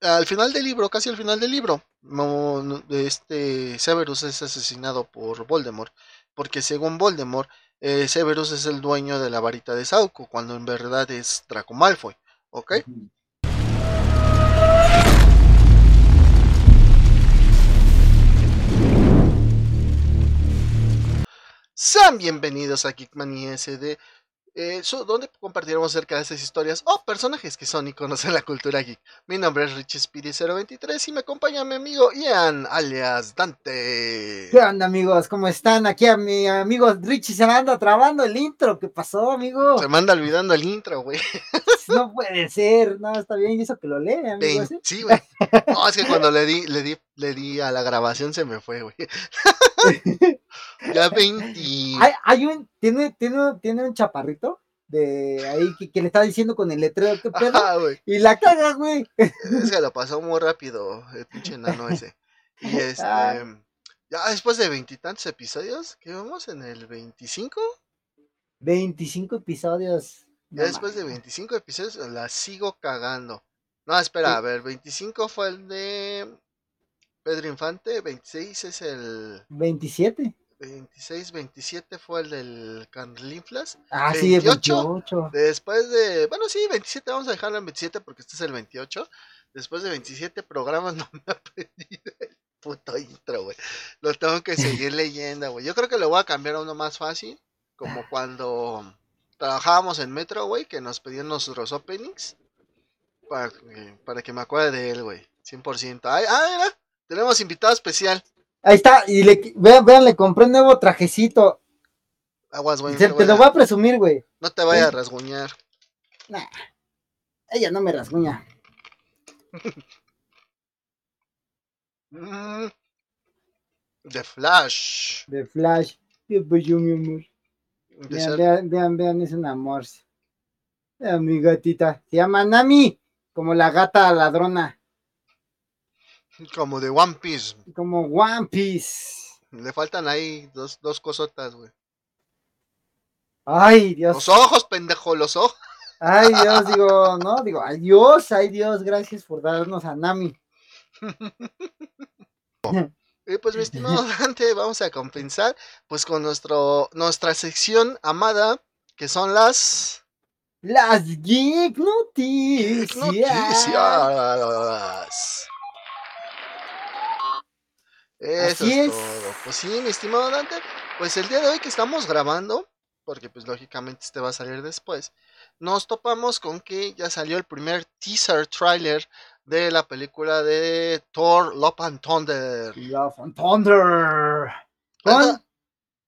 al final del libro, casi al final del libro, este Severus es asesinado por Voldemort, porque según Voldemort, eh, Severus es el dueño de la varita de Sauco, cuando en verdad es Draco Malfoy, ¿ok? Sean bienvenidos a Geekmania SD eh, donde compartiremos acerca de esas historias o personajes que son iconos en la cultura geek. Mi nombre es Richie Speedy 023 y me acompaña mi amigo Ian, alias Dante. ¿Qué onda, amigos? ¿Cómo están? Aquí a mi amigo Richie se me anda trabando el intro. ¿Qué pasó, amigo? Se me anda olvidando el intro, güey. No puede ser, no, está bien, eso que lo lee, amigo. Sí, güey. No, es que cuando le di, le di, le di a la grabación se me fue, güey. ya 20. Hay, un, tiene, tiene, tiene un chaparrito de ahí que, le está diciendo con el letrero qué pedo y la caga, güey. Es que lo pasó muy rápido el pinche enano ese. Y este ya después de veintitantos episodios, ¿qué vamos en el 25? 25 episodios. ya después de 25 episodios la sigo cagando. No, espera, a ver, 25 fue el de Pedro Infante, 26 es el 27. 26, 27 fue el del Canlinflas. Ah, 28, sí, 28. Después de, bueno, sí, 27, vamos a dejarlo en 27 porque este es el 28. Después de 27 programas no me aprendí el puto intro, güey. Lo tengo que seguir leyendo, güey. Yo creo que lo voy a cambiar a uno más fácil, como cuando trabajábamos en Metro, güey, que nos pedían nuestros openings. Para, para que me acuerde de él, güey. 100%. Ay, ah, mira, tenemos invitado especial. Ahí está, y le, vean, vean, le compré un nuevo trajecito. Aguas, güey. te, lo voy a presumir, güey. No te vaya a rasguñar. Nah, ella no me rasguña. The Flash. The Flash. Qué bello, mi amor. Vean, vean, vean, vean, es un amor. Vean, mi gatita. Se llama Nami, como la gata ladrona. Como de One Piece. Como One Piece. Le faltan ahí dos, dos cosotas, güey. Ay, Dios. Los ojos, pendejo, los ojos. Ay, Dios, digo, no, digo, ay Dios, ay Dios, gracias por darnos a Nami. Y pues mi estimado Dante, vamos a compensar pues con nuestro nuestra sección amada que son las las geek noticias. noticias. Eso es, todo. Pues sí, mi estimado Dante. Pues el día de hoy que estamos grabando, porque pues lógicamente este va a salir después, nos topamos con que ya salió el primer teaser trailer de la película de Thor Love and Thunder. Love and Thunder. Con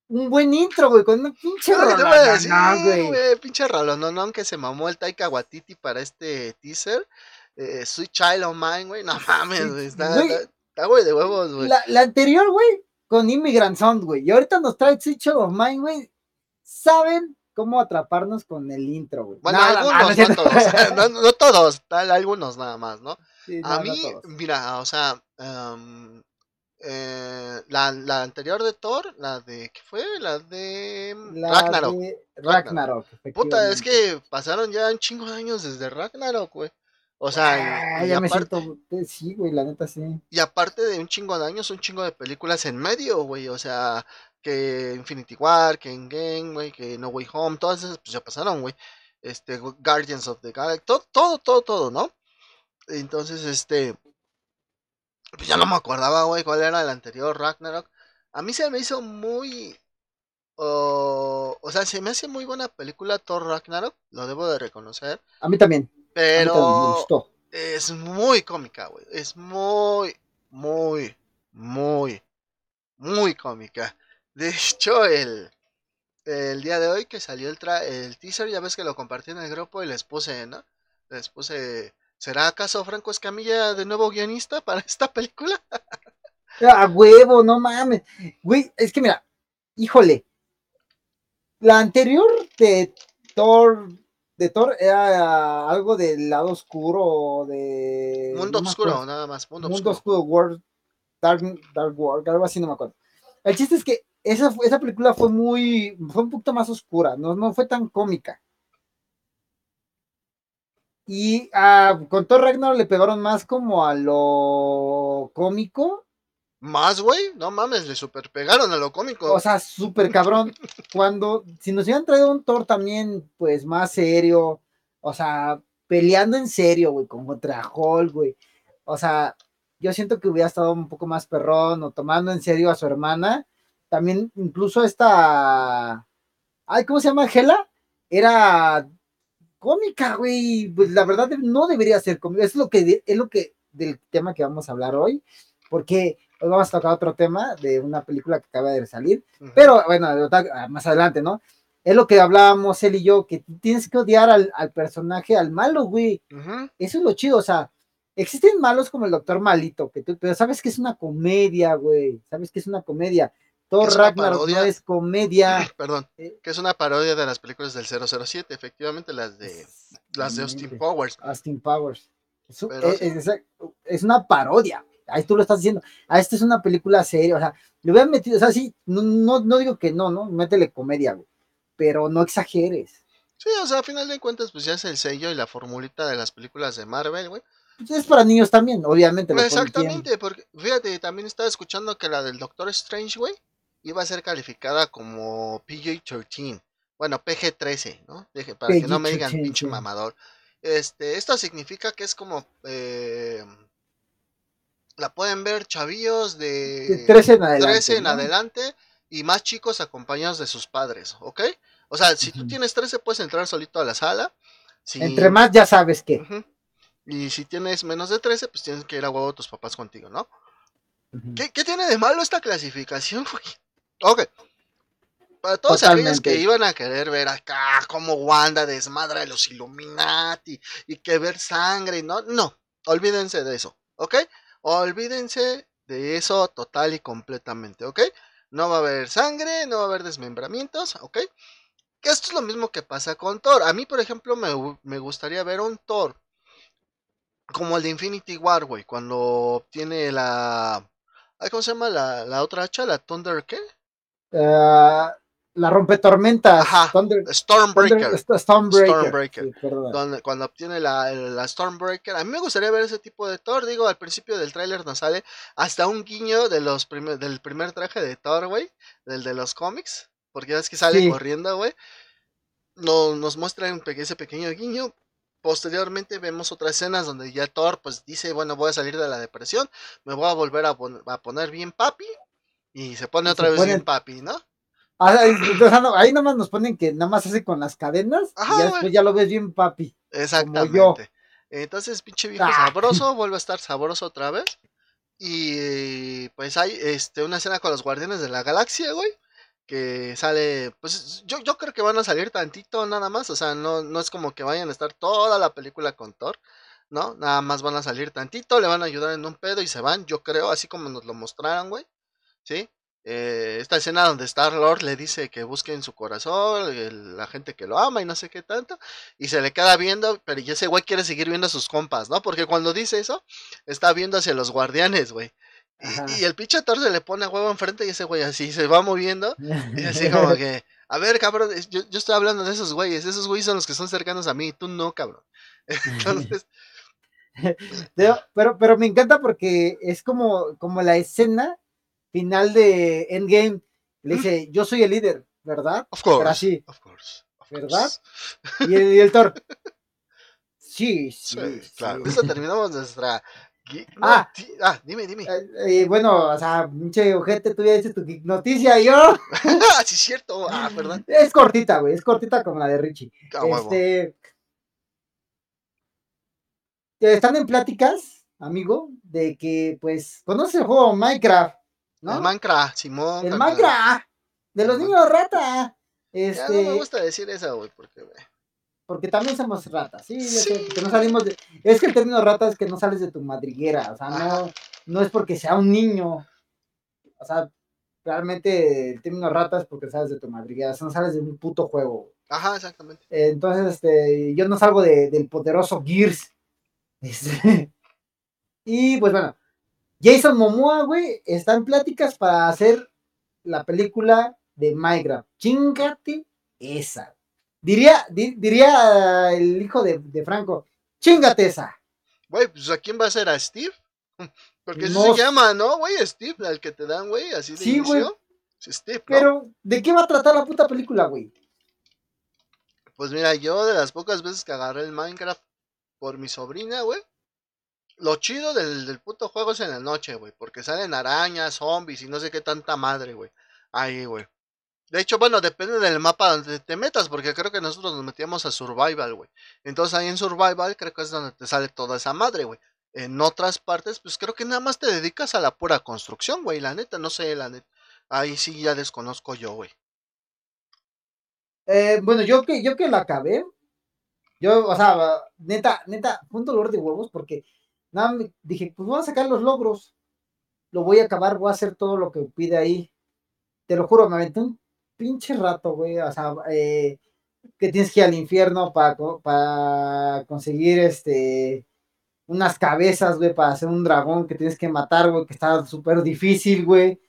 un buen intro, güey, con un pinche rolón, güey. Pinche rolón, no, aunque se mamó el Taika Waititi para este teaser. Eh, Sweet Child of Mine, güey, no mames, güey, está, Está, güey, de huevos, güey. La, anterior, güey, con Immigrant Sound, güey. Y ahorita nos trae Switch of Mine, güey. ¿Saben cómo atraparnos con el intro, güey? Bueno, algunos, no, todos. no, todos, tal, algunos nada más, ¿no? a mí, mira, o sea, um, eh, la, la, anterior de Thor, la de, ¿qué fue? La de Ragnarok. Ragnarok. Puta, es que pasaron ya un chingo de años desde Ragnarok, güey. O sea, ah, ya me siento, sí, güey, la neta sí. Y aparte de un chingo de años, un chingo de películas en medio, güey, o sea, que Infinity War, que Endgame, güey, que No Way Home, todas esas pues ya pasaron, güey. Este, Guardians of the Galaxy, todo, todo, todo, todo, ¿no? Entonces, este, pues ya no me acordaba, güey, cuál era el anterior Ragnarok. A mí se me hizo muy, o sea, se me hace muy buena película Thor Ragnarok, lo debo de reconocer. A mí también. Pero es muy cómica, güey. Es muy, muy, muy, muy cómica. De hecho, el, el día de hoy que salió el, el teaser, ya ves que lo compartí en el grupo y les puse, ¿no? Les puse, ¿será acaso Franco Escamilla de nuevo guionista para esta película? A huevo, no mames. Güey, es que mira, híjole. La anterior de Thor de Thor era algo del lado oscuro de. Mundo oscuro, nada más. Mundo, oscuro, World, Dark, Dark World, algo así, no me acuerdo. El chiste es que esa, esa película fue muy. fue un poquito más oscura, no, no fue tan cómica. Y ah, con Thor Ragnarok le pegaron más como a lo cómico. Más, güey, no mames, le super pegaron a lo cómico. O sea, súper cabrón. Cuando, si nos hubieran traído un Thor también, pues más serio, o sea, peleando en serio, güey, con contra Hulk, güey. O sea, yo siento que hubiera estado un poco más perrón o tomando en serio a su hermana. También, incluso esta. Ay, ¿cómo se llama? Gela. Era cómica, güey. Pues la verdad no debería ser cómica. Es lo que es lo que del tema que vamos a hablar hoy, porque hoy vamos a tocar otro tema de una película que acaba de salir, pero bueno, más adelante, ¿no? Es lo que hablábamos él y yo, que tienes que odiar al, personaje, al malo, güey. Eso es lo chido, o sea, existen malos como el Doctor Malito, que tú, pero sabes que es una comedia, güey. Sabes que es una comedia. Thor Ragnarok no es comedia. Perdón, eh, que es una parodia de las películas del 007, efectivamente, las de las de Austin Powers. Austin Powers. Es, una parodia. Ahí tú lo estás diciendo. Ah, esta es una película seria. O sea, le hubieran metido, o sea, sí, no, no, digo que no, ¿no? Métele comedia, güey. Pero no exageres. Sí, o sea, a final de cuentas, pues ya es el sello y la formulita de las películas de Marvel, güey. Pues es para niños también, obviamente. Exactamente, porque fíjate, también estaba escuchando que la del Doctor Strange, güey, iba a ser calificada como PG-13. Bueno, PG-13, ¿no? para que no me digan pinche mamador. Este, esto significa que es como. Eh, la pueden ver chavillos de, 13 en adelante, en adelante y más chicos acompañados de sus padres, ¿ok? O sea, si tú tienes 13 puedes entrar solito a la sala. Entre más ya sabes que. Y si tienes menos de 13, pues tienes que ir a huevo tus papás contigo, ¿no? ¿Qué, ¿Qué, tiene de malo esta clasificación, güey? Ok. Para todos aquellos que iban a querer ver acá como Wanda desmadra de los Illuminati y que ver sangre, no, no, olvídense de eso, ¿ok? Olvídense de eso total y completamente, ¿ok? No va a haber sangre, no va a haber desmembramientos, ¿ok? Que esto es lo mismo que pasa con Thor. A mí, por ejemplo, me, me gustaría ver un Thor como el de Infinity War, güey, cuando tiene la... ¿Cómo se llama la, la otra hacha? ¿La Thunder qué? Uh, la rompetormentas. Stormbreaker. Stormbreaker. cuando obtiene la, la, Stormbreaker. A mí me gustaría ver ese tipo de Thor. Digo, al principio del tráiler nos sale hasta un guiño de los del primer traje de Thor, güey. Del de los cómics. Porque es que sale corriendo, güey. No, nos muestra ese pequeño guiño. Posteriormente vemos otras escenas donde ya Thor pues dice, bueno, voy a salir de la depresión, me voy a volver a, a poner bien papi y se pone otra vez bien papi, ¿no? Ah, ahí nomás nos ponen que nada más hace con las cadenas y ya después ya lo ves bien papi. Exactamente. Entonces, pinche viejo ah. sabroso, vuelve a estar sabroso otra vez. Y pues hay este, una escena con los guardianes de la galaxia, güey. Que sale, pues yo, yo creo que van a salir tantito nada más. O sea, no, no es como que vayan a estar toda la película con Thor. ¿no? Nada más van a salir tantito, le van a ayudar en un pedo y se van, yo creo, así como nos lo mostraron, güey. ¿sí? Eh, esta escena donde Star Lord le dice que busque en su corazón la gente que lo ama y no sé qué tanto, y se le queda viendo, pero y ese güey quiere seguir viendo a sus compas, ¿no? Porque cuando dice eso, está viendo hacia los guardianes, güey. Y, el pinche Thor se le pone a huevo enfrente y ese güey así se va moviendo, y así como que, a ver, cabrón, yo, yo estoy hablando de esos güeyes, esos güeyes son los que son cercanos a mí, tú no, cabrón. Entonces. pero, pero me encanta porque es como, como la escena final de Endgame, le dice, yo soy el líder, ¿verdad? Of course. así, of course, ¿verdad? Y el, y Thor, sí, sí, claro. Eso terminamos nuestra... ah, ah, dime, dime. Eh, eh, bueno, o sea, pinche ojete, tú ya dices tu noticia, yo. Sí, cierto. Ah, perdón. Es cortita, güey, es cortita como la de Richie. Ah, este. Están en pláticas, amigo, de que, pues, conoces el juego Minecraft. El Minecraft, Simón. El Minecraft. De los niños rata. Este... no me gusta decir eso, güey, porque, Porque también somos ratas, sí, que no salimos de... Es que el término rata es que no sales de tu madriguera, o sea, no, no es porque sea un niño, o sea, realmente el término rata es porque sales de tu madriguera, o sea, no sales de un puto juego. Ajá, exactamente. entonces, este, yo no salgo del poderoso Gears. Este, y pues bueno, Jason Momoa, güey, está en pláticas para hacer la película de Minecraft. Chingate esa. Diría, diría el hijo de, Franco, Chingate esa. Güey, pues ¿a quién va a ser? ¿A Steve? Porque No se llama, ¿no, güey? Steve, al que te dan, güey, así de Sí, inicio. Es Steve, ¿no? Pero, ¿de qué va a tratar la puta película, güey? Pues mira, yo de las pocas veces que agarré el Minecraft por mi sobrina, güey. Lo chido del, del puto juego es en la noche, güey. Porque salen arañas, zombies y no sé qué tanta madre, güey. Ahí, güey. De hecho, bueno, depende del mapa donde te metas, porque creo que nosotros nos metíamos a Survival, güey. Entonces ahí en Survival creo que es donde te sale toda esa madre, güey. En otras partes, pues creo que nada más te dedicas a la pura construcción, güey. La neta, no sé, la neta. Ahí sí ya desconozco yo, güey. Eh, bueno, yo que, yo que la acabé, yo, o sea, neta, neta, fue un dolor de huevos porque dije, pues voy a sacar los logros, lo voy a acabar, voy a hacer todo lo que pide ahí. Te lo juro, me aventé un pinche rato, güey, o sea, eh, que tienes que ir al infierno para, para conseguir este unas cabezas, güey, para hacer un dragón que tienes que matar, güey, que está súper difícil, güey.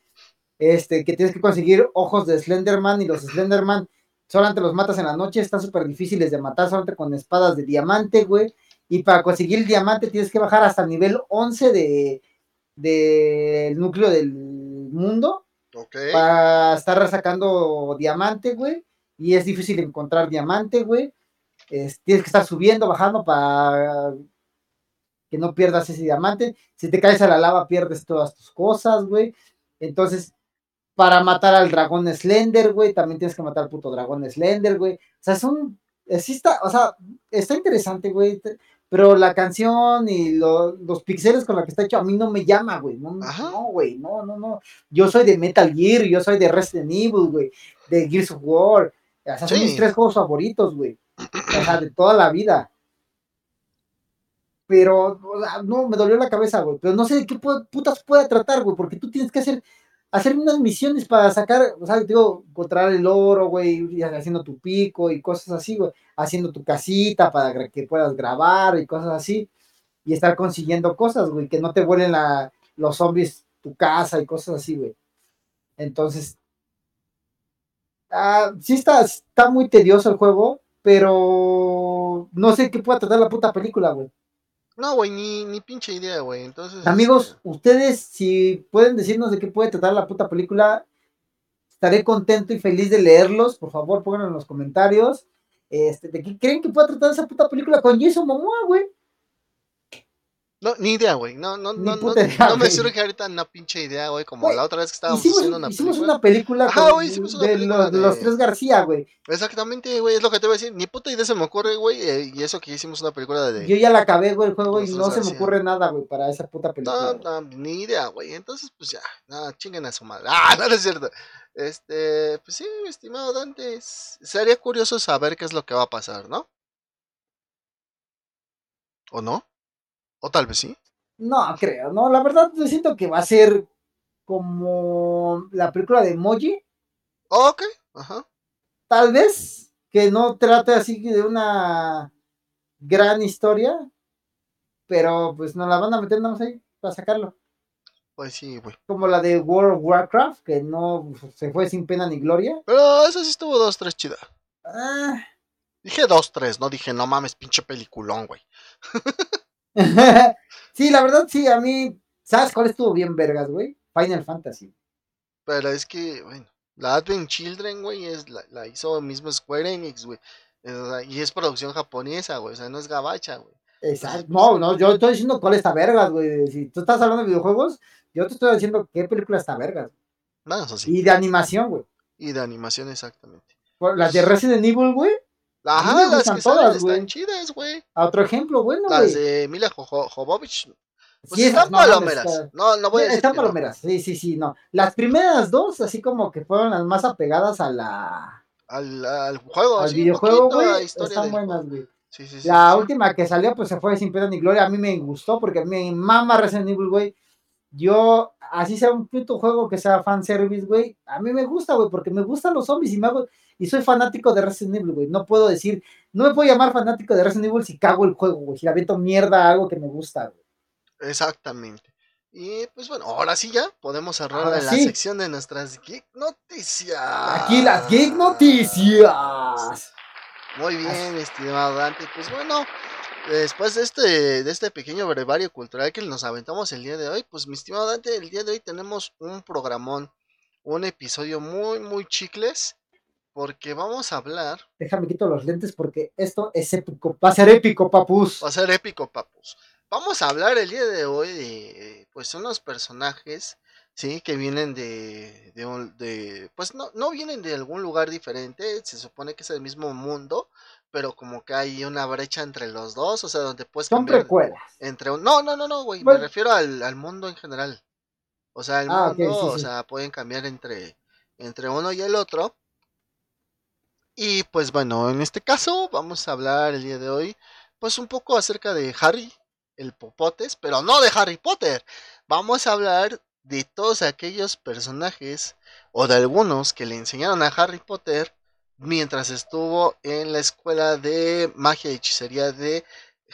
Este, que tienes que conseguir ojos de Slenderman y los Slenderman solamente los matas en la noche, están súper difíciles de matar, solamente con espadas de diamante, güey. Y para conseguir el diamante tienes que bajar hasta el nivel 11 de del núcleo del mundo Ok. para estar sacando diamante, güey. Y es difícil encontrar diamante, güey. Es- tienes que estar subiendo, bajando para que no pierdas ese diamante. Si te caes a la lava, pierdes todas tus cosas, güey. Entonces, para matar al dragón Slender, güey, también tienes que matar al puto dragón Slender, güey. O sea, es un. está, o sea, está interesante, güey. Pero la canción y lo- los pixeles con la que está hecho a mí no me llama, güey. No, Ajá. no, güey, no, no, no. Yo soy de Metal Gear, yo soy de Resident Evil, güey, de Gears of War. O sea, son Sí. mis tres juegos favoritos, güey. O sea, de toda la vida. Pero, o sea, no, me dolió la cabeza, güey. Pero no sé de qué pu- putas puede tratar, güey, porque tú tienes que hacer, hacer unas misiones para sacar, o sea, digo, encontrar el oro, güey, haciendo tu pico y cosas así, güey. Haciendo tu casita para que puedas grabar y cosas así. Y estar consiguiendo cosas, güey, que no te vuelen la, los zombies tu casa y cosas así, güey. Entonces, ah, sí está, está muy tedioso el juego, pero no sé qué pueda tratar la puta película, güey. No, güey, ni, ni pinche idea, güey. Entonces. Amigos, ustedes si pueden decirnos de qué puede tratar la puta película, estaré contento y feliz de leerlos. Por favor, pónganlo en los comentarios. Este, ¿De qué creen que pueda tratar esa puta película con Jason Momoa, güey? No, ni idea, güey. No, no, Ni no, no, idea, no me surge ahorita una pinche idea, güey. Como la otra vez que estábamos Hicimos, haciendo una hicimos película. una película Ajá, con- güey, hicimos una de, película los, de los tres García, güey. Exactamente, güey, es lo que te voy a decir. Ni puta idea se me ocurre, güey. eh, y eso que hicimos una película de. Yo ya la acabé, güey, el juego y no se me ocurre nada, güey, para esa puta película. No, no, ni idea, güey. Entonces, pues ya, nada, chinguen a su madre. Ah, no, no es cierto. Este, pues sí, mi estimado Dante, sería curioso saber qué es lo que va a pasar, ¿no? ¿O no? O tal vez sí. No, creo, no, la verdad yo siento que va a ser como la película de Emoji, Ok, ajá. tal vez, que no trate así de una gran historia, pero pues nos la van a meter nada más ahí para sacarlo. Pues sí, güey. Como la de World of Warcraft, que no se fue sin pena ni gloria. Pero eso sí estuvo dos, tres chida. Ah. Dije dos, tres, no dije, no mames, pinche peliculón, güey. sí, la verdad, sí, a mí, ¿sabes cuál estuvo bien vergas, güey? Final Fantasy. Pero es que, bueno, la Advent Children, güey, es la, la hizo mismo Square Enix, güey. Y es producción japonesa, güey. O sea, no es gabacha, güey. Exacto. No, no, yo estoy diciendo cuál está vergas, güey. Si tú estás hablando de videojuegos, yo te estoy diciendo qué película está vergas. Bueno, eso sí. Y de animación, güey. Y de animación, exactamente. Por Las de Resident Evil, güey. Ajá, las que todas, están chidas, güey. A otro ejemplo, bueno, Las güey. de Mila Jo- Jovovich. Pues Sí, están no palomeras. está- No, no voy a decir Están no. palomeras, sí, sí, sí, no. Las primeras dos, así como que fueron las más apegadas a la Al, al juego, al sí, videojuego, güey, están del buenas, güey. Sí, sí, sí. La última que salió, pues se fue sin pena ni gloria. A mí me gustó porque a mí me mama Resident Evil, güey. Yo, así sea un puto juego que sea fanservice, güey, a mí me gusta, güey, porque me gustan los zombies y me hago, y soy fanático de Resident Evil, güey. No puedo decir, no me puedo llamar fanático de Resident Evil si cago el juego, güey. Si le aviento mierda a algo que me gusta, güey. Exactamente. Y pues bueno, ahora sí ya podemos cerrar Ahora la sí. sección de nuestras geek noticias. Aquí las Geek Noticias. Muy bien, estimado Dante. Pues bueno, después de este, de este pequeño brevario cultural que nos aventamos el día de hoy, pues mi estimado Dante, el día de hoy tenemos un programón, un episodio muy, muy chicles, porque vamos a hablar. Déjame quito los lentes porque esto es épico, va a ser épico, papus. Va a ser épico, papus. Vamos a hablar el día de hoy de, pues, unos personajes, sí, que vienen de, de, de pues, no, no vienen de algún lugar diferente, se supone que es el mismo mundo, pero como que hay una brecha entre los dos, o sea, donde puedes Son precuelas. Entre un... No, no, no, no, güey, me refiero al, al, mundo en general. O sea, el Ah, mundo, sí, o sí. sea, pueden cambiar entre, entre uno y el otro. Y pues bueno, en este caso vamos a hablar el día de hoy, pues un poco acerca de Harry, el Popotes, pero no de Harry Potter. Vamos a hablar de todos aquellos personajes o de algunos que le enseñaron a Harry Potter mientras estuvo en la escuela de magia y hechicería de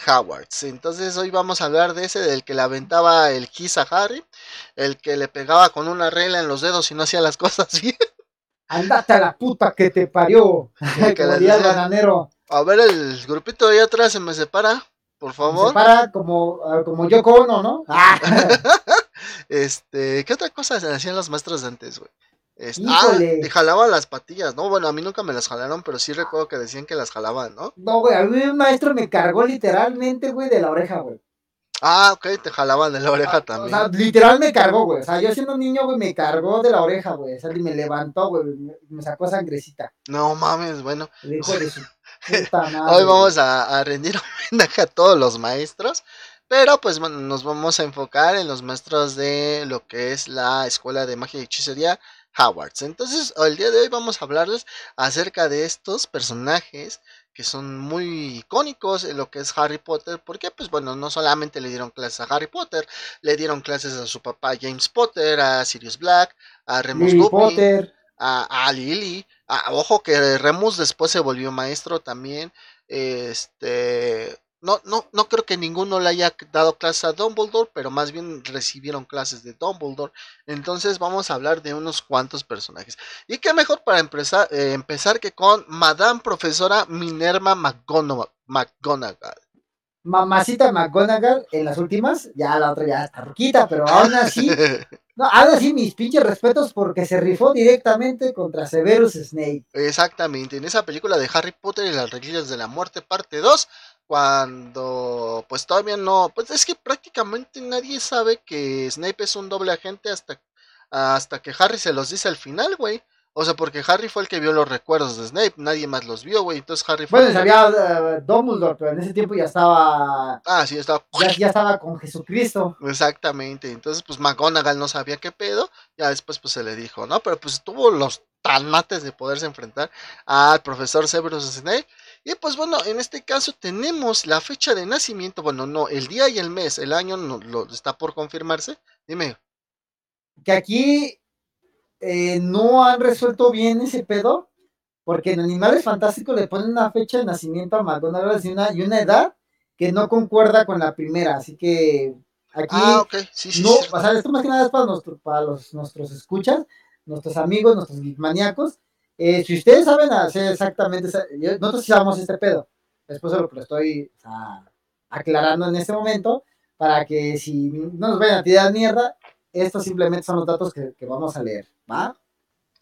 Hogwarts. Entonces hoy vamos a hablar de ese del que le aventaba el kiss a Harry, el que le pegaba con una regla en los dedos y no hacía las cosas bien. Andate a la puta que te parió. Que el decía, bananero. A ver, el grupito de ahí atrás se me separa, por Se favor. para como, ah, como yo Ono, ¿no? Ah, Este, ¿qué otra cosa se hacían los maestros de antes, güey? Este, ah, te jalaban las patillas, ¿no? Bueno, a mí nunca me las jalaron, pero sí recuerdo que decían que las jalaban, ¿no? no, güey, a mí un maestro me cargó literalmente, güey, de la oreja, güey. Ah, ok, te jalaban de la oreja Ah, también. O sea, literal me cargó, güey. O sea, yo siendo un niño, güey, me cargó de la oreja, güey. O sea, y me levantó, güey. Me, sacó sangrecita. No mames, bueno. El hijo de su puta madre. Hoy vamos a, a rendir homenaje a todos los maestros, pero pues bueno, nos vamos a enfocar en los maestros de lo que es la escuela de magia y hechicería Hogwarts. Entonces, el día de hoy vamos a hablarles acerca de estos personajes que son muy icónicos en lo que es Harry Potter, porque pues bueno, no solamente le dieron clases a Harry Potter, le dieron clases a su papá James Potter, a Sirius Black, a Remus Lily a, a Lily. a- ojo que Remus después se volvió maestro también. Este. No, no, no creo que ninguno le haya dado clase a Dumbledore, pero más bien recibieron clases de Dumbledore. Entonces vamos a hablar de unos cuantos personajes. Y qué mejor para empezar, eh, empezar que con Madame Profesora Minerva McGonagall. Mamacita McGonagall en las últimas. Ya la otra ya está ruquita, pero aún así. No, aún así, mis pinches respetos porque se rifó directamente contra Severus Snape. Exactamente, en esa película de Harry Potter y las Reliquias de la Muerte parte 2, cuando pues todavía no, pues es que prácticamente nadie sabe que Snape es un doble agente hasta, hasta que Harry se los dice al final, güey. O sea, porque Harry fue el que vio los recuerdos de Snape, nadie más los vio, güey. Entonces Harry fue... Bueno, sabía eh, Dumbledore, pero en ese tiempo ya estaba. Ah, sí, estaba... Ya, ya estaba con Jesucristo. Exactamente, entonces pues McGonagall no sabía qué pedo, ya después pues se le dijo, ¿no? Pero pues tuvo los tanates de poderse enfrentar al profesor Severus Snape. Y pues bueno, en este caso tenemos la fecha de nacimiento, bueno, no, el día y el mes, el año no, lo, está por confirmarse. Dime, Que aquí eh, no han resuelto bien ese pedo. Porque en Animales Fantásticos le ponen una fecha de nacimiento a McGonagall y una, y una edad que no concuerda con la primera. Así que aquí. ah, sí, sí, no, sí, o sea, esto más que nada es para, nuestro- para los, nuestros escuchas, nuestros amigos, nuestros maníacos. Eh, si ustedes saben hacer exactamente, nosotros sí sabemos este pedo. Después se lo, estoy aclarando en este momento para que si no nos vayan a tirar mierda, estos simplemente son los datos que, que vamos a leer, ¿va?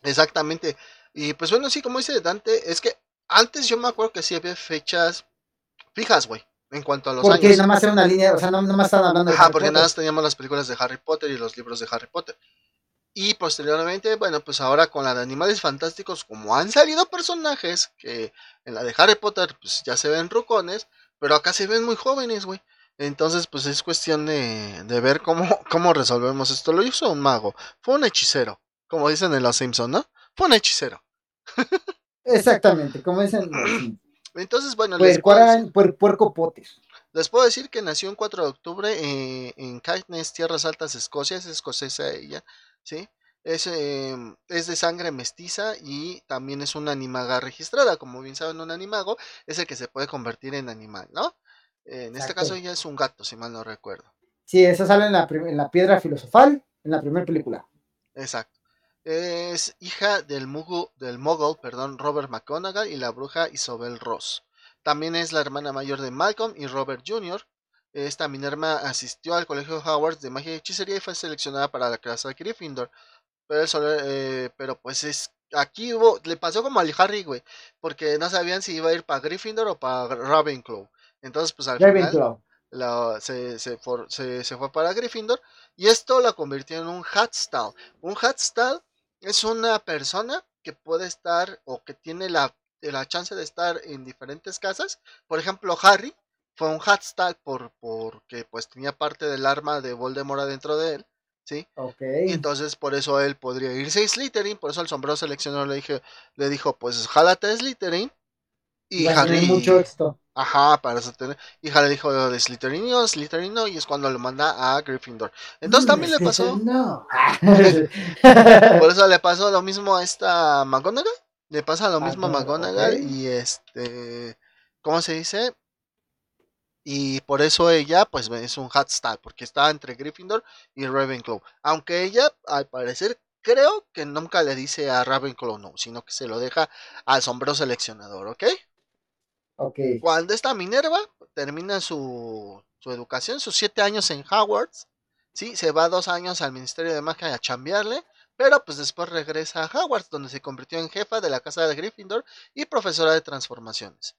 exactamente. Y pues bueno, sí, como dice Dante, es que antes yo me acuerdo que sí había fechas fijas, güey, en cuanto a los Porque años. nada más era una línea, o sea, no, nada más están hablando de Ajá, Harry porque Potter. nada más teníamos las películas de Harry Potter y los libros de Harry Potter. Y posteriormente, bueno, pues ahora con la de Animales Fantásticos, como han salido personajes que en la de Harry Potter, pues ya se ven rucones, pero acá se ven muy jóvenes, güey. Entonces, pues es cuestión de, de ver cómo, cómo resolvemos esto. Lo hizo un mago, fue un hechicero, como dicen en Los Simpson, ¿no? Fue un hechicero. Exactamente, como dicen. Entonces, bueno, les puedo decir- puer- puerco Potter. Les puedo decir que nació el 4 de octubre eh, en Caithness, Tierras Altas, Escocia. Es escocesa ella, ¿sí? Es, eh, es de sangre mestiza y también es una animaga registrada. Como bien saben, un animago es el que se puede convertir en animal, ¿no? Eh, en este caso ella es un gato, si mal no recuerdo. Sí, eso sale en la, en la piedra filosofal, en la primera película. Exacto. Es hija del, mugu, del mogul, perdón, Robert McGonagall y la bruja Isobel Ross. También es la hermana mayor de Malcolm y Robert Jr. Esta Minerva asistió al colegio Howard de magia y hechicería y fue seleccionada para la clase de Gryffindor. Pero, eh, pero pues es aquí hubo, le pasó como al Harry, güey, porque no sabían si iba a ir para Gryffindor o para Ravenclaw. Entonces, pues al final se, se, se, fue para Gryffindor y esto la convirtió en un Hatstall. Un Hatstall es una persona que puede estar o que tiene la, la chance de estar en diferentes casas. Por ejemplo, Harry fue un Hatstall por, porque pues tenía parte del arma de Voldemort adentro de él. ¿Sí? Y entonces por eso él podría irse a Slytherin, por eso el sombrero seleccionador le, dije, le dijo, pues jálate a Slytherin. Y Harry... Mucho esto. Ajá, para eso tener. Y Harry dijo de Slytherin Slytherin no, y es cuando lo manda a Gryffindor. Entonces también le pasó... No. por eso le pasó lo mismo a esta McGonagall. Le pasa lo mismo a McGonagall y este... ¿Cómo se dice? Y por eso ella, pues es un Hatstall, porque está entre Gryffindor y Ravenclaw. Aunque ella, al parecer, creo que nunca le dice a Ravenclaw no, sino que se lo deja al sombrero seleccionador, ¿ok? Ok. Cuando esta Minerva termina su, su educación, sus siete años en Hogwarts, ¿sí? Se va dos años al Ministerio de Magia a chambearle, pero pues después regresa a Hogwarts, donde se convirtió en jefa de la casa de Gryffindor y profesora de transformaciones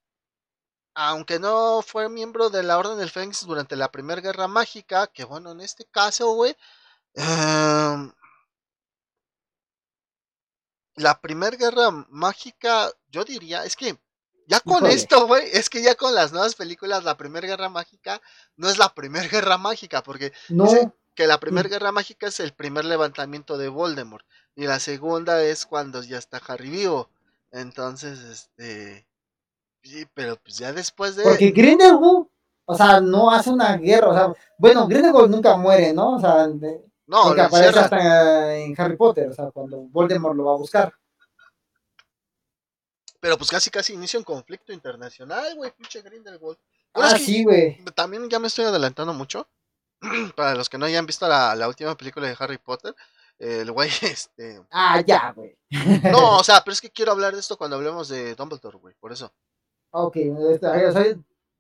aunque no fue miembro de la Orden del Fénix durante la Primera Guerra Mágica, que bueno, en este caso, güey, em, la Primera Guerra Mágica, yo diría, es que ya con esto, güey, es que ya con las nuevas películas, la Primera Guerra Mágica no es la Primera Guerra Mágica, porque no. que la Primera Guerra Mágica es el primer levantamiento de Voldemort y la segunda es cuando ya está Harry vivo. Entonces, este Sí, pero pues ya después de. Porque Grindelwald, o sea, no hace una guerra, o sea, bueno, Grindelwald nunca muere, ¿no? O sea, no, porque aparece hasta en Harry Potter, o sea, cuando Voldemort lo va a buscar. Pero pues casi casi inicia un conflicto internacional, güey, pinche Grindelwald. ah, sí, güey. También ya me estoy adelantando mucho. Para los que no hayan visto la, la última película de Harry Potter, el güey, este. Ah, ya, güey. No, o sea, pero es que quiero hablar de esto cuando hablemos de Dumbledore, güey, por eso. Ok,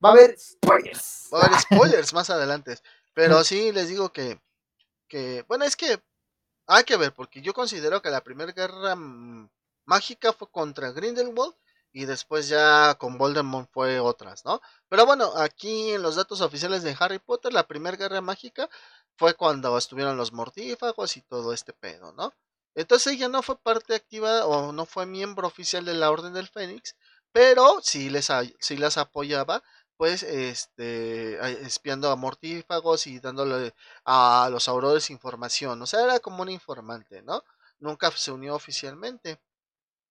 va a haber spoilers. Va a haber spoilers más adelante. Pero sí les digo que, que, bueno, es que hay que ver, porque yo considero que la primera guerra mágica fue contra Grindelwald y después ya con Voldemort fue otras, ¿no? Pero bueno, aquí en los datos oficiales de Harry Potter, la primera guerra mágica fue cuando estuvieron los mortífagos y todo este pedo, ¿no? Entonces ella no fue parte activa o no fue miembro oficial de la Orden del Fénix, pero si les, si las apoyaba, pues este espiando a mortífagos y dándole a los aurores información. O sea, era como un informante, ¿no? Nunca se unió oficialmente.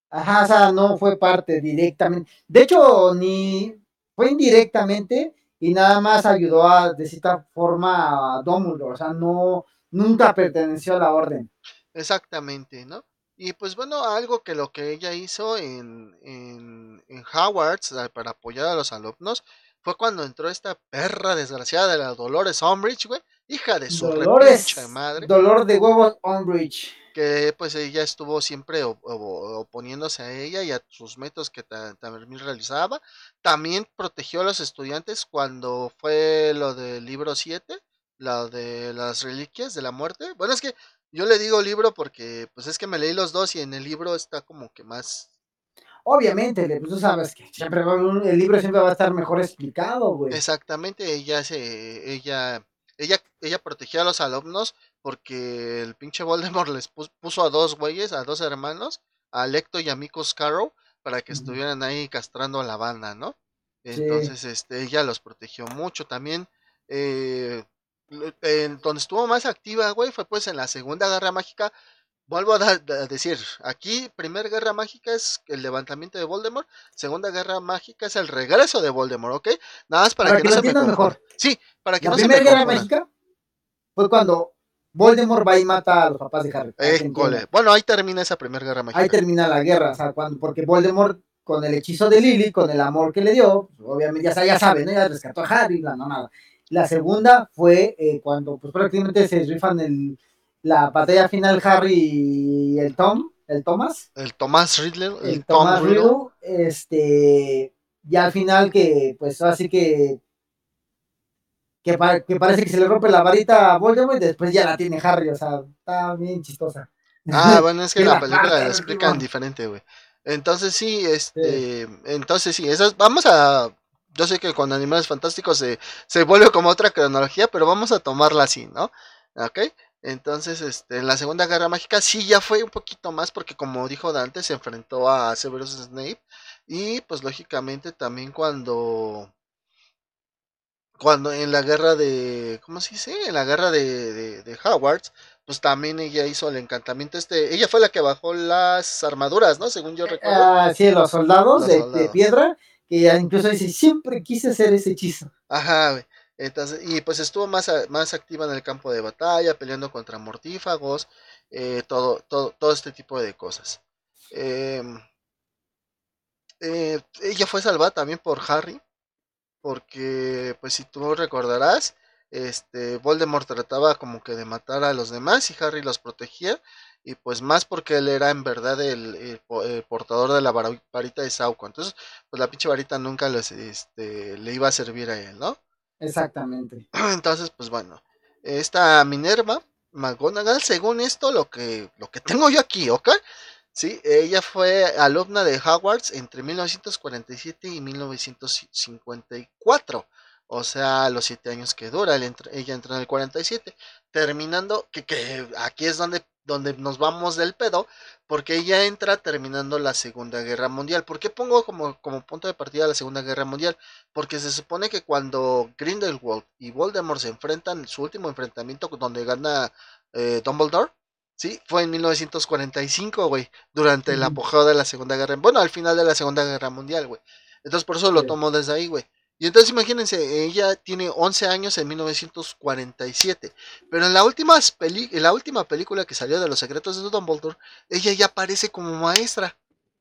Ajá, o sea, no fue parte directamente. De hecho, ni fue indirectamente y nada más ayudó a, de cierta forma a Dumbledore. O sea, no, nunca perteneció a la orden. Exactamente, ¿no? Y pues bueno, algo que lo que ella hizo en, en, en Hogwarts para apoyar a los alumnos fue cuando entró esta perra desgraciada de la Dolores Umbridge, güey, hija de su Dolores, madre. Dolor de huevos Umbridge. Que pues ella estuvo siempre oponiéndose a ella y a sus métodos que también realizaba. También protegió a los estudiantes cuando fue lo del libro 7, lo de las reliquias de la muerte. Bueno, es que yo le digo libro porque, pues es que me leí los dos y en el libro está como que más. Obviamente, pues tú sabes que siempre el libro siempre va a estar mejor explicado, güey. Exactamente, ella se, ella, ella, ella protegía a los alumnos porque el pinche Voldemort les puso a dos güeyes, a dos hermanos, a Lecto y a Mikos Carrow, para que estuvieran ahí castrando a la banda, ¿no? Entonces, este, ella los protegió mucho. También eh, en donde estuvo más activa, güey, fue pues en la Segunda Guerra Mágica. Vuelvo a, decir, aquí Primera Guerra Mágica es el levantamiento de Voldemort, Segunda Guerra Mágica es el regreso de Voldemort, ¿ok? Nada más para, que, no se me mejor. Sí, para que la no se me Guerra Mágica fue cuando Voldemort va y mata a los papás de Harry. Eh, bueno, ahí termina esa Primera Guerra Mágica. Ahí termina la guerra, o sea, cuando, porque Voldemort con el hechizo de Lily, con el amor que le dio, pues, obviamente ya, ya saben, ¿no? ya rescató a Harry, la nada. La segunda fue eh, cuando pues prácticamente se rifan el, la batalla final Harry y el Tom, el Thomas. El Thomas Riddle. El, Thomas Riddle. Este, Y al final que, pues así que que, parece que se le rompe la varita a Voldemort y después ya la tiene Harry, o sea, está bien chistosa. Ah, bueno, es que la película la explican diferente, güey. Entonces sí, este, entonces sí, esas, vamos a, yo sé que con Animales Fantásticos se, se vuelve como otra cronología, pero vamos a tomarla así, ¿no? ¿Ok? Entonces, este, en la Segunda Guerra Mágica sí ya fue un poquito más porque como dijo Dante, se enfrentó a Severus Snape y pues lógicamente también cuando cuando en la guerra de ¿cómo se dice? En la guerra de, de, de Hogwarts, pues también ella hizo el encantamiento este, ella fue la que bajó las armaduras, ¿no? Según yo eh, recuerdo. Ah, sí, los soldados, de, de, piedra, que incluso dice, siempre quise hacer ese hechizo. Ajá, y pues estuvo más, más activa en el campo de batalla, peleando contra mortífagos, eh, todo, todo, todo este tipo de cosas. Em, eh, ella fue salvada también por Harry, porque, pues si tú recordarás, este, Voldemort trataba como que de matar a los demás y Harry los protegía, y pues más porque él era en verdad el, portador de la varita de Sauco, entonces, pues la pinche varita nunca les, este, le iba a servir a él, ¿no? Exactamente. Entonces, pues bueno, esta Minerva McGonagall, según esto, lo que, lo que tengo yo aquí, ¿ok? Sí, ella fue alumna de Hogwarts entre 1947 y 1954. O sea, los siete años que dura. Ella entró en el 47. Terminando, que, que aquí es donde donde nos vamos del pedo, porque ella entra terminando la Segunda Guerra Mundial. ¿Por qué pongo como, como punto de partida la Segunda Guerra Mundial? Porque se supone que cuando Grindelwald y Voldemort se enfrentan, su último enfrentamiento donde gana eh, Dumbledore, ¿sí? Fue en 1945, güey, durante el apogeo de la Segunda Guerra, bueno, al final de la Segunda Guerra Mundial, güey. Entonces por eso lo tomo desde ahí, güey. Y entonces imagínense, ella tiene 11 años en 1947, pero en la última, en la última película que salió de Los Secretos de Dumbledore, ella ya aparece como maestra,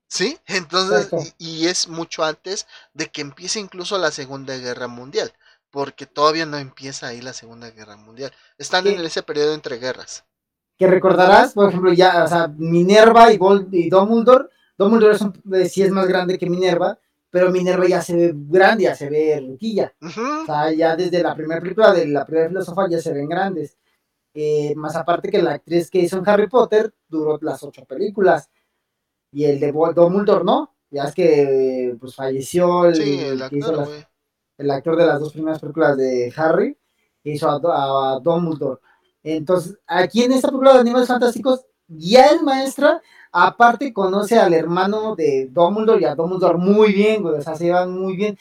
¿sí? Entonces, y, es mucho antes de que empiece incluso la Segunda Guerra Mundial, porque todavía no empieza ahí la Segunda Guerra Mundial. Están en ese periodo entre guerras. Que recordarás, por ejemplo, ya, o sea, Minerva y, y Dumbledore, Dumbledore es un, sí es más grande que Minerva, pero Minerva ya se ve grande, ya se ve ruquilla. O sea, ya desde la primera película de la primera filósofa ya se ven grandes. Eh, más aparte que la actriz que hizo en Harry Potter duró las ocho películas. Y el de Dumbledore, ¿no? Ya es que pues falleció el, el, actor, el actor de las dos primeras películas de Harry, que hizo a, a Dumbledore. Entonces, aquí en esta película de Animales Fantásticos, ya es maestra Aparte conoce al hermano de Dumbledore y a Dumbledore muy bien, güey, o sea, se llevan muy bien.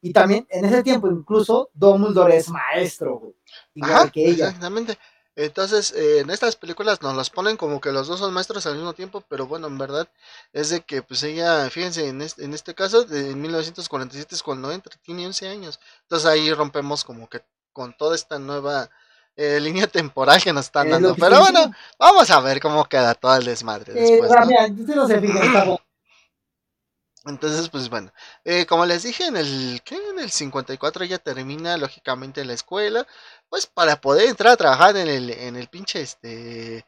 Y también en ese tiempo incluso Dumbledore es maestro, güey, igual que ella. Exactamente. Entonces, eh, en estas películas nos las ponen como que los dos son maestros al mismo tiempo, pero bueno, en verdad es de que, pues ella, fíjense, en este, en este caso, de 1947 es cuando entra, tiene 11 años. Entonces ahí rompemos como que con toda esta nueva eh, línea temporal que nos están dando. Pero bueno, vamos a ver cómo queda todo el desmadre. Eh, después, Entonces, pues bueno, eh, como les dije, en el, ¿qué? en el 54 ella termina lógicamente en la escuela, pues para poder entrar a trabajar en el, en el pinche este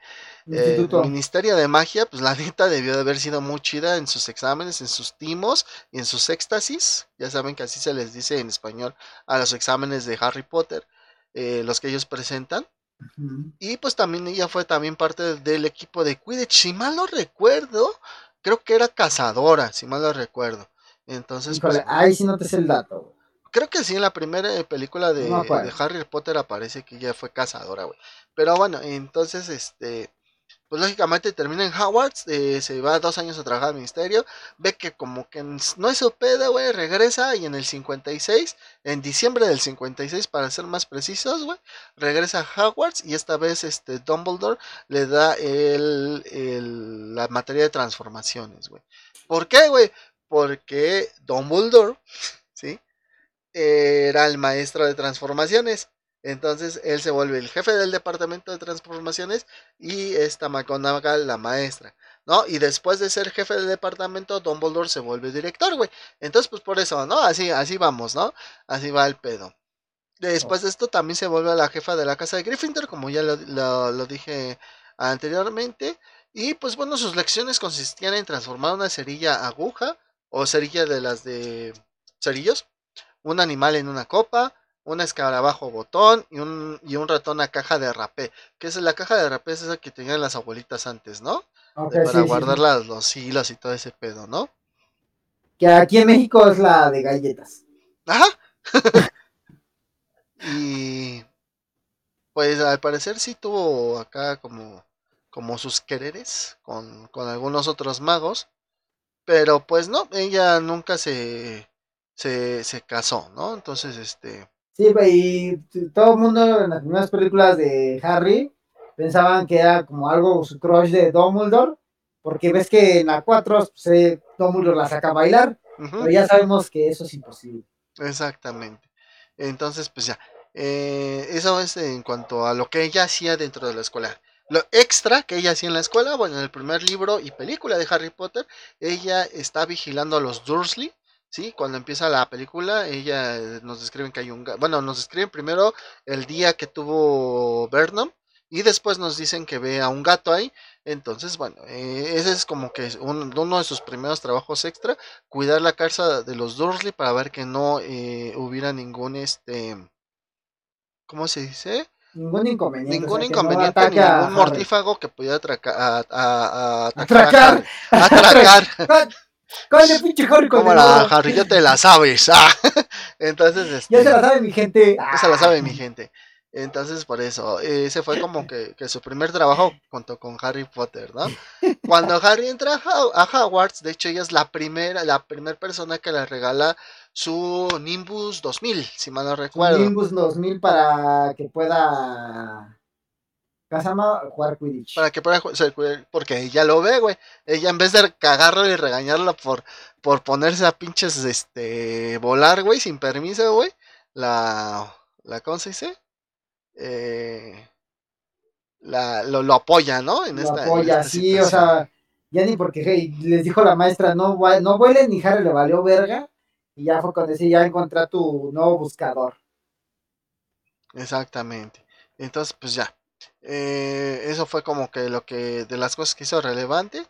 Ministerio de Magia, pues la neta debió de haber sido muy chida en sus exámenes, en sus timos y en sus éxtasis. Ya saben que así se les dice en español a los exámenes de Harry Potter. Eh, los que ellos presentan. Y pues también ella fue también parte del equipo de Quidditch. Si mal no recuerdo, creo que era cazadora, si mal no recuerdo. Entonces, pues, ahí sí no te sé el dato. Creo que sí, en la primera eh, película de, de Harry Potter aparece que ella fue cazadora, güey. Pero bueno, entonces, este, pues lógicamente termina en Howard, eh, se va dos años a trabajar al ministerio, ve que como que no es su pedo, güey, regresa y en el 56, en diciembre del 56 para ser más precisos, güey, regresa a Hogwarts y esta vez este Dumbledore le da el, el, la materia de transformaciones, güey. ¿Por qué, güey? Porque Dumbledore, ¿sí? Era el maestro de transformaciones. Entonces él se vuelve el jefe del departamento de transformaciones y esta McGonagall la maestra, ¿no? Y después de ser jefe del departamento, Dumbledore se vuelve director, güey. Entonces, pues por eso, ¿no? Así, así vamos, ¿no? Así va el pedo. Después de esto también se vuelve la jefa de la casa de Gryffindor, como ya lo, lo dije anteriormente. Y pues bueno, sus lecciones consistían en transformar una cerilla aguja o cerilla de las de cerillos, un animal en una copa, un escarabajo botón y un, y un ratón a caja de rapé. Que es la caja de rapé es esa que tenían las abuelitas antes, ¿no? para guardar los hilos y todo ese pedo, ¿no? Que aquí en México es la de galletas. Ajá. y pues al parecer sí tuvo acá como, como sus quereres con, con algunos otros magos. Pero pues no, ella nunca se, se, se casó, ¿no? Entonces, este... Sí, y todo el mundo en las primeras películas de Harry pensaban que era como algo su crush de Dumbledore, porque ves que en la 4 pues, Dumbledore la saca a bailar, pero ya sabemos que eso es imposible. Exactamente. Entonces, pues ya, eh, eso es en cuanto a lo que ella hacía dentro de la escuela. Lo extra que ella hacía en la escuela, bueno, en el primer libro y película de Harry Potter, ella está vigilando a los Dursley, ¿sí? Cuando empieza la película, ella eh, nos describen que hay un... Bueno, nos describen primero el día que tuvo Vernon, y después nos dicen que ve a un gato ahí. Entonces, bueno, eh, ese es como que uno de sus primeros trabajos extra, cuidar la casa de los Dursley para ver que no eh, hubiera ningún, este, ¿cómo se dice? Ningún inconveniente. Ningún inconveniente, ningún mortífago que pudiera atracar. A, a, atracar. Atracar. ¿Cuál es pinche Harry? ¿Cómo la Harry? Ya te la sabes. Ah. Entonces, este, ya se la sabe mi gente. Ya se la sabe mi gente. Entonces, por eso, ese fue como que, su primer trabajo junto con Harry Potter, ¿no? Cuando Harry entra a, Hogwarts, de hecho, ella es la primera, la primera persona que le regala su Nimbus 2000, si mal no recuerdo. Nimbus 2000 para que pueda jugar Quidditch. Para que pueda jugar, porque ella lo ve, güey. Ella en vez de cagarlo y regañarlo por, por ponerse a pinches, este, volar, güey, sin permiso, güey, la, la, ¿cómo se dice? eh, la, lo, lo, apoya, ¿no? En lo esta, apoya, sí, o sea, ya ni porque hey, les dijo la maestra, no, no vuelen ni Harry le valió verga, y ya fue cuando decía, ya encontré tu nuevo buscador. Exactamente. Entonces, pues ya. Eh, eso fue como que lo que de las cosas que hizo relevante.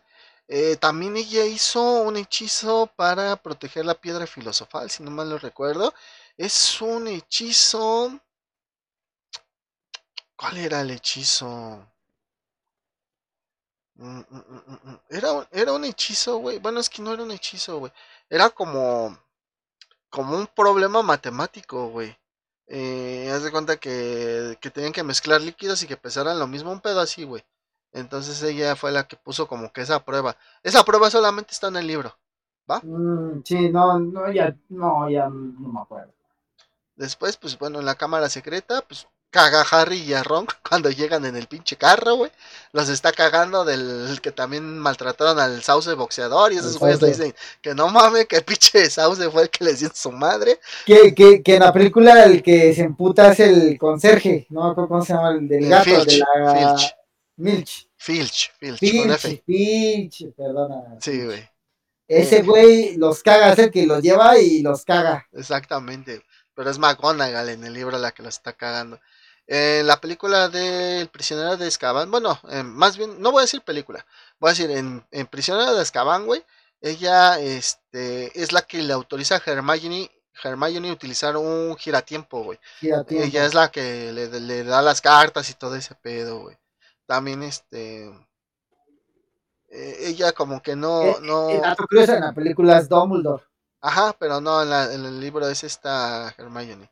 Eh, también ella hizo un hechizo para proteger la piedra filosofal, si no mal lo recuerdo. Es un hechizo ¿Cuál era el hechizo? Mm, mm, mm, era, era un hechizo, güey. Bueno, es que no era un hechizo, güey. Era como, como un problema matemático, güey. Eh, haz de cuenta que, que tenían que mezclar líquidos y que pesaran lo mismo, un pedo así, güey. Entonces ella fue la que puso como que esa prueba. Esa prueba solamente está en el libro, ¿va? sí, no, no, ya, no, ya no me acuerdo. Después, pues bueno, en la cámara secreta, pues caga Harry y a Ron cuando llegan en el pinche carro, güey. Los está cagando del que también maltrataron al sauce boxeador y esos güeyes le dicen que no mames, que el pinche sauce fue el que les dio su madre. Que, que, que en la película el que se emputa es el conserje, ¿no? ¿Cómo se llama? El del gato, de la... Filch. Milch. Filch, Filch, Filch, Filch, perdona. Sí, güey. Ese eh. güey los caga, es el que los lleva y los caga. Exactamente. Pero es McGonagall en el libro la que los está cagando. En la película de El prisionero de Escaban, bueno, más bien, no voy a decir película, voy a decir en, en Prisionero de Escaban, güey, ella este, es la que le autoriza a Hermione, Hermione utilizar un giratiempo, güey. Ella es la que le, da las cartas y todo ese pedo, güey. También este... Eh, ella como que no... Eh, no... en la película es Dumbledore. Ajá, pero no, en, en el libro es esta Hermione.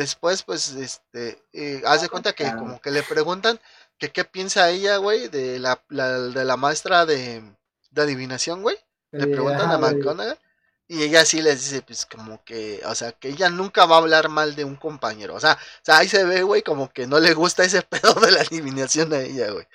Después, pues, este, eh, haz de cuenta que como que le preguntan que qué piensa ella, güey, de la, de la maestra de, adivinación, güey. Le preguntan a McGonagall. Y ella sí les dice, pues, como que, o sea, que ella nunca va a hablar mal de un compañero. O sea, o sea ahí se ve, güey, como que no le gusta ese pedo de la adivinación a ella, güey.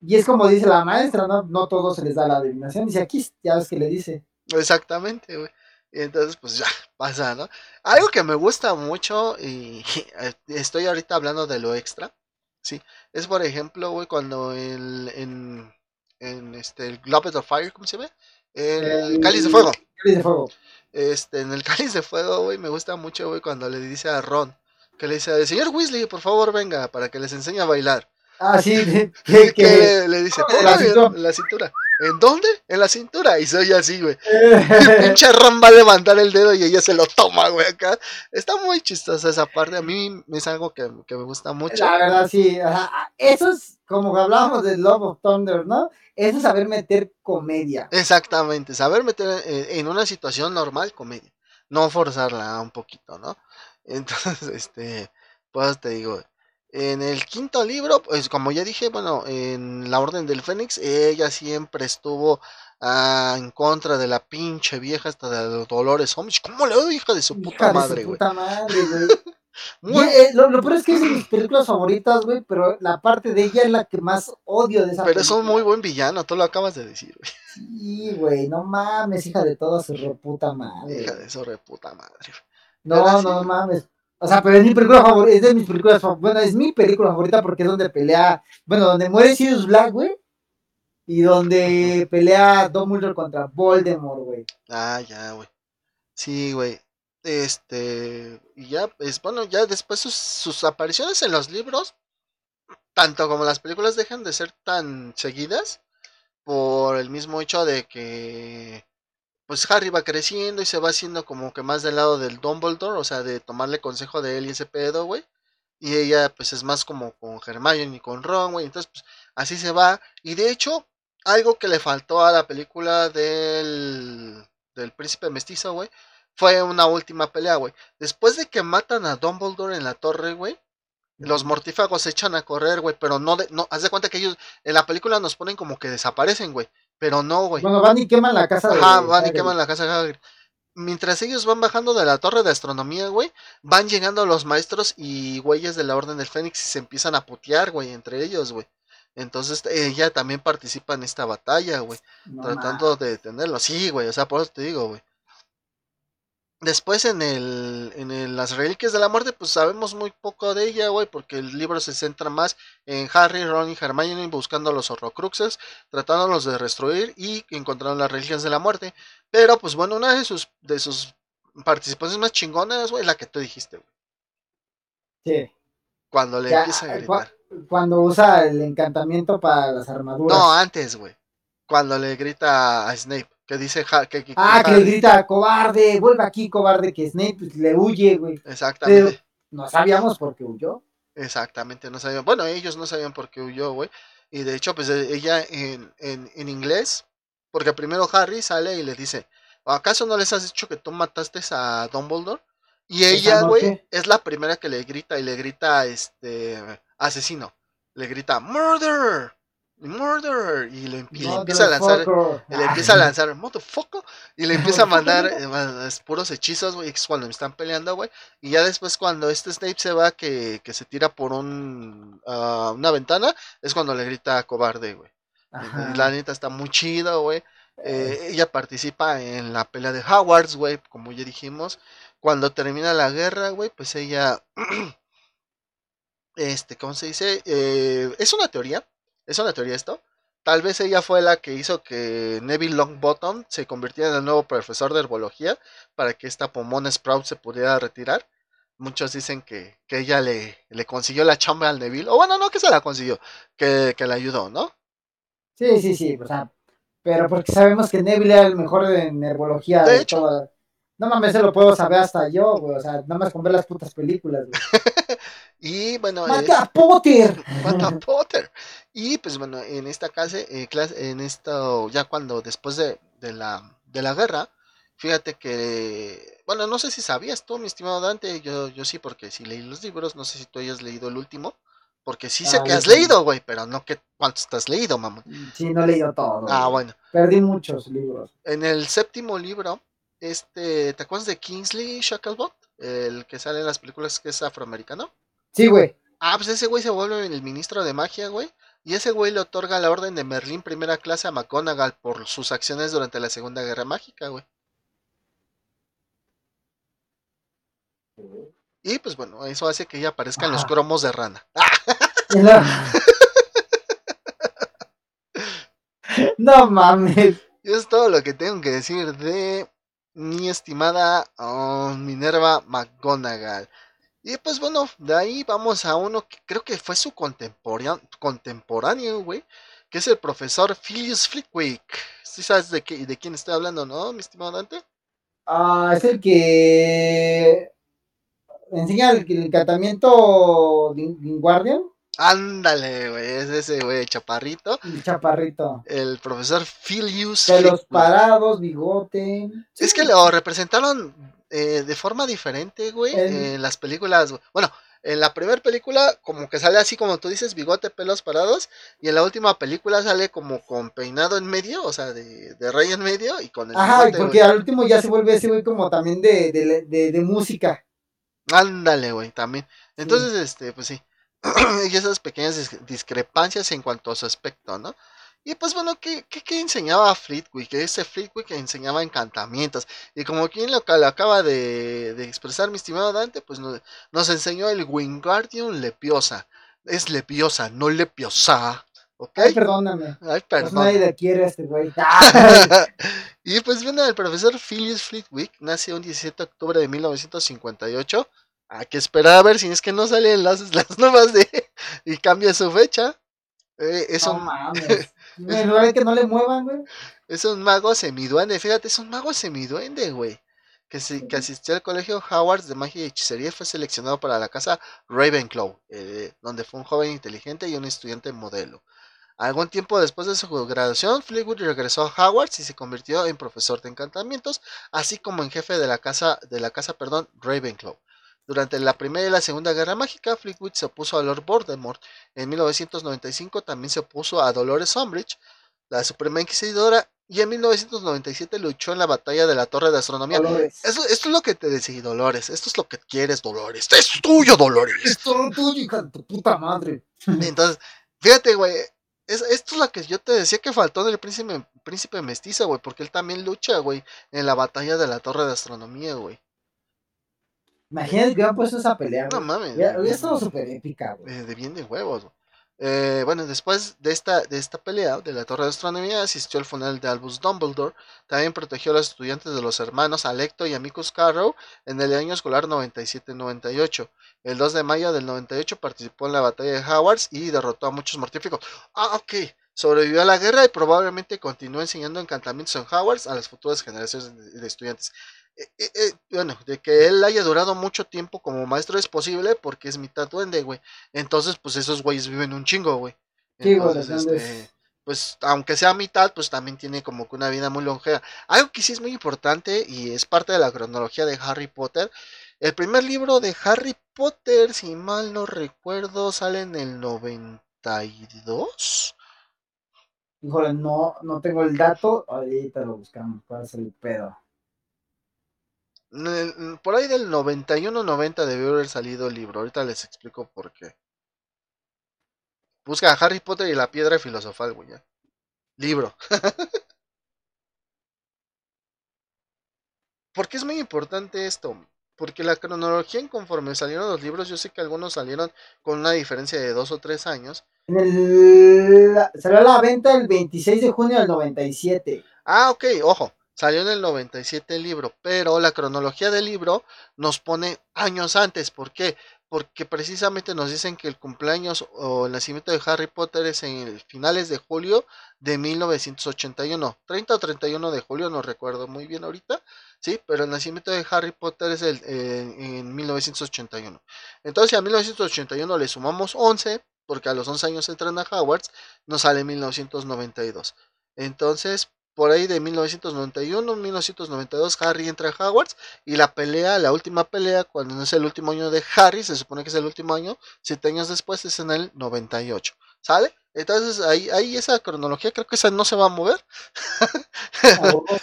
Y es como dice la maestra, ¿no? No todos se les da la adivinación. Dice aquí, ya ves que le dice. Exactamente, güey. Y entonces, pues ya, pasa, ¿no? Algo que me gusta mucho, y estoy ahorita hablando de lo extra, ¿sí? Es, por ejemplo, güey, cuando el, en, en este, el Globet of Fire, ¿cómo se llama? El, Cáliz de Fuego. Cáliz de Fuego. Este, en el Cáliz de Fuego, güey, me gusta mucho, güey, cuando le dice a Ron, que le dice, señor Weasley, por favor, venga, para que les enseñe a bailar. Ah, sí, que, le, dice, la, cintura. la cintura. ¿En dónde? En la cintura. Y soy así, güey. Pinche Ram va a levantar el dedo y ella se lo toma, güey, acá. Está muy chistosa esa parte. A mí es algo que, que me gusta mucho. La verdad, sí. O sea, eso es como que hablábamos de Love of Thunder, ¿no? Eso es saber meter comedia. Exactamente. Saber meter en, en una situación normal comedia. No forzarla un poquito, ¿no? Entonces, este, pues te digo, en el quinto libro, pues como ya dije, bueno, en la Orden del Fénix, ella siempre estuvo ah, en contra de la pinche vieja hasta de Dolores Hombres. ¿Cómo le doy, hija de su puta de madre, su güey? puta madre, güey. Y, Muy- eh, lo, lo peor es que es de mis películas favoritas, güey, pero la parte de ella es la que más odio de esa Pero es un película. muy buen villano, tú lo acabas de decir, güey. Sí, güey, no mames, hija de toda su reputa madre. Hija güey. de su reputa madre. No, Pero sí. no mames. O sea, pero es mi película favorita, es de mis películas favoritas, bueno, es mi película favorita porque es donde pelea, bueno, donde muere Sirius Black, güey, y donde pelea Dumbledore contra Voldemort, güey. Ah, ya, güey. Sí, güey. Este, y ya, es bueno, ya después sus, sus apariciones en los libros, tanto como las películas, dejan de ser tan seguidas por el mismo hecho de que, pues Harry va creciendo y se va haciendo como que más del lado del Dumbledore, o sea, de tomarle consejo de él y ese pedo, güey. Y ella, pues es más como con Hermione y con Ron, güey. Entonces, pues así se va. Y de hecho, algo que le faltó a la película del, del príncipe mestizo, güey, fue una última pelea, güey. Después de que matan a Dumbledore en la torre, güey, los mortífagos se echan a correr, güey, pero no, de, no, haz de cuenta que ellos en la película nos ponen como que desaparecen, güey, pero no, güey. Bueno, van y queman la casa de Ajá, van y queman la casa de Hagrid. Mientras ellos van bajando de la torre de astronomía, güey, van llegando los maestros y güeyes de la Orden del Fénix y se empiezan a putear, güey, entre ellos, güey. Entonces ella también participa en esta batalla, güey, No tratando de detenerlo. Sí, güey, o sea, por eso te digo, güey. Después en el, en el Las Reliquias de la Muerte, pues sabemos muy poco de ella, güey, porque el libro se centra más en Harry, Ron y Hermione buscando los Horrocruxes, tratándolos de destruir y encontrando las Reliquias de la Muerte. Pero, pues bueno, una de sus, de sus participaciones más chingonas, güey, la que tú dijiste, güey. Sí. Cuando le Ya, empieza a cua- gritar. cuando usa el encantamiento para las armaduras. No, antes, güey. Cuando le grita a Snape, que dice Ha- que, que- ah, que que le grita, cobarde, vuelve aquí, cobarde, que Snape pues, le huye, güey. Exactamente. No sabíamos por qué huyó. Exactamente, no sabían. Bueno, ellos no sabían por qué huyó, güey. Y de hecho, pues e- ella en, en, en inglés, porque primero Harry sale y le dice, ¿acaso no les has dicho que tú mataste a Dumbledore? Y ella, güey, es la primera que le grita y le grita, este, asesino. Le grita, murder, murder. Y le, y le empieza a lanzar, y le empieza a lanzar, motherfucker, y le empieza a mandar eh, puros hechizos, güey, es cuando están peleando, güey. Y ya después cuando este Snape se va, que, que se tira por un, ah, una ventana, es cuando le grita cobarde, güey. La neta está muy chido, güey. Eh, ella participa en la pelea de Howards, güey, como ya dijimos. Cuando termina la guerra, güey, pues ella, este, ¿cómo se dice? Eh, es una teoría, es una teoría esto. Tal vez ella fue la que hizo que Neville Longbottom se convirtiera en el nuevo profesor de herbología para que esta Pomona Sprout se pudiera retirar. Muchos dicen que, que ella le, le consiguió la chamba al Neville. O bueno, no que se la consiguió, que, que le ayudó, ¿no? Sí, sí, sí, o sea, pero porque sabemos que Neville era el mejor en herbología De de, hecho. toda- No mames, se lo puedo saber hasta yo, güey, o sea, nada más con ver las putas películas, güey. Y bueno, ¡Mata a Potter! Mata Potter. Y pues bueno, en esta clase, eh, clase en esto, ya cuando después de, de la, de la guerra, fíjate que, bueno, no sé si sabías tú, mi estimado Dante, yo, yo sí, porque sí leí los libros, no sé si tú hayas leído el último, porque sí sé Ah, que has sí. leído, güey, pero no que cuántos te has leído, mamón. Sí, no he leído todo. Ah, bueno, Perdí muchos libros. en el séptimo libro, este, ¿te acuerdas de Kingsley Shacklebot? El que sale en las películas que es afroamericano. Sí, güey. Ah, pues ese güey se vuelve el ministro de magia, güey. Y ese güey le otorga la orden de Merlín primera clase a McGonagall por sus acciones durante la Segunda Guerra Mágica, güey. Y pues bueno, eso hace que ella aparezca en los cromos de rana. No mames. Y eso es todo lo que tengo que decir de mi estimada oh, Minerva McGonagall. Y pues bueno, de ahí vamos a uno que creo que fue su contemporáneo, güey, que es el profesor Philius Flickwick. ¿Sí sabes de, qué, de quién estoy hablando, no, mi estimado Dante? Ah, es el que enseña el, encantamiento Guardian. Ándale, güey, es ese güey, chaparrito. El chaparrito. El profesor Philius Pelos parados, bigote. Es que lo representaron eh, de forma diferente, güey, en las películas. Bueno, en la primera película, como que sale así como tú dices, bigote, pelos parados. Y en la última película sale como con peinado en medio, o sea, de, de rey en medio y con el. Ajá, porque al último ya se vuelve ese güey como también de, de, de música. Ándale, güey, también. Entonces, este, pues sí. y esas pequeñas discrepancias en cuanto a su aspecto, ¿no? Y pues bueno, ¿qué, qué, enseñaba Fleetwick? Que ese Fleetwick enseñaba encantamientos. Y como quien lo, acaba de, expresar mi estimado Dante, pues nos, enseñó el Wingardium Lepiosa. Es Lepiosa, no Lepiosa. Ay, perdóname. Ay, pues perdón. nadie le quiere a este güey. y pues bueno, el profesor Phyllis Fleetwick nació un 17 de octubre de 1958 hay que esperar a ver si es que no salen las, las nuevas de y cambia su fecha. Eh, es no un, mames. Que no le muevan, güey. Es un mago semiduende, fíjate, es un mago semiduende, güey. Que, que asistió al colegio Howard de magia y hechicería y fue seleccionado para la casa Ravenclaw, eh, donde fue un joven inteligente y un estudiante modelo. Algún tiempo después de su graduación, Fleetwood regresó a Howard y se convirtió en profesor de encantamientos, así como en jefe de la casa, de la casa perdón, Ravenclaw. Durante la Primera y la Segunda Guerra Mágica, Fleetwood se opuso a Lord Voldemort. En 1995 también se opuso a Dolores Umbridge, la Suprema Inquisidora, y en 1997 luchó en la batalla de la Torre de Astronomía. esto es lo que te decía, Dolores. Esto es lo que quieres, Dolores. Esto es tuyo, Dolores. Esto es tuyo, hija de tu puta madre. Entonces, fíjate, güey. esto es lo que yo te decía que faltó del príncipe, príncipe mestizo, güey. Porque él también lucha, güey, en la batalla de la Torre de Astronomía, güey. Imagínate que hubieran puesto esa pelea. No mames. Hubiera, estado súper épica, güey. De bien de huevos. Eh, bueno, después de esta, de esta pelea de la Torre de Astronomía, asistió al funeral de Albus Dumbledore. También protegió a los estudiantes de los hermanos Alecto y Amicus Carrow en el año escolar 97-98. El 2 de mayo del 98 participó en la batalla de Howards y derrotó a muchos mortíficos. Ah, ok. Sobrevivió a la guerra y probablemente continuó enseñando encantamientos en Howards a las futuras generaciones de estudiantes. Eh, eh, eh, bueno, de que él haya durado mucho tiempo como maestro es posible porque es mitad duende, güey. Entonces, pues esos güeyes viven un chingo, güey. Entonces, este, pues aunque sea mitad, pues también tiene como que una vida muy longeva. Algo que sí es muy importante y es parte de la cronología de Harry Potter. El primer libro de Harry Potter, si mal no recuerdo, sale en el 92. Híjole, no, no tengo el dato. Ahorita lo buscamos para hacer el pedo. Por ahí del 91-90 debió haber salido el libro. Ahorita les explico por qué. Busca a Harry Potter y la piedra filosofal, güey. Libro. ¿Por qué es muy importante esto? Porque la cronología en conforme salieron los libros, yo sé que algunos salieron con una diferencia de dos o tres años. salió a la venta el 26 de junio del 97. Ah, ok, ojo. Salió en el 97 el libro, pero la cronología del libro nos pone años antes. ¿Por qué? Porque precisamente nos dicen que el cumpleaños o el nacimiento de Harry Potter es en finales de julio de 1981. 30 o 31 de julio, no recuerdo muy bien ahorita. Sí, pero el nacimiento de Harry Potter es el, en 1981. Entonces a 1981 le sumamos 11, porque a los 11 años entran a Hogwarts, nos sale 1992. Entonces, por ahí de 1991, 1992, Harry entra a Hogwarts y la pelea, la última pelea, cuando no es el último año de Harry, se supone que es el último año, siete años después es en el 98. ¿Sale? Entonces ahí, ahí esa cronología creo que esa no se va a mover.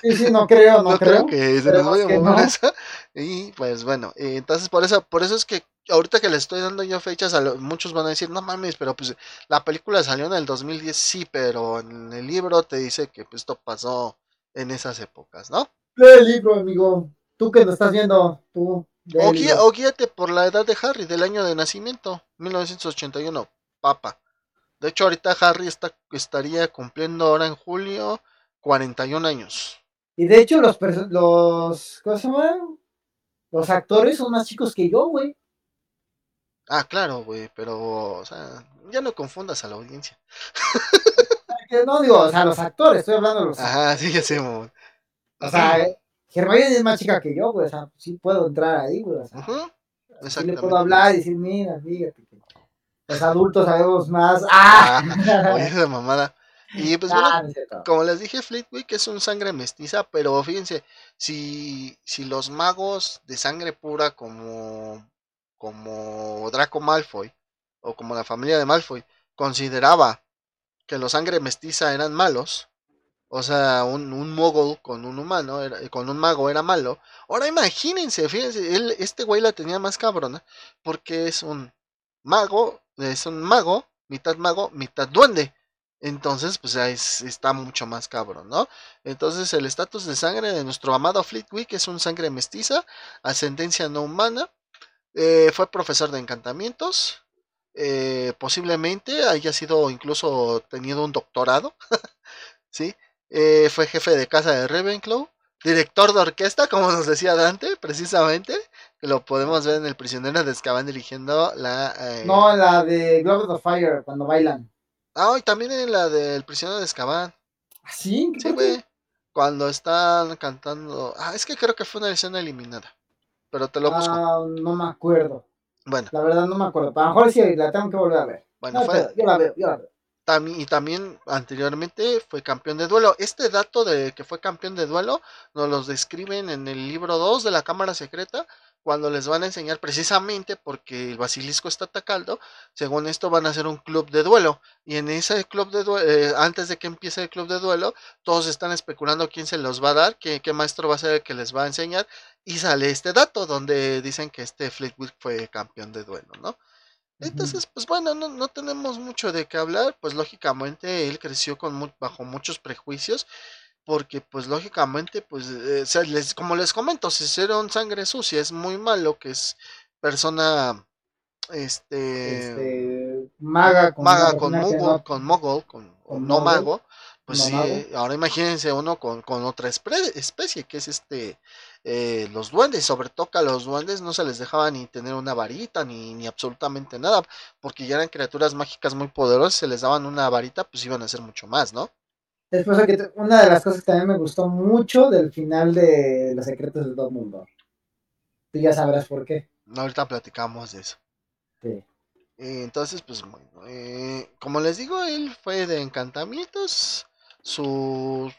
sí, sí, no creo, no, creo, que se nos vaya a mover esa. Y pues bueno, entonces por eso, por eso es que ahorita que le estoy dando yo fechas, a muchos van a decir, no mames, pero pues la película salió en el 2010, sí, pero en el libro te dice que pues, esto pasó en esas épocas, ¿no? Lee el libro, amigo. Tú que lo estás viendo, tú. O, o guíate por la edad de Harry, del año de nacimiento, 1981, papa. De hecho, ahorita Harry está, estaría cumpliendo ahora en julio 41 años. Y de hecho, los, los, ¿cómo se llama? Los actores son más chicos que yo, güey. Ah, claro, güey, pero, o sea, ya no confundas a la audiencia. no digo, o sea, los actores, estoy hablando de los actores. Ajá, sí, ya sé. O sea, Hermione es más chica que yo, güey, o sea, sí puedo entrar ahí, güey, o sea, sí le puedo hablar y decir, mira, fíjate los adultos sabemos más. ¡Ah! Oye, esa mamada. Y pues bueno, Ah, no es cierto. como les dije, Fleetwick es un sangre mestiza, pero fíjense, si, si los magos de sangre pura como, como Draco Malfoy o como la familia de Malfoy consideraba que los sangre mestiza eran malos, o sea, un, un mogul con un humano, era- con un mago era malo, ahora imagínense, fíjense, él, este güey la tenía más cabrona porque es un mago, es un mago, mitad mago, mitad duende. Entonces, pues es- está mucho más cabrón, ¿no? Entonces, el estatus de sangre de nuestro amado Fleetwick es un sangre mestiza, ascendencia no humana. eh, fue profesor de encantamientos. eh, posiblemente haya sido incluso tenido un doctorado. ¿Sí? Eh, fue jefe de casa de Ravenclaw. Director de orquesta, como nos decía Dante, precisamente. Lo podemos ver en El prisionero de Azkaban dirigiendo la. eh, No, la de Globes of Fire, cuando bailan. Ah, y también en la del prisionero de Azkaban. ¿Ah, ¿Sí? ¿Qué Sí, güey. Cuando están cantando. Ah, es que creo que fue una escena eliminada. Pero te lo busco. Ah, no me acuerdo. Bueno, La verdad no me acuerdo. A lo mejor sí la tengo que volver a ver. bueno, No, fue. yo la veo, yo la veo. También, y también anteriormente fue campeón de duelo. Este dato de que fue campeón de duelo nos los describen en el libro 2 de la Cámara Secreta, cuando les van a enseñar precisamente porque el basilisco está atacando. Según esto, van a hacer un club de duelo. Y en ese club de duelo, antes de que empiece el club de duelo, todos están especulando quién se los va a dar, qué, qué maestro va a ser el que les va a enseñar. Y sale este dato donde dicen que este Fleetwood fue campeón de duelo, ¿no? Entonces, pues bueno, no, no tenemos mucho de qué hablar, pues lógicamente él creció con bajo muchos prejuicios, porque pues lógicamente, pues, eh, les, como les comento, si hicieron sangre sucia es muy malo, que es persona, este, Este, maga con, maga con mogul, no- con mogul, con, no mago, pues no sí, mago. ahora imagínense uno con, con otra especie, que es este, eh, los duendes, sobre todo que a los duendes no se les dejaba ni tener una varita, ni, ni absolutamente nada, porque ya eran criaturas mágicas muy poderosas, se les daban una varita, pues iban a hacer mucho más, ¿no? Te- una de las cosas que también me gustó mucho del final de Los Secretos de Todo Mundo. Tú ya sabrás por qué. Ahorita platicamos de eso. Sí. Eh, Entonces, pues bueno, eh, como les digo, él fue de encantamientos. Su,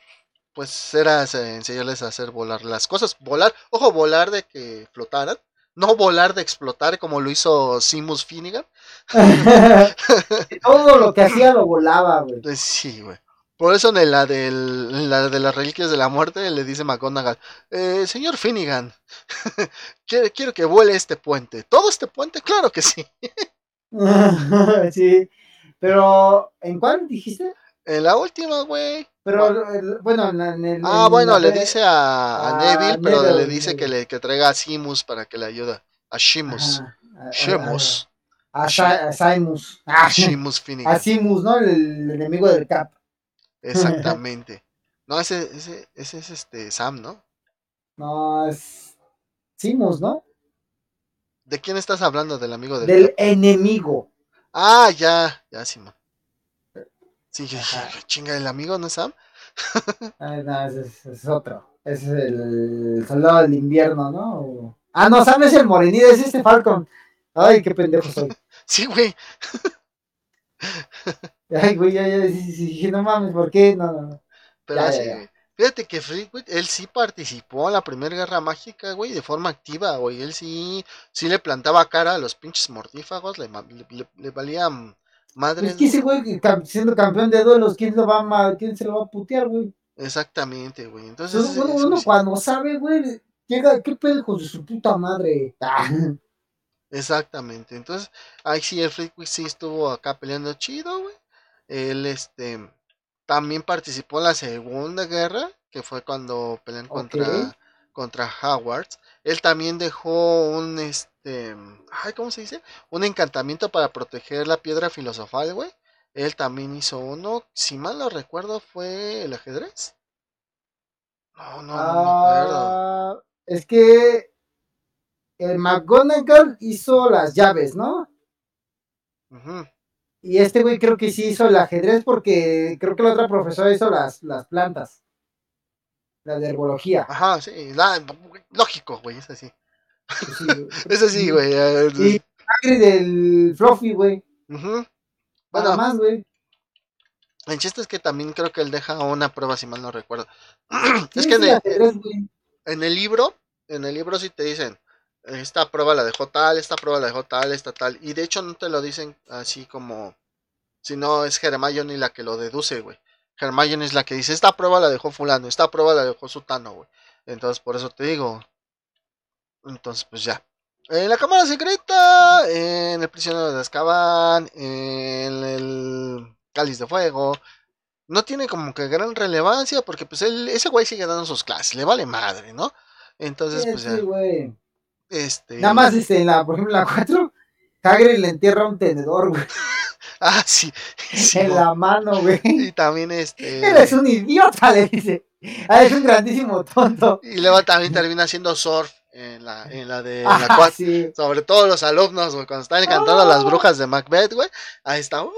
pues era enseñarles a hacer volar las cosas. Volar, ojo, volar de que flotaran. No volar de explotar como lo hizo Simus Finnegan. Todo lo que hacía lo volaba, güey. Eh, Sí, güey. Por eso en la, del, en la de las reliquias de la muerte le dice McGonagall, eh, señor Finnegan, quiero, quiero que vuele este puente. ¿Todo este puente? Claro que sí. sí. Pero, ¿en cuál dijiste? En la última, güey. Pero, el- bueno, en, el. Ah, en bueno, le dice a, a a Neville, pero Neville, le dice que le que traiga a Simus para que le ayude. A Shimus. A- a- Shimus. A, a, a Simus. Ah, Shimus a Finnegan. Simus, ¿no? El, el enemigo del Cap. Exactamente. No, ese, ese, ese es este Sam, ¿no? No, es. Simus, ¿no? ¿De quién estás hablando? Del amigo del. Del enemigo. Ah, ya, ya, Simón. Sí, chinga, el amigo no es Sam. Ah, no, ese es, es otro. Ese es el soldado del invierno, ¿no? O- Ah, no, Sam es el morenito, es este Falcon. Ay, qué pendejo soy. Sí, güey. Ay, güey, ya, ya, sí, sí, no mames, ¿por qué? No, no, no. Pero Ya, así, ya. Fíjate que Fleetwood, él sí participó en la Primera Guerra Mágica, güey, de forma activa, güey. Él sí, sí le plantaba cara a los pinches mortífagos, le, le, le- le valía madre. Es que ese güey, siendo campeón de duelos, ¿quién, lo va a ¿quién se lo va a putear, güey? Exactamente, güey. Entonces, Uno, uno- cuando sabe, güey, llega, ¿qué pedo con su puta madre? Exactamente. Entonces, ahí sí, el Fleetwood sí estuvo acá peleando chido, güey. Él, este, también participó en la Segunda Guerra, que fue cuando pelean contra, Ok. contra Howard. Él también dejó un, este, ay, ¿cómo se dice? Un encantamiento para proteger la piedra filosofal, güey. Él también hizo uno, si mal no recuerdo, fue el ajedrez. No, no, no me acuerdo. Ah, es que el McGonagall hizo las llaves, ¿no? Ujú. Y este güey creo que sí hizo el ajedrez porque creo que la otra profesora hizo las, las plantas. La de herbología. Ajá, sí, la- lógico, güey, es así. Sí, Es así, güey. Y Hagrid del Fluffy, güey. ujú. Nada Bueno, más, güey. el chiste es que también creo que él deja una prueba, si mal no recuerdo. Sí, es que en el, ajedrez, en el libro, en el libro sí te dicen, esta prueba la dejó tal, esta prueba la dejó tal, esta tal. Y de hecho no te lo dicen así como, si no es Hermione la que lo deduce, güey. Hermione es la que dice, esta prueba la dejó fulano, esta prueba la dejó sutano, güey. Entonces por eso te digo. Entonces pues ya. En la cámara secreta, en el prisionero de Azkaban, en el cáliz de fuego. No tiene como que gran relevancia porque pues él, ese güey sigue dando sus clases, le vale madre, ¿no? Entonces Sí, pues sí, ya. güey. Este. Nada más, este, en la, por ejemplo, en la 4, Hagrid le entierra un tenedor, güey. Ah, sí. sí, en la mano, güey. Y también este. Eres un idiota, le dice. Ah, es un grandísimo tonto. Y luego también termina haciendo surf en la, en la de la Ajá, 4. sí. Sobre todo los alumnos, güey, cuando están cantando a las brujas de Macbeth, güey. Ahí está. ¡uh!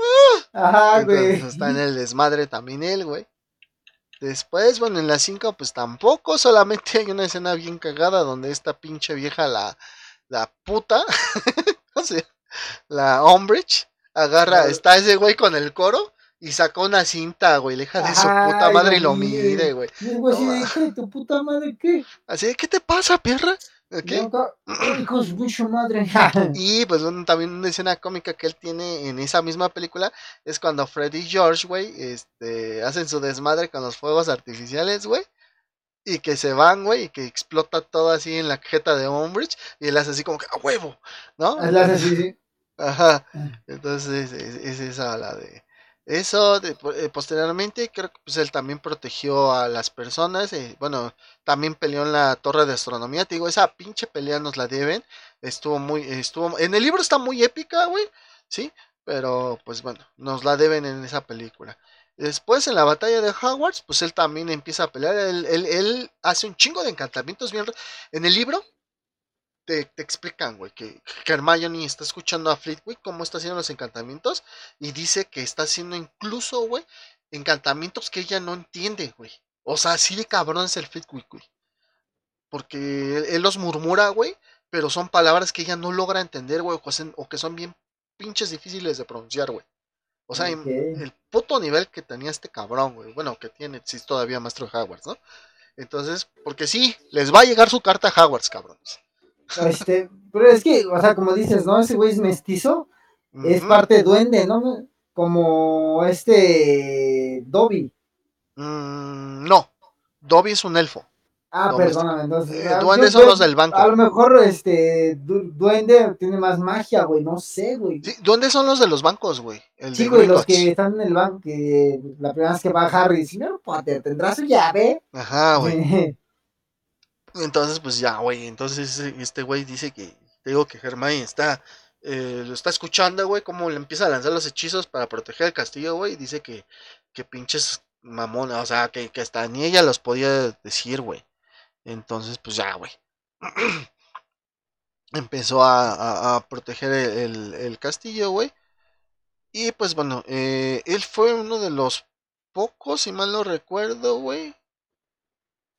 Ajá, güey. está en el desmadre también él, güey. Después, bueno, en la 5, pues tampoco, solamente hay una escena bien cagada donde esta pinche vieja, la, la puta, ¿cómo se llama? La Umbridge, agarra, está ese güey con el coro y sacó una cinta, güey, la hija de su puta madre y lo mide. güey. Y el güey así de tu puta madre, ¿qué? Así de, ¿qué te pasa, perra? Madre. Y pues bueno, también una escena cómica que él tiene en esa misma película es cuando Freddy y George, güey, este, hacen su desmadre con los fuegos artificiales, güey. Y que se van, güey, y que explota todo así en la jeta de Umbridge. Y él hace así como que a huevo, ¿no? Hazle así, sí. Ajá. Entonces es, es esa la de... Eso, de- eh, posteriormente creo que pues él también protegió a las personas, eh, bueno, también peleó en la torre de astronomía, te digo, esa pinche pelea nos la deben, estuvo muy, estuvo, en el libro está muy épica, güey, sí, pero pues bueno, nos la deben en esa película. Después en la batalla de Hogwarts, pues él también empieza a pelear, él, él, él hace un chingo de encantamientos bien... En el libro te, te explican, güey, que, que Hermione está escuchando a Flitwick cómo está haciendo los encantamientos y dice que está haciendo incluso, güey, encantamientos que ella no entiende, güey. O sea, así de cabrón es el Flitwick, güey. Porque él, él los murmura, güey, pero son palabras que ella no logra entender, güey, o que son- bien pinches difíciles de pronunciar, güey. O sea, el puto nivel que tenía este cabrón, güey. Bueno, que tiene, si es todavía maestro de Hogwarts, ¿no? Entonces, porque sí, les va a llegar su carta a Hogwarts, cabrones. Este, pero es que, o sea, como dices, ¿no? Ese güey es mestizo, es parte duende, ¿no? Como este Dobby. Mm, no, Dobby es un elfo. Ah, No, perdóname, entonces. Eh, ah, duendes son los del banco. A lo mejor este du- duende tiene más magia, güey, no sé, güey. Sí, ¿Dónde son los de los bancos, güey? Sí, güey, los que están en el banco, que la primera vez que va Harry, señor Potter, ¿tendrá su llave? Ajá, güey. Entonces, pues ya, güey. Entonces, este güey dice que, digo que Hermione está, eh, lo está escuchando, güey, cómo le empieza a lanzar los hechizos para proteger el castillo, güey. Dice que, que pinches mamona, o sea, que, que hasta ni ella los podía decir, güey. Entonces, pues ya, güey. Empezó a, a- proteger el, el- el castillo, güey. Y pues bueno, eh, él fue uno de los pocos, si mal no recuerdo, güey,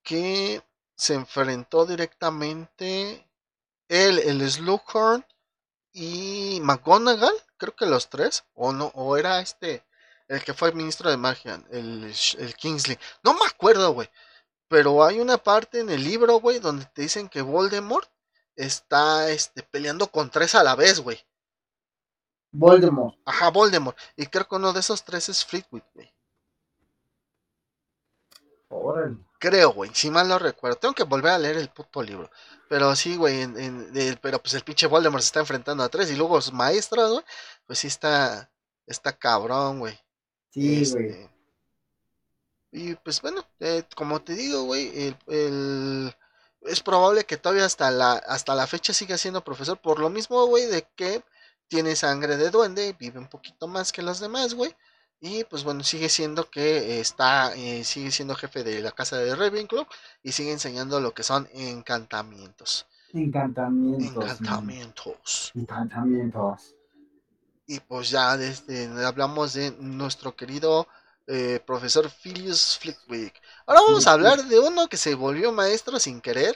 que se enfrentó directamente él, el Slughorn y McGonagall, creo que los tres, o no, o era este, el que fue ministro de magia, el, el Kingsley, no me acuerdo, güey, pero hay una parte en el libro, güey, donde te dicen que Voldemort está, este, peleando con tres a la vez, güey, Voldemort. ajá, Voldemort, y creo que uno de esos tres es Flitwick, güey. Órale. Creo, güey, si mal no recuerdo. Tengo que volver a leer el puto libro. Pero sí, güey, en- pero pues el pinche Voldemort se está enfrentando a tres y luego sus maestros, güey. Pues sí está, está cabrón, güey. Sí, Este, güey. y pues bueno, eh, como te digo, güey, el, el- es probable que todavía hasta la, hasta la fecha siga siendo profesor. Por lo mismo, güey, de que tiene sangre de duende, vive un poquito más que los demás, güey. Y pues bueno, sigue siendo que está, eh, sigue siendo jefe de la casa de Ravenclaw y sigue enseñando lo que son encantamientos. Encantamientos. Encantamientos. Encantamientos. Y pues ya desde, hablamos de nuestro querido eh, profesor Philius Flickwick. Ahora vamos a hablar de uno que se volvió maestro sin querer.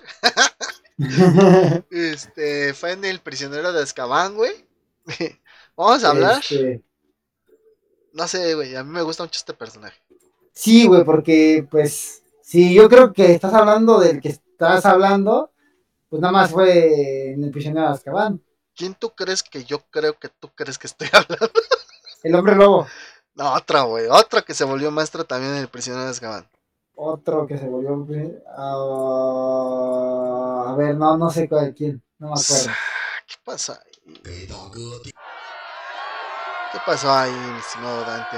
este fue en El prisionero de Azkaban, güey. vamos a hablar. Este no sé, güey, a mí me gusta mucho este personaje. Sí, güey, porque pues sí, yo creo que estás hablando del que estás hablando, pues nada más fue en El prisionero de Azkaban. ¿Quién tú crees que yo creo que tú crees que estoy hablando? El hombre lobo. No, otra, güey. Otro que se volvió maestro también en el prisionero de Azkaban. Otro que se volvió. Uh, a ver, no, no sé cuál, quién. No me acuerdo. ¿Qué pasa ahí? ¿Qué pasó ahí, mi estimado Dante?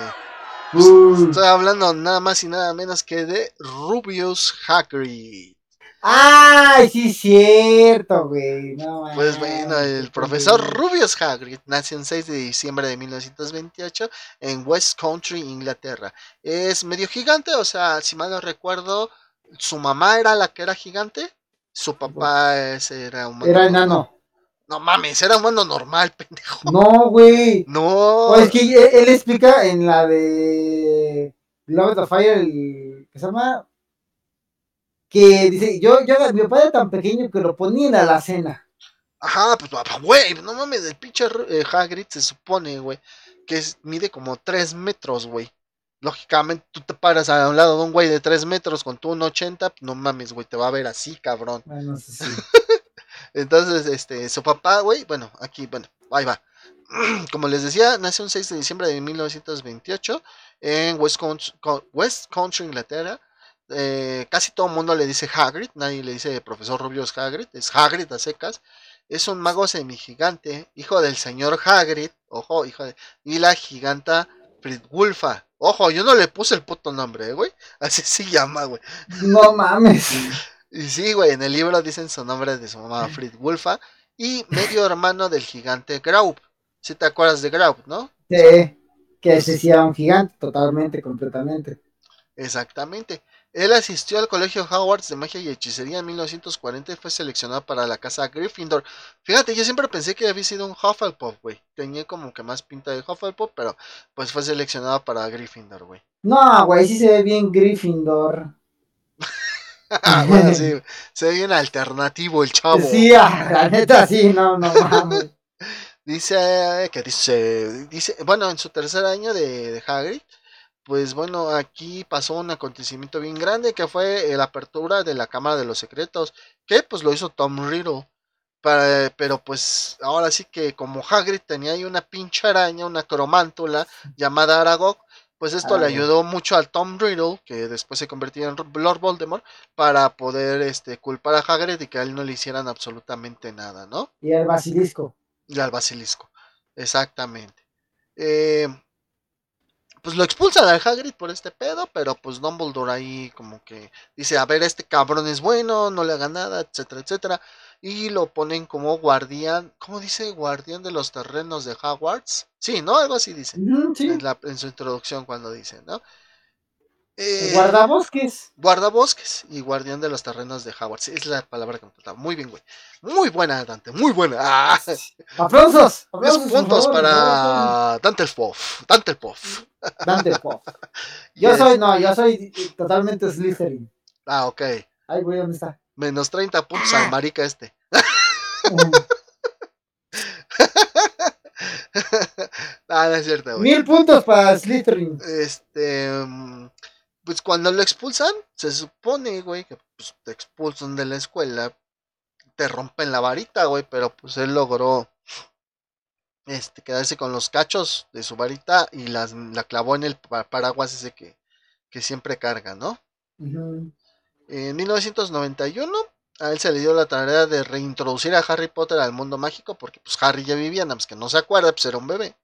Uh. Estoy hablando nada más y nada menos que de Rubius Hagrid. ¡Ay, sí, cierto, güey! pues bueno, el profesor Rubius Hagrid nació el 6 de diciembre de 1928 en West Country, Inglaterra. Es medio gigante, o sea, si mal no recuerdo, su mamá era la que era gigante, su papá era un Era enano. No mames, era un mundo normal, pendejo. No, güey. No. es que él, explica en la de Love of Fire, el, que se llama que dice, yo, yo, mi papá era tan pequeño que lo ponían a la cena. Ajá, pues, güey, no mames, el pinche eh, Hagrid se supone, güey, que mide como 3 metros, güey. Lógicamente, tú te paras a un lado de un güey de 3 metros con tu 1,80, no mames, güey, te va a ver así, cabrón. Bueno, sí, sí. Entonces, este, su papá, güey, bueno, aquí, bueno, ahí va. Como les decía, nació un 6 de diciembre de 1928 en West West Country Inglaterra. Eh, casi todo el mundo le dice Hagrid, nadie le dice profesor Rubius Hagrid, es Hagrid a secas. Es un mago semigigante, hijo del señor Hagrid, ojo, hijo de. Y la giganta Fridwulfa. Ojo, yo no le puse el puto nombre, eh, güey. Así se llama, güey. No mames. y sí, güey, en el libro dicen su nombre de su mamá, Fridwulfa. Y medio hermano del gigante Graup. Si te acuerdas de Graup, ¿no? Sí, que ese sí era un gigante, totalmente, completamente. Exactamente. Él asistió al colegio Hogwarts de magia y hechicería en 1940 y fue seleccionado para la casa Gryffindor. Fíjate, yo siempre pensé que había sido un Hufflepuff, güey. Tenía como que más pinta de Hufflepuff, pero pues fue seleccionado para Gryffindor, güey. No, güey, sí se ve bien Gryffindor. Bueno, sí, se ve bien alternativo el chavo. Sí, ah, la neta sí, no, no mames. dice que dice, dice, bueno, en su tercer año de, de Hagrid pues bueno, aquí pasó un acontecimiento bien grande que fue la apertura de la Cámara de los Secretos, que pues lo hizo Tom Riddle. pero pues ahora sí que como Hagrid tenía ahí una pinche araña, una cromántula llamada Aragog, pues esto le ayudó mucho al Tom Riddle, que después se convirtió en Lord Voldemort, para poder este, culpar a Hagrid y que a él no le hicieran absolutamente nada, ¿no? Y al basilisco. Y al basilisco, exactamente. Eh, pues lo expulsan al Hagrid por este pedo, pero pues Dumbledore ahí como que dice, a ver, este cabrón es bueno, no le haga nada, etcétera, etcétera. Y lo ponen como guardián, ¿cómo dice? Guardián de los terrenos de Hogwarts. Sí, ¿no? Algo así dice. en, la, en su introducción cuando dice, ¿no? Eh, guardabosques. Guardabosques y guardián de los terrenos de Howard. es la palabra que me faltaba. Muy bien, güey. Muy buena, Dante. Muy buena. Ah. ¡Aplausos! puntos para Dante el Poff. Dante el Poff. Dante el Poff. Yo soy, no, yo soy totalmente Slytherin. Ah, ok. Ay, güey, ¿dónde está? Menos 30 puntos al marica este. ah, no es cierto, güey. Mil puntos para Slytherin. Este. Mm, pues cuando lo expulsan, se supone, güey, que pues, te expulsan de la escuela, te rompen la varita, güey, pero pues él logró este, quedarse con los cachos de su varita y las, la clavó en el paraguas ese que, que siempre carga, ¿no? En 1991 a él se le dio la tarea de reintroducir a Harry Potter al mundo mágico porque pues Harry ya vivía, nada más que no se acuerda, pues era un bebé.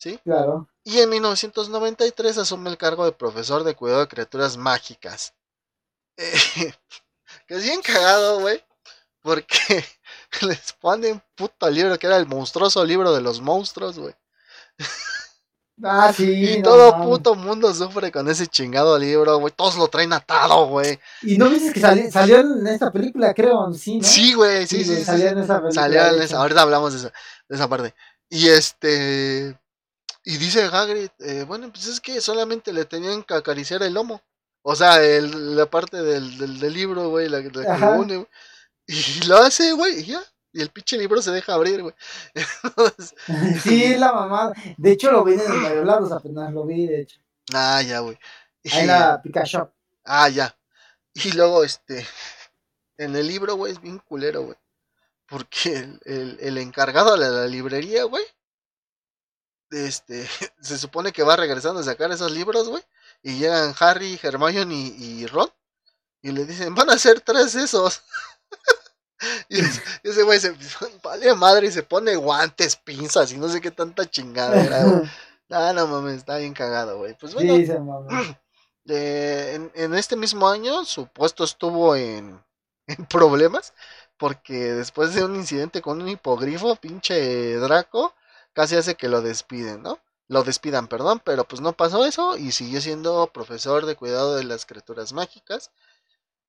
¿sí? Claro. Y en 1993 asume el cargo de profesor de cuidado de criaturas mágicas. Eh, que es bien cagado, güey, porque les ponen puto libro que era el monstruoso libro de los monstruos, güey. Ah, sí. Y todo puto mundo sufre con ese chingado libro, güey. Todos lo traen atado, güey. Y no dices que salió en esta película, creo, sí, ¿no? Sí, güey, sí, sí. salió en esa película. Salió en esa, ahorita hablamos de esa, de esa parte. Y este. Y dice Hagrid, eh, bueno, pues es que solamente le tenían que acariciar el lomo. O sea, el, la parte del, del, del libro, güey, la, la que une, güey. Y lo hace, güey, y ya. Y el pinche libro se deja abrir, güey. Entonces, Sí, es la mamada. De hecho, lo vi en varios lados, apenas lo vi, de hecho. ah, ya, güey. Y- Ahí en la Pika Shop. Ah, ya. Y luego, este, en el libro, güey, es bien culero, güey. Porque el, el, el encargado de la librería, güey, este, se supone que va regresando a sacar esos libros, güey. Y llegan Harry, Hermione y, y Ron. Y le dicen, van a ser tres esos. Y ese- ese güey se vale madre y se pone guantes, pinzas y no sé qué tanta chingadera, güey. Ah, no mames, está bien cagado, güey. Pues bueno, Sí, eh, en, en este mismo año su puesto estuvo en, en problemas porque después de un incidente con un hipogrifo, pinche Draco casi hace que lo despiden, ¿no? Lo despidan, perdón, pero pues no pasó eso y siguió siendo profesor de cuidado de las criaturas mágicas.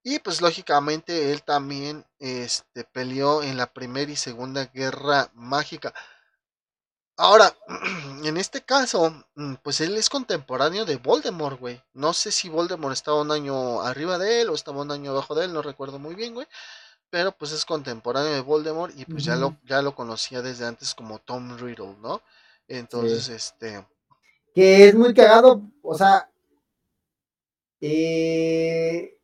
Y pues lógicamente él también este, peleó en la primera y segunda guerra mágica. Ahora, en este caso, mm, pues él es contemporáneo de Voldemort, güey. No sé si Voldemort estaba un año arriba de él o estaba un año abajo de él, no recuerdo muy bien, güey. Pero pues es contemporáneo de Voldemort y pues ya lo ya lo conocía desde antes como Tom Riddle, ¿no? Entonces, este, Que es muy cagado, o sea, eh,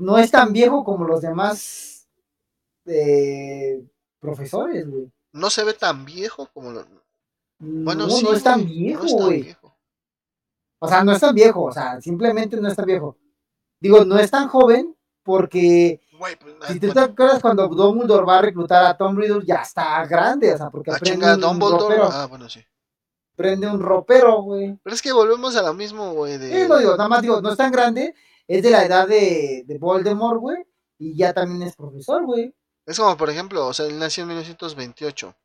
no es tan viejo como los demás eh, profesores, güey. no se ve tan viejo como lo... Bueno, no, sí, no es tan viejo, no güey. viejo. O sea, no es tan viejo, o sea, simplemente no es tan viejo. Digo, no es tan joven porque Güey, pues, si ah, te acuerdas cuando Dumbledore va a reclutar a Tom Riddle, ya está grande, o sea, porque ah, aprende chinga, un Dumbledore. ropero, Ah, bueno, sí. prende un ropero, güey. Pero es que volvemos a lo mismo, güey, Sí, de... lo digo, nada más digo, no es tan grande, es de la edad de, de Voldemort, güey, y ya también es profesor, güey. Es como, por ejemplo, o sea, él nació en 1928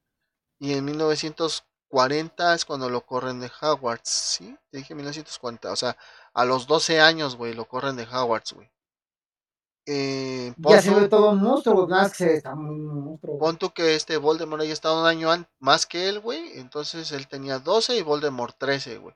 y en 1940 es cuando lo corren de Hogwarts, ¿sí? Te dije 1940, o sea, a los 12 años, güey, lo corren de Hogwarts, güey. Eh, Ya se ve todo un monstruo, güey, nada más que se ve está muy monstruo. pon tú que este Voldemort haya estado un año más que él, güey, entonces él tenía 12 y Voldemort 13, güey.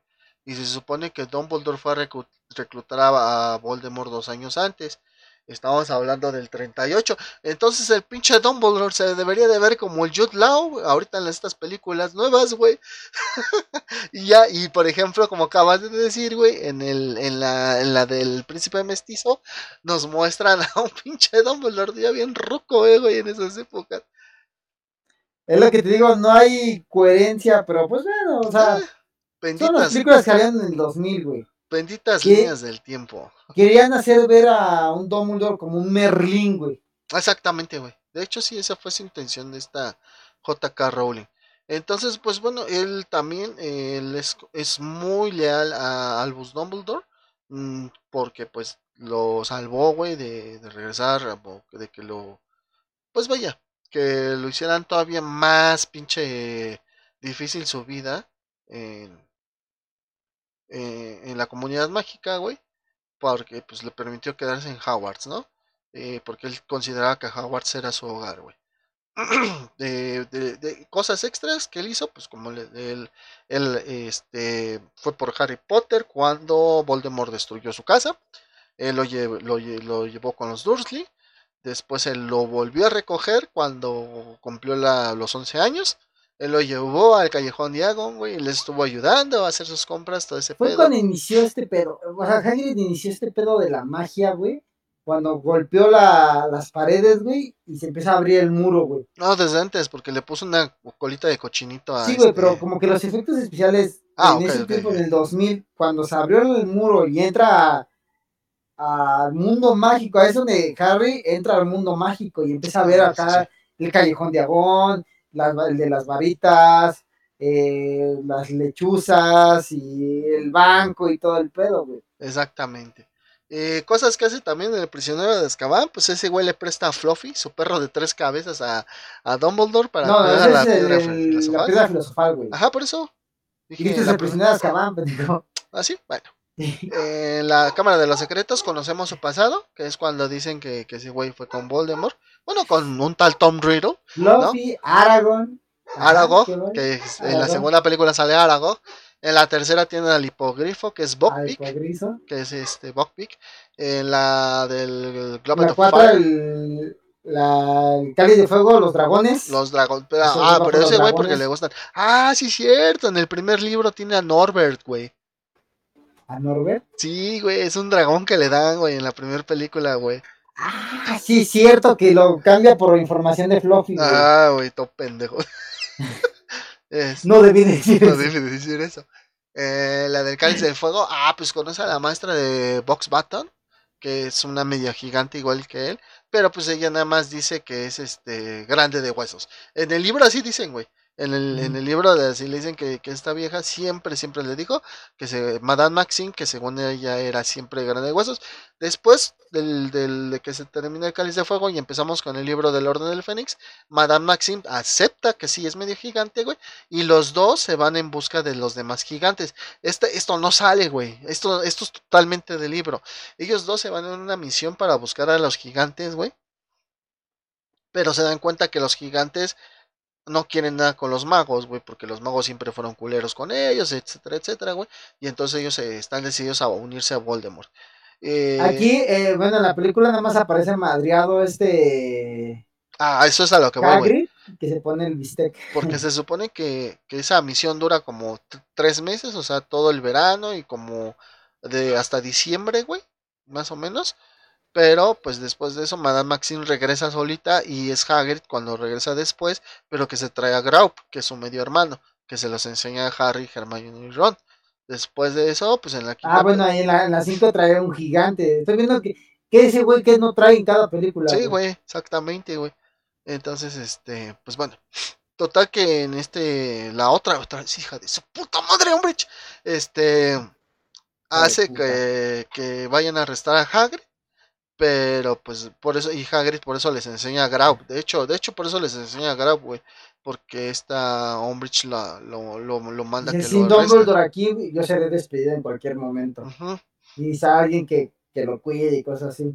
Y se supone que Dumbledore fue a reclu- reclutar a, Voldemort dos años antes. Estamos hablando del 38. Entonces el pinche Dumbledore se debería de ver como el Jude Law ahorita en estas películas nuevas, güey. y ya, y por ejemplo, como acabas de decir, güey, en, el, en, la, en la del príncipe mestizo, nos muestran a un pinche Dumbledore ya bien ruco, eh, güey, en esas épocas. Es lo que te digo, no hay coherencia, pero pues bueno, o sea, Ah, son las benditas, películas que habían en el 2000, güey. benditas líneas del tiempo. Querían hacer ver a un Dumbledore como un Merlín, güey. Exactamente, güey. De hecho, sí, esa fue su intención de esta JK Rowling. Entonces, pues bueno, él también él es, es muy leal a Albus Dumbledore. mm, porque pues lo salvó, güey, de, de regresar, de que lo... Pues vaya, que lo hicieran todavía más pinche difícil su vida en, eh, en la comunidad mágica, güey. Porque pues le permitió quedarse en Hogwarts, ¿no? Eh, porque él consideraba que Hogwarts era su hogar, güey. de, cosas extras que él hizo, pues como él, él este, fue por Harry Potter cuando Voldemort destruyó su casa, él lo, lo lle- lo llevó con los Dursley, después él lo volvió a recoger cuando cumplió los 11 años, él lo llevó al Callejón Diagon, güey, y le estuvo ayudando a hacer sus compras, todo ese Fue pedo. cuando inició este pedo. O sea, Hagrid inició este pedo de la magia, güey. Cuando golpeó la, las paredes, güey, y se empieza a abrir el muro, güey. No, desde antes, porque le puso una colita de cochinito a Sí, güey, este- pero como que los efectos especiales Ah, en ese tiempo, ok. en el 2000, cuando se abrió el muro y entra al mundo mágico, a eso de Harry entra al mundo mágico y empieza a ver Ah, sí, acá sí. el callejón de Agón, las, el de las varitas, eh, las lechuzas y el banco y todo el pedo, güey. Exactamente. Eh, cosas que hace también el prisionero de Azkaban, pues ese güey le presta a Fluffy, su perro de tres cabezas, a, a Dumbledore para No, ese la es el- piedra el- filosofal. la piedra filosofal, güey. Ajá, por eso. La el prisionero de Azkaban, pendejo. Ah, sí, bueno. En la Cámara de los Secretos conocemos su pasado, que es cuando dicen que, que ese güey fue con Voldemort. Bueno, con un tal Tom Riddle. Luffy, Aragorn, Aragog, que es- en la segunda película sale Aragog. En la tercera tiene al hipogrifo, que es Ah, Buckbeak, hipogriso. que es este Buckbeak. En la del of 4, Fire, el, la, el cáliz de fuego, los dragones. los dragones. Ah, pero ese güey porque le gustan. Ah, sí, cierto. En el primer libro tiene a Norbert, güey. A Norbert. Sí, güey, es un dragón que le dan, güey, en la primera película, güey. Ah, sí, cierto que lo cambia por información de Fluffy. güey. Ah, güey, todo pendejo. Es- no debí decir no eso. debe de decir eso. Eh, la del cáliz de fuego. Ah, pues conoce a la maestra de Box Button, que es una media gigante igual que él. Pero pues ella nada más dice que es este grande de huesos. En el libro así dicen, güey. En el, en el libro de así le dicen que, que esta vieja siempre, siempre le dijo que se, Madame Maxine, que según ella era siempre grande de huesos. Después del, del- de que se termina el cáliz de fuego y empezamos con el libro del orden del Fénix, Madame Maxine acepta que sí es medio gigante, güey. Y los dos se van en busca de los demás gigantes. Este, esto no sale, güey. Esto, esto es totalmente del libro. Ellos dos se van en una misión para buscar a los gigantes, güey. Pero se dan cuenta que los gigantes no quieren nada con los magos, güey, porque los magos siempre fueron culeros con ellos, etcétera, etcétera, güey. Y entonces ellos eh, están decididos a unirse a Voldemort. Eh, Aquí, eh, bueno, en la película nada más aparece madriado este Ah, eso es a lo que voy, güey. Que se pone el bistec. Porque se supone que, que esa misión dura como tres meses, o sea, todo el verano y como de hasta diciembre, güey, más o menos. Pero pues después de eso, Madame Maxine regresa solita y es Hagrid cuando regresa después, pero que se trae a Graup, que es su medio hermano, que se los enseña a Harry, Hermione y Ron. Después de eso, pues en la quinta Ah, bueno, ahí en la, en la 5 trae un gigante. Estoy viendo que, que ese güey que no trae en cada película. Sí, güey, exactamente, güey. Entonces, este, pues bueno. Total que en este, la otra, otra hija de su puta madre, hombre. Este, hace que, que vayan a arrestar a Hagrid. Pero pues por eso, y Hagrid por eso les enseña a Graup. De hecho, de hecho por eso les enseña a Graup, güey. Porque esta Umbridge la, lo, lo, lo manda que sin lo. Dumbledore aquí, yo seré despedida en cualquier momento. Y está alguien que, que lo cuide y cosas así.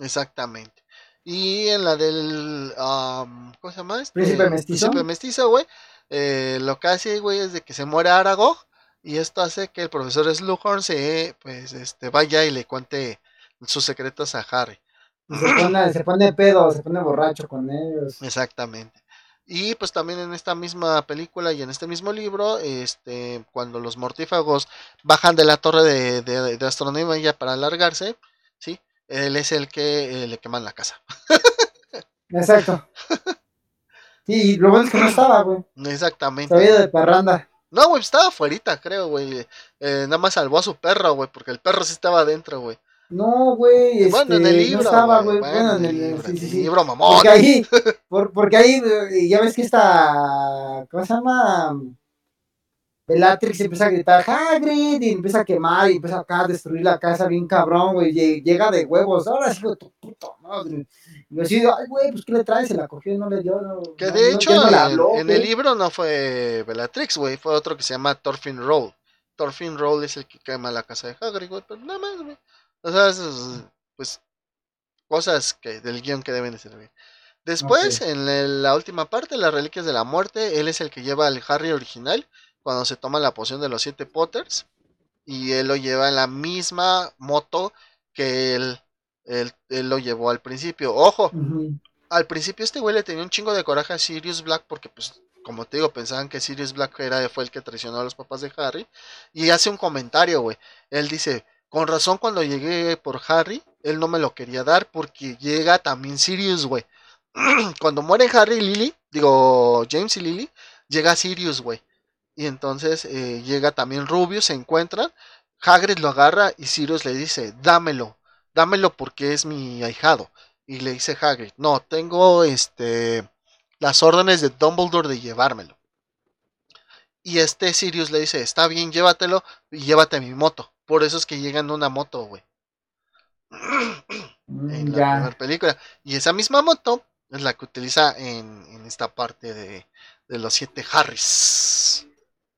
Exactamente. Y en la del. am, ¿Cómo se llama? Este? Príncipe mestizo. Príncipe mestizo, güey. eh, lo que hace, güey, es de que se muere Aragog. Y esto hace que el profesor Slughorn se, pues, este, vaya y le cuente sus secretos a Harry. Se pone, se pone pedo, se pone borracho con ellos. Exactamente. Y pues también en esta misma película y en este mismo libro, este, cuando los mortífagos bajan de la torre de, de, de astronomía para alargarse, ¿sí? Él es el que eh, le queman la casa. Exacto. Sí, y lo bueno es que no estaba, güey. Exactamente. Ido de parranda. No, güey, estaba afuera, creo, güey. Eh, nada más salvó a su perro, güey, porque el perro sí estaba adentro, güey. No, güey. Este, bueno, en el libro, no estaba, güey. Bueno, Bueno, en el libro, sí, libro, mamón. Porque ahí, por, porque ahí, eh, ya ves que esta, ¿cómo se llama? Bellatrix empieza a gritar, Hagrid, y empieza a quemar, y empieza acá a destruir la casa bien cabrón, güey, lle- llega de huevos, ahora sí, tu puta madre. Y yo ay, güey, pues, ¿qué le traes? Se la cogió y no le dio, no, Que de no- hecho, no en, el libro no fue Bellatrix, güey, fue otro que se llama Thorfinn Roll. Thorfinn Roll es el que quema la casa de Hagrid, güey, pero nada más, güey. O sea, pues, cosas que del guion que deben de servir. Después, en la última parte, las reliquias de la muerte, él es el que lleva al Harry original cuando se toma la poción de los siete Potters. Y él lo lleva en la misma moto que él, él, él lo llevó al principio. Ojo, al principio este güey le tenía un chingo de coraje a Sirius Black porque pues como te digo pensaban que Sirius Black era fue el que traicionó a los papás de Harry y hace un comentario güey él dice con razón cuando llegué por Harry él no me lo quería dar porque llega también Sirius güey cuando mueren Harry y Lily digo James y Lily llega Sirius güey y entonces eh, llega también Rubius se encuentran Hagrid lo agarra y Sirius le dice dámelo dámelo porque es mi ahijado y le dice Hagrid, no, tengo este las órdenes de Dumbledore de llevármelo. Y este Sirius le dice, está bien, llévatelo y llévate mi moto. Por eso es que llega en una moto, güey. Mm, En la ya. primera película. Y esa misma moto es la que utiliza en, en esta parte de, de los siete Harrys.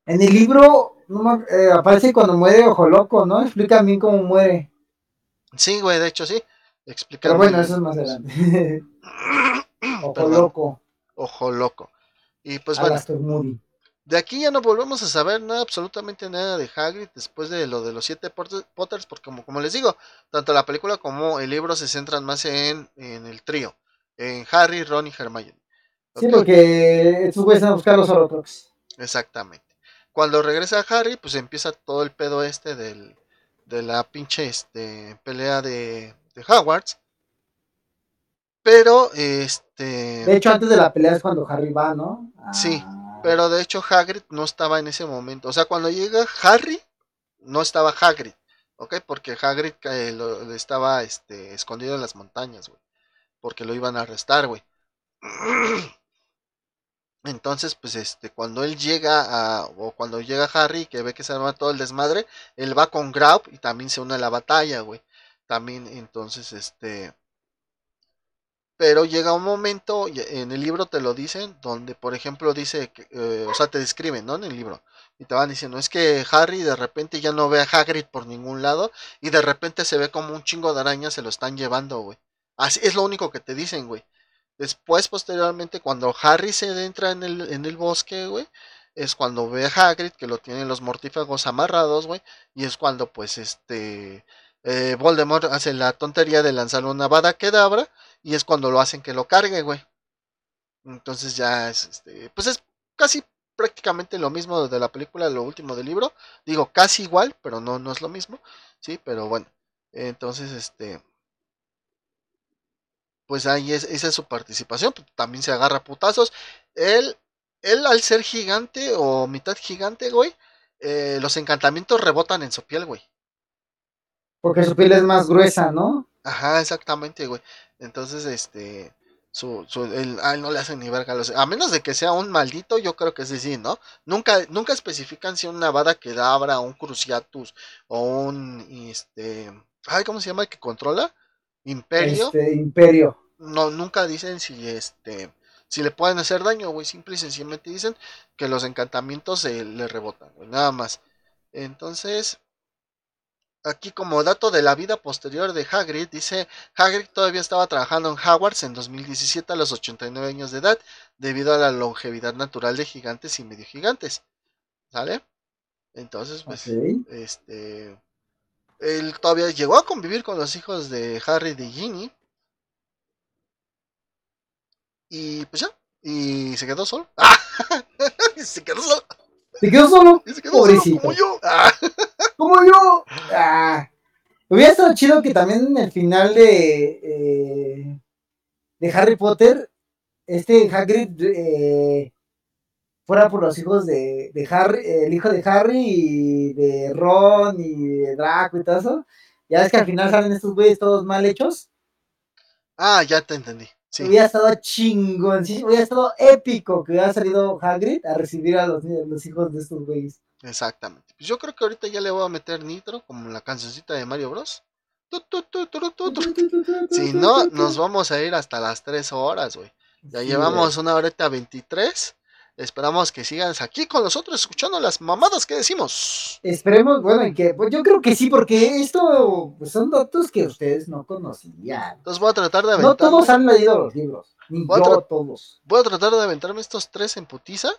En el libro no eh, aparece cuando muere Ojo Loco, ¿no? Explica bien cómo muere. Sí, güey, de hecho sí. Explica Pero bueno, eso es más adelante. Ojo Perdón. Loco. Ojo loco. Y pues bueno, de aquí ya no volvemos a saber nada, absolutamente nada de Hagrid después de lo de los siete Potters, porque como, como les digo, tanto la película como el libro se centran más en, en el trío, en Harry, Ron y Hermione. Sí, porque su a buscar los Horrocrux. Exactamente. Cuando regresa Harry, pues empieza todo el pedo este del, de la pinche este, pelea de, de Hogwarts. Pero, este... De hecho, antes de la pelea es cuando Harry va, ¿no? Sí. Pero de hecho Hagrid no estaba en ese momento. O sea, cuando llega Harry, no estaba Hagrid. ¿Ok? Porque Hagrid eh, lo, estaba este, escondido en las montañas, güey. Porque lo iban a arrestar, güey. Entonces, pues este, cuando él llega a, o cuando llega Harry, que ve que se arma todo el desmadre, él va con Graup y también se une a la batalla, güey. También, entonces, este, pero llega un momento, en el libro te lo dicen, donde por ejemplo dice, eh, o sea, te describen, ¿no? En el libro. Y te van diciendo, es que Harry de repente ya no ve a Hagrid por ningún lado y de repente se ve como un chingo de arañas se lo están llevando, güey. Así es lo único que te dicen, güey. Después, posteriormente, cuando Harry se adentra en el, en el bosque, güey, es cuando ve a Hagrid que lo tienen los mortífagos amarrados, güey, y es cuando, pues, este, eh, Voldemort hace la tontería de lanzar una bada quedabra y es cuando lo hacen que lo cargue, güey. Entonces ya es, este, pues es casi prácticamente lo mismo de la película, lo último del libro. Digo, casi igual, pero no, no es lo mismo, sí, pero bueno. Entonces, este, pues ahí es, esa es su participación, pues, también se agarra putazos. Él, él al ser gigante o mitad gigante, güey, eh, los encantamientos rebotan en su piel, güey. Porque su piel es más gruesa, ¿no? Ajá, exactamente, güey. Entonces, este, su, su, el, a él no le hacen ni verga. a menos de que sea un maldito, yo creo que sí, sí, ¿no? Nunca, nunca especifican si una vada quedabra, un cruciatus, o un, este, ay, ¿cómo se llama el que controla? Imperio. Este, imperio. No, nunca dicen si, este, si le pueden hacer daño, güey. Simple y sencillamente dicen que los encantamientos se le rebotan, güey, nada más. Entonces, aquí como dato de la vida posterior de Hagrid, dice, Hagrid todavía estaba trabajando en Hogwarts en 2017 a los 89 años de edad, debido a la longevidad natural de gigantes y medio gigantes. ¿Sale? Entonces, pues, este, él todavía llegó a convivir con los hijos de Harry y Ginny. Y pues ya, y se quedó solo. se quedó solo. Se quedó solo. se quedó solo como yo. como yo. Ah. Hubiera estado chido que también en el final de, eh, de Harry Potter, este Hagrid eh, fuera por los hijos de, de, Harry, el hijo de Harry y de Ron y de Draco y todo eso. Ya ves que al final salen estos güeyes todos mal hechos. Ah, ya te entendí. Hubiera estado chingón, hubiera estado épico que hubiera salido Hagrid a recibir a los, los hijos de estos güeyes. Exactamente. Pues yo creo que ahorita ya le voy a meter nitro, como la cancioncita de Mario Bros. Si no, nos vamos a ir hasta las 3 horas, güey. Ya llevamos una horita 23. Esperamos que sigan aquí con nosotros escuchando las mamadas que decimos. Esperemos, bueno, que pues yo creo que sí, porque esto pues, son datos que ustedes no conocían. Entonces voy a tratar de aventarme. No todos han leído los libros, ni yo todos. Voy a tratar de aventarme estos tres en putiza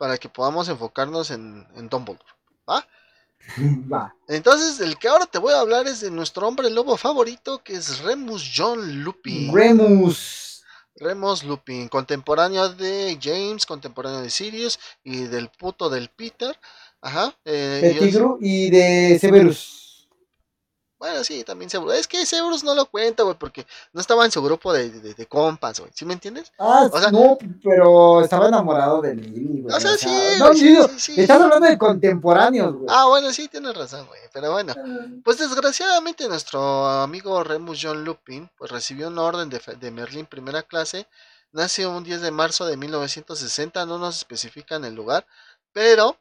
para que podamos enfocarnos en, en Dumbledore. ¿va? Va. Entonces, el que ahora te voy a hablar es de nuestro hombre lobo favorito, que es Remus John Lupin. Remus. Remus Lupin, contemporáneo de James, contemporáneo de Sirius y del puto del Peter. Ajá. Eh, de Tigru y de Severus. Bueno, sí, también Severus. Es que Severus no lo cuenta, güey, porque no estaba en su grupo de, de, compas, güey. ¿Sí me entiendes? Ah, no, pero estaba enamorado de Lily, güey. O sea, sí, no, sí, sí, Estás hablando de contemporáneos, güey. Ah, bueno, sí, tienes razón, güey. Pero bueno, ah. pues desgraciadamente nuestro amigo Remus John Lupin, pues recibió una orden de, de Merlín primera clase. Nació un 10 de marzo de 1960, no nos especifican el lugar, pero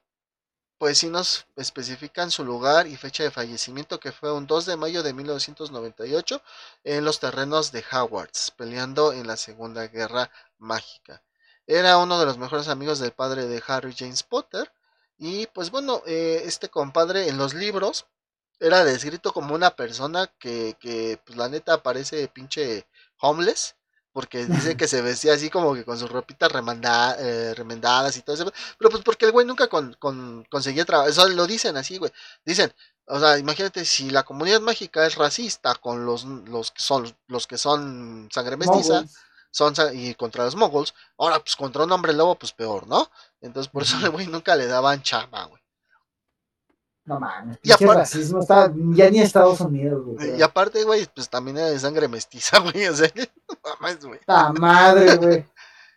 pues sí nos especifican su lugar y fecha de fallecimiento que fue un 2 de mayo de 1998 en los terrenos de Hogwarts, peleando en la Segunda Guerra Mágica. Era uno de los mejores amigos del padre de Harry James Potter y pues bueno, eh, este compadre en los libros era descrito como una persona que, que pues la neta parece pinche homeless, porque dice que se vestía así como que con sus ropitas remanda, eh, remendadas y todo eso. Pero pues porque el güey nunca con, con, conseguía trabajo. Eso lo dicen así, güey. Dicen, o sea, imagínate si la comunidad mágica es racista con los, los que son los que son sangre mestiza. Son, y contra los moguls, ahora pues contra un hombre lobo, pues peor, ¿no? Entonces por eso el güey nunca le daban chama, güey. No mames, y racismo está ya ni Estados Unidos, güey. Y aparte, güey, pues también era de sangre mestiza, güey, o sea, mames, güey. La madre, güey.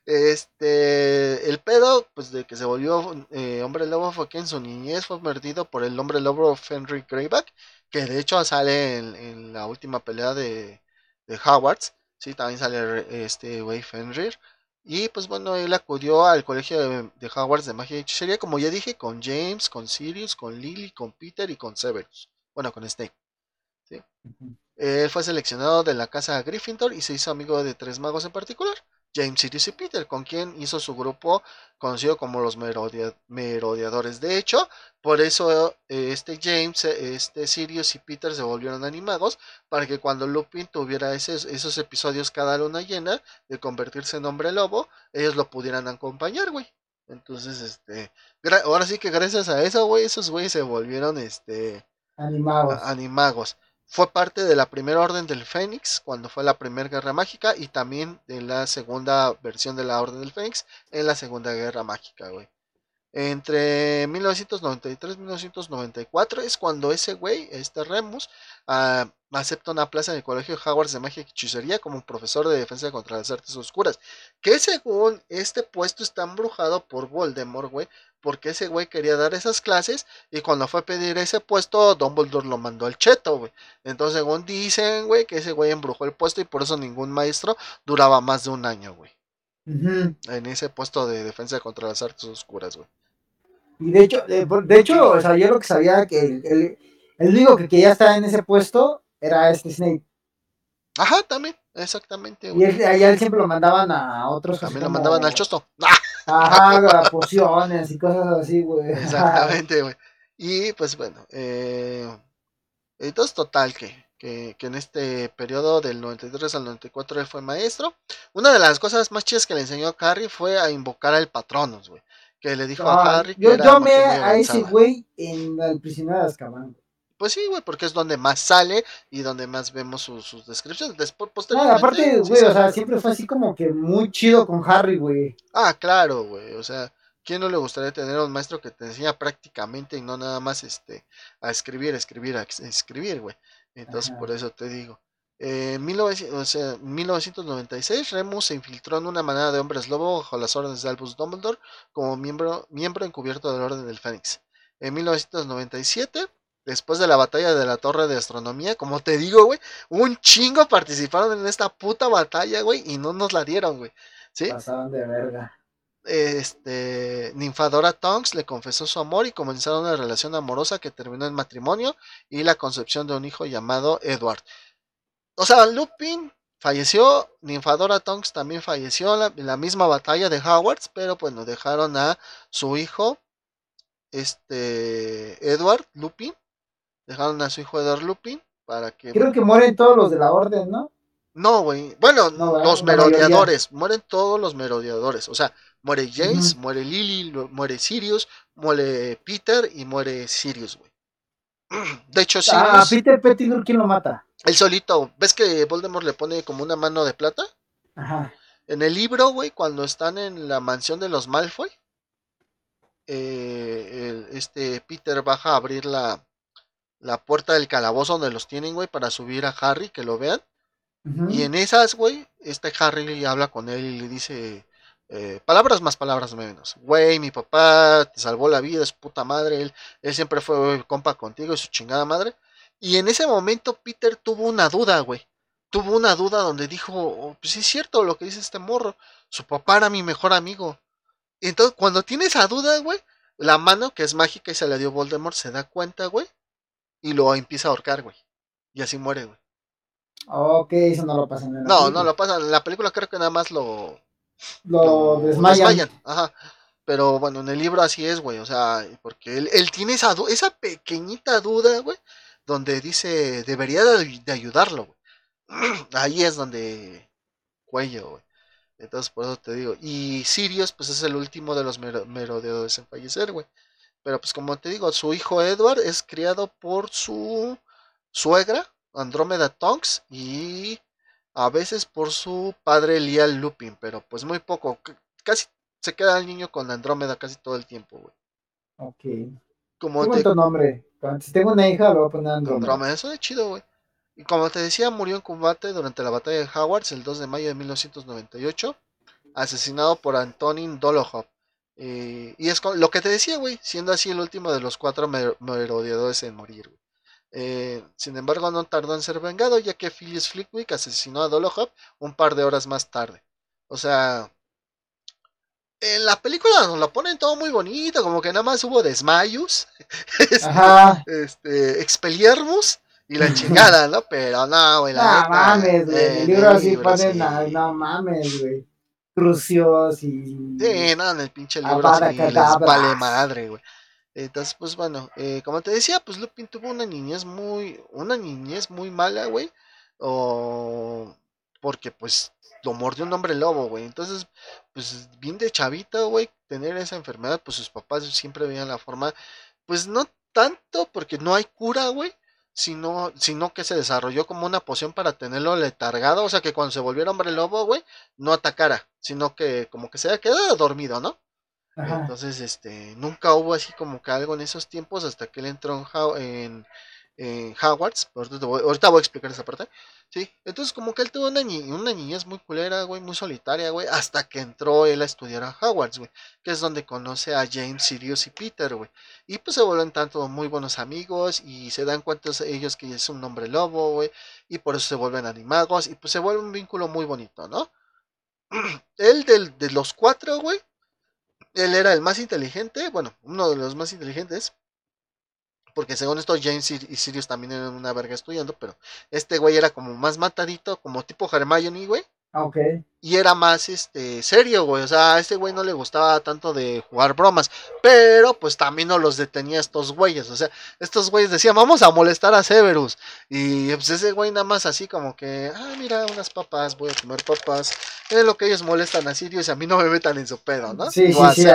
Este, el pedo, pues de que se volvió eh, hombre lobo fue que en su niñez fue perdido por el hombre lobo Fenry Greyback, que de hecho sale en, la última pelea de, de Howards, sí, también sale este güey Fenrir. Y pues bueno, él acudió al colegio de, de Hogwarts de magia y hechicería, como ya dije, con James, con Sirius, con Lily, con Peter y con Severus. Bueno, con Snape. ¿sí? Él fue seleccionado de la casa Gryffindor y se hizo amigo de tres magos en particular. James, Sirius y Peter, con quien hizo su grupo conocido como los Merodeadores. De hecho, por eso eh, este James, eh, este Sirius y Peter se volvieron animados para que cuando Lupin tuviera esos, episodios cada luna llena de convertirse en hombre lobo, ellos lo pudieran acompañar, güey. Entonces, este, ahora sí que gracias a eso, güey, esos güeyes se volvieron, este, animados fue parte de la primera orden del Fénix cuando fue la primera guerra mágica y también de la segunda versión de la orden del Fénix en la segunda guerra mágica, güey. Entre 1993 y 1994 es cuando ese güey, este Remus, uh, acepta una plaza en el Colegio Hogwarts de Magia y Hechicería como profesor de defensa contra las artes oscuras. Que según este puesto está embrujado por Voldemort, güey, porque ese güey quería dar esas clases y cuando fue a pedir ese puesto, Dumbledore lo mandó al cheto, güey. Entonces, según dicen, güey, que ese güey embrujó el puesto y por eso ningún maestro duraba más de un año, güey. En ese puesto de defensa contra las artes oscuras, güey. Y de hecho, de, hecho, o sea, yo lo que sabía que el, el, único que quería estar en ese puesto era este Snape. Ajá, también, exactamente. Y él, allá él siempre lo mandaban a otros. También lo mandaban al chosto. Ajá, pociones y cosas así, güey. Exactamente, güey. Y pues bueno, eh, entonces total que, que, que, en este periodo del 93 al 94 él fue maestro. Una de las cosas más chidas que le enseñó a Harry fue a invocar al Patronus, güey que le dijo a Harry. Yo, yo amé a ese güey en El prisionero de Azkaban. Pues sí, güey, porque es donde más sale y donde más vemos sus, descripciones. Después, posteriormente, aparte, güey, o sea, siempre fue así como que muy chido con Harry, güey. Ah, claro, güey, o sea, ¿quién no le gustaría tener un maestro que te enseña prácticamente y no nada más este a escribir, escribir, a escribir, güey? Entonces, por eso te digo. En 1996, Remus se infiltró en una manada de hombres lobo bajo las órdenes de Albus Dumbledore como miembro, miembro encubierto del Orden del Fénix. En 1997, después de la batalla de la Torre de Astronomía, como te digo, güey, un chingo participaron en esta puta batalla, güey, y no nos la dieron, güey. ¿Sí? Pasaban de verga. Este, Ninfadora Tonks le confesó su amor y comenzaron una relación amorosa que terminó en matrimonio y la concepción de un hijo llamado Edward. O sea, Lupin falleció, Ninfadora Tonks también falleció en la, misma batalla de Howards, pero pues nos dejaron a su hijo, este, Edward Lupin, dejaron a su hijo Edward Lupin para que... Creo que mueren todos los de la orden, ¿no? No, güey. Bueno, los merodeadores. Mueren todos los merodeadores. O sea, muere James, muere Lily, muere Sirius, muere Peter y muere Sirius, güey. De hecho, ah, Sirius. Ah, Peter Pettigrew, ¿quién lo mata? El solito, ¿ves que Voldemort le pone como una mano de plata? Ajá. En el libro, güey, cuando están en la mansión de los Malfoy, eh, este Peter baja a abrir la, la puerta del calabozo donde los tienen, güey, para subir a Harry, que lo vean. Y en esas, güey, este Harry habla con él y le dice eh, palabras más, palabras menos. Güey, mi papá te salvó la vida, es puta madre, él, él siempre fue compa contigo, es su chingada madre. Y en ese momento Peter tuvo una duda, güey. Tuvo una duda donde dijo, oh, pues sí es cierto lo que dice este morro. Su papá era mi mejor amigo. Y entonces, cuando tiene esa duda, güey, la mano, que es mágica y se la dio Voldemort, se da cuenta, güey. Y lo empieza a ahorcar, güey. Y así muere, güey. Ok, eso no lo pasa en la No, no lo pasa. En la película creo que nada más lo... Lo, desmayan. Ajá. Pero bueno, en el libro así es, güey. O sea, porque él, él tiene esa, esa pequeñita duda, güey donde dice debería de, ayudarlo. Ahí es donde cuello, güey. Entonces, por eso te digo. Y Sirius, pues es el último de los merodeadores en fallecer, güey. Pero pues como te digo, su hijo Edward es criado por su suegra, Andrómeda Tonks, y a veces por su padre Lial Lupin, pero pues muy poco. Casi se queda el niño con Andrómeda casi todo el tiempo, güey. Ok. Como te... nombre. Si tengo una hija, lo voy a poner Andrómeda. Andrómeda, eso es chido, güey. Y como te decía, murió en combate durante la batalla de Howards el 2 de mayo de 1998, asesinado por Antonin Dolohov. Eh, y es lo que te decía, güey, siendo así el último de los cuatro merodeadores en morir. Eh, sin embargo, no tardó en ser vengado, ya que Phyllis Flickwick asesinó a Dolohov un par de horas más tarde. O sea, en la película nos lo ponen todo muy bonito, como que nada más hubo desmayos, este, este, expeliermos y la chingada, ¿no? Pero no, güey, No mames, güey. el libro así pone, no mames, güey. Crucios y. Sí, no, en el pinche libro así les vale madre, güey. Entonces, pues bueno, eh, como te decía, pues Lupin tuvo una niñez muy, una niñez muy mala, güey. O porque pues lo mordió un hombre lobo, güey. Entonces, pues bien de chavita, güey, tener esa enfermedad, pues sus papás siempre veían la forma, pues no tanto porque no hay cura, güey, sino, sino que se desarrolló como una poción para tenerlo letargado, o sea que cuando se volviera hombre lobo, güey, no atacara, sino que como que se haya quedado dormido, ¿no? Entonces, este, nunca hubo así como que algo en esos tiempos hasta que él entró en, en, Hogwarts. Ahorita voy, ahorita voy, a explicar esa parte. Sí, entonces como que él tuvo una, una niñez muy culera, güey, muy solitaria, güey, hasta que entró él a estudiar a Hogwarts, güey, que es donde conoce a James, Sirius y Peter, güey. Y pues se vuelven tanto muy buenos amigos y se dan cuenta ellos que es un hombre lobo, güey, y por eso se vuelven animagos y pues se vuelve un vínculo muy bonito, ¿no? él del, de los cuatro, güey, él era el más inteligente, bueno, uno de los más inteligentes, porque según esto, James y Sirius también eran una verga estudiando, pero este güey era como más matadito, como tipo Hermione, güey. Ah, ok. Y era más este serio, güey. O sea, a este güey no le gustaba tanto de jugar bromas. Pero pues también no los detenía estos güeyes. O sea, estos güeyes decían, vamos a molestar a Severus. Y pues ese güey nada más así como que, ah, mira, unas papas, voy a comer papas. Es lo que ellos molestan a Sirius y a mí no me metan en su pedo, ¿no? Sí, sí, sí,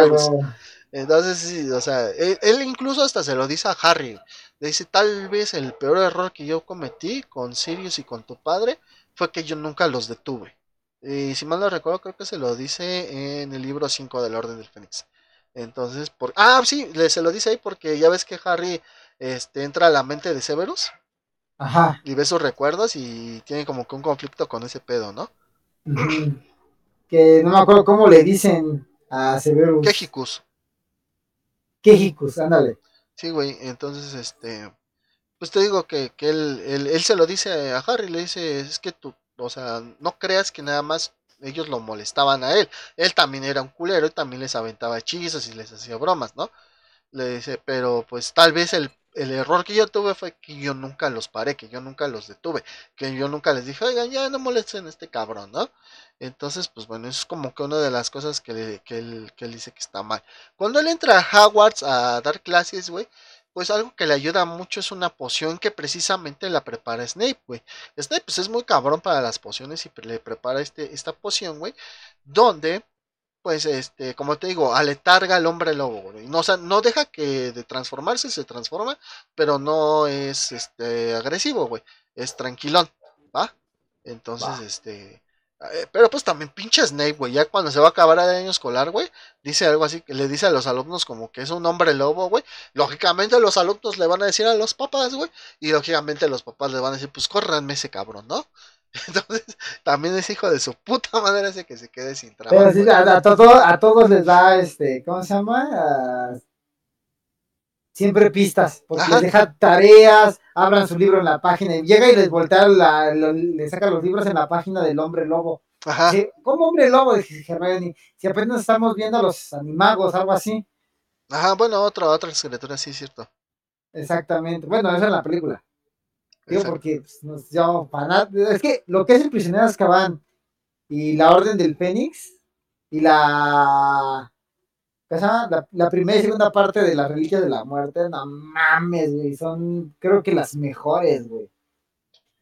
entonces, sí, o sea, él, incluso hasta se lo dice a Harry. Le dice, tal vez el peor error que yo cometí con Sirius y con tu padre fue que yo nunca los detuve. Y si mal no recuerdo, creo que se lo dice en el libro 5 del Orden del Fénix. Entonces, por... ah, sí, se lo dice ahí porque ya ves que Harry este, entra a la mente de Severus. Ajá. Y ve sus recuerdos y tiene como que un conflicto con ese pedo, ¿no? Que no me acuerdo cómo le dicen a Severus. Quejicus. Quejicus, ándale. Sí, güey, entonces, este, pues te digo que, que él, él, se lo dice a Harry, le dice, es que tú, o sea, no creas que nada más ellos lo molestaban a él. Él también era un culero y también les aventaba hechizos y les hacía bromas, ¿no? Le dice, pero pues tal vez el, el, error que yo tuve fue que yo nunca los paré, que yo nunca los detuve, que yo nunca les dije, oigan, ya no molesten a este cabrón, ¿no? Entonces, pues bueno, eso es como que una de las cosas que, que, él, que él dice que está mal. Cuando él entra a Hogwarts a dar clases, güey, pues algo que le ayuda mucho es una poción que precisamente la prepara Snape, güey. Snape pues es muy cabrón para las pociones y le prepara este, esta poción, güey, donde pues este, como te digo, aletarga al hombre lobo, güey. No, o sea, no deja que de transformarse se transforma, pero no es este agresivo, güey. Es tranquilón, ¿va? Entonces, este, eh, pero pues también pinche Snape, güey, ya cuando se va a acabar el año escolar, güey, dice algo así, que le dice a los alumnos como que es un hombre lobo, güey. Lógicamente los alumnos le van a decir a los papás, güey, y lógicamente los papás le van a decir, pues córranme ese cabrón, ¿no? Entonces, también es hijo de su puta madre ese que se quede sin trabajo. a, a todos les da, este, ¿cómo se llama? siempre pistas, porque les deja tareas, abran su libro en la página, y llega y les voltea, la, le saca los libros en la página del hombre lobo. Ajá. ¿Cómo hombre lobo? Dice Hermione, si apenas estamos viendo a los animagos, algo así. Ajá, bueno, otra, otra criatura, sí, cierto. Exactamente, bueno, eso en la película. Digo, porque pues, nos llamamos Es que lo que es el prisionero Azkaban y la Orden del Fénix y la la, la, primera y segunda parte de la Reliquia de la Muerte, no mames, güey, son creo que las mejores, güey.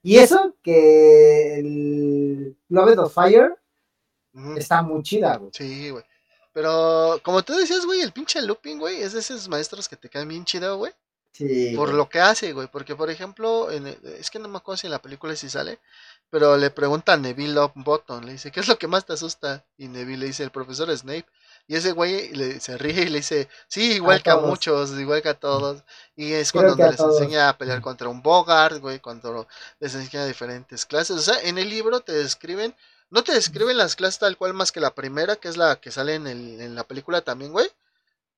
Y eso, que el Love of Fire. Está muy chida, güey. Sí, güey. Pero como tú decías, güey, el pinche Lupin, güey, es de esos maestros que te caen bien chido, güey. Sí. Por güey. lo que hace, güey. Porque, por ejemplo, en el- es que no me acuerdo si en la película sí sale, pero le pregunta a Neville Longbottom, le dice, ¿qué es lo que más te asusta? Y Neville le dice, el profesor Snape. Y ese güey le, se ríe y le dice, sí, igual A que a muchos, igual que a todos. Y es Creo cuando les todos. enseña a pelear contra un Bogart, güey, cuando les enseña diferentes clases. O sea, en el libro te describen, no te describen las clases tal cual más que la primera, que es la que sale en, el, en la película también, güey.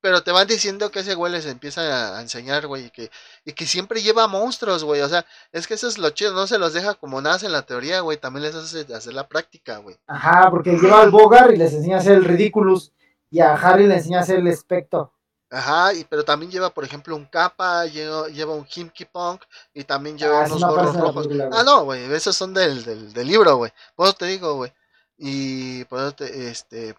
Pero te van diciendo que ese güey les empieza a- enseñar, güey, y que, y que siempre lleva monstruos, güey. O sea, es que eso es lo chido, no se los deja como nada en la teoría, güey. También les hace hacer la práctica, güey. Ajá, porque lleva al Bogar y les enseña a hacer el Ridiculous. Y a Harry le enseña a hacer el Specto. Ajá, y, pero también lleva, por ejemplo, un capa, lleva, lleva un Himky Punk y también lleva Ah, eso unos no gorros rojos. película. Ah, no, güey, esos son del, del, del libro, güey. Por eso te digo, güey. Y por eso te, este,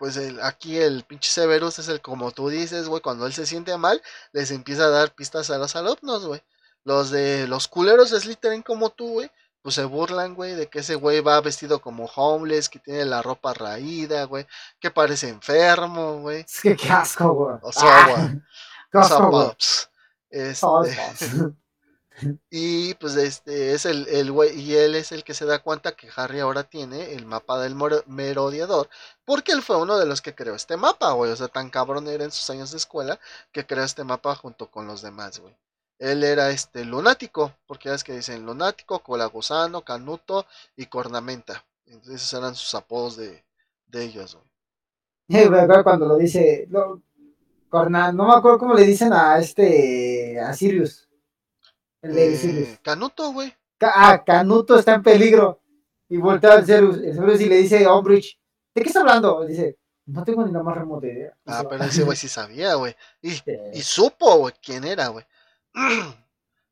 pues el, aquí el pinche Severus es el, como tú dices, güey, cuando él se siente mal, les empieza a dar pistas a los alumnos, güey. Los de los culeros de Slytherin como tú, güey, pues se burlan, güey, de que ese güey va vestido como homeless, que tiene la ropa raída, güey, que parece enfermo, güey. Es que qué asco, güey. O sea, güey. Ah. Este. y pues este es el, el y él es el que se da cuenta que Harry ahora tiene el mapa del merodeador, porque él fue uno de los que creó este mapa, güey. O sea, tan cabrón era en sus años de escuela que creó este mapa junto con los demás, güey. Él era este lunático, porque ya es que dicen lunático, colagusano, canuto y cornamenta. Entonces esos eran sus apodos de, de ellos, güey. Cuando lo dice. Corna- no me acuerdo cómo le dicen a este. A Sirius. El de Eh, canuto, güey. Ca- Ah, Canuto está en peligro. Y voltea al Sirius, el Sirius y le dice a Umbridge: ¿De qué está hablando? Dice: No tengo ni la más remota idea. Ah, pero ese güey sí sabía, güey. Y y supo, güey, quién era, güey.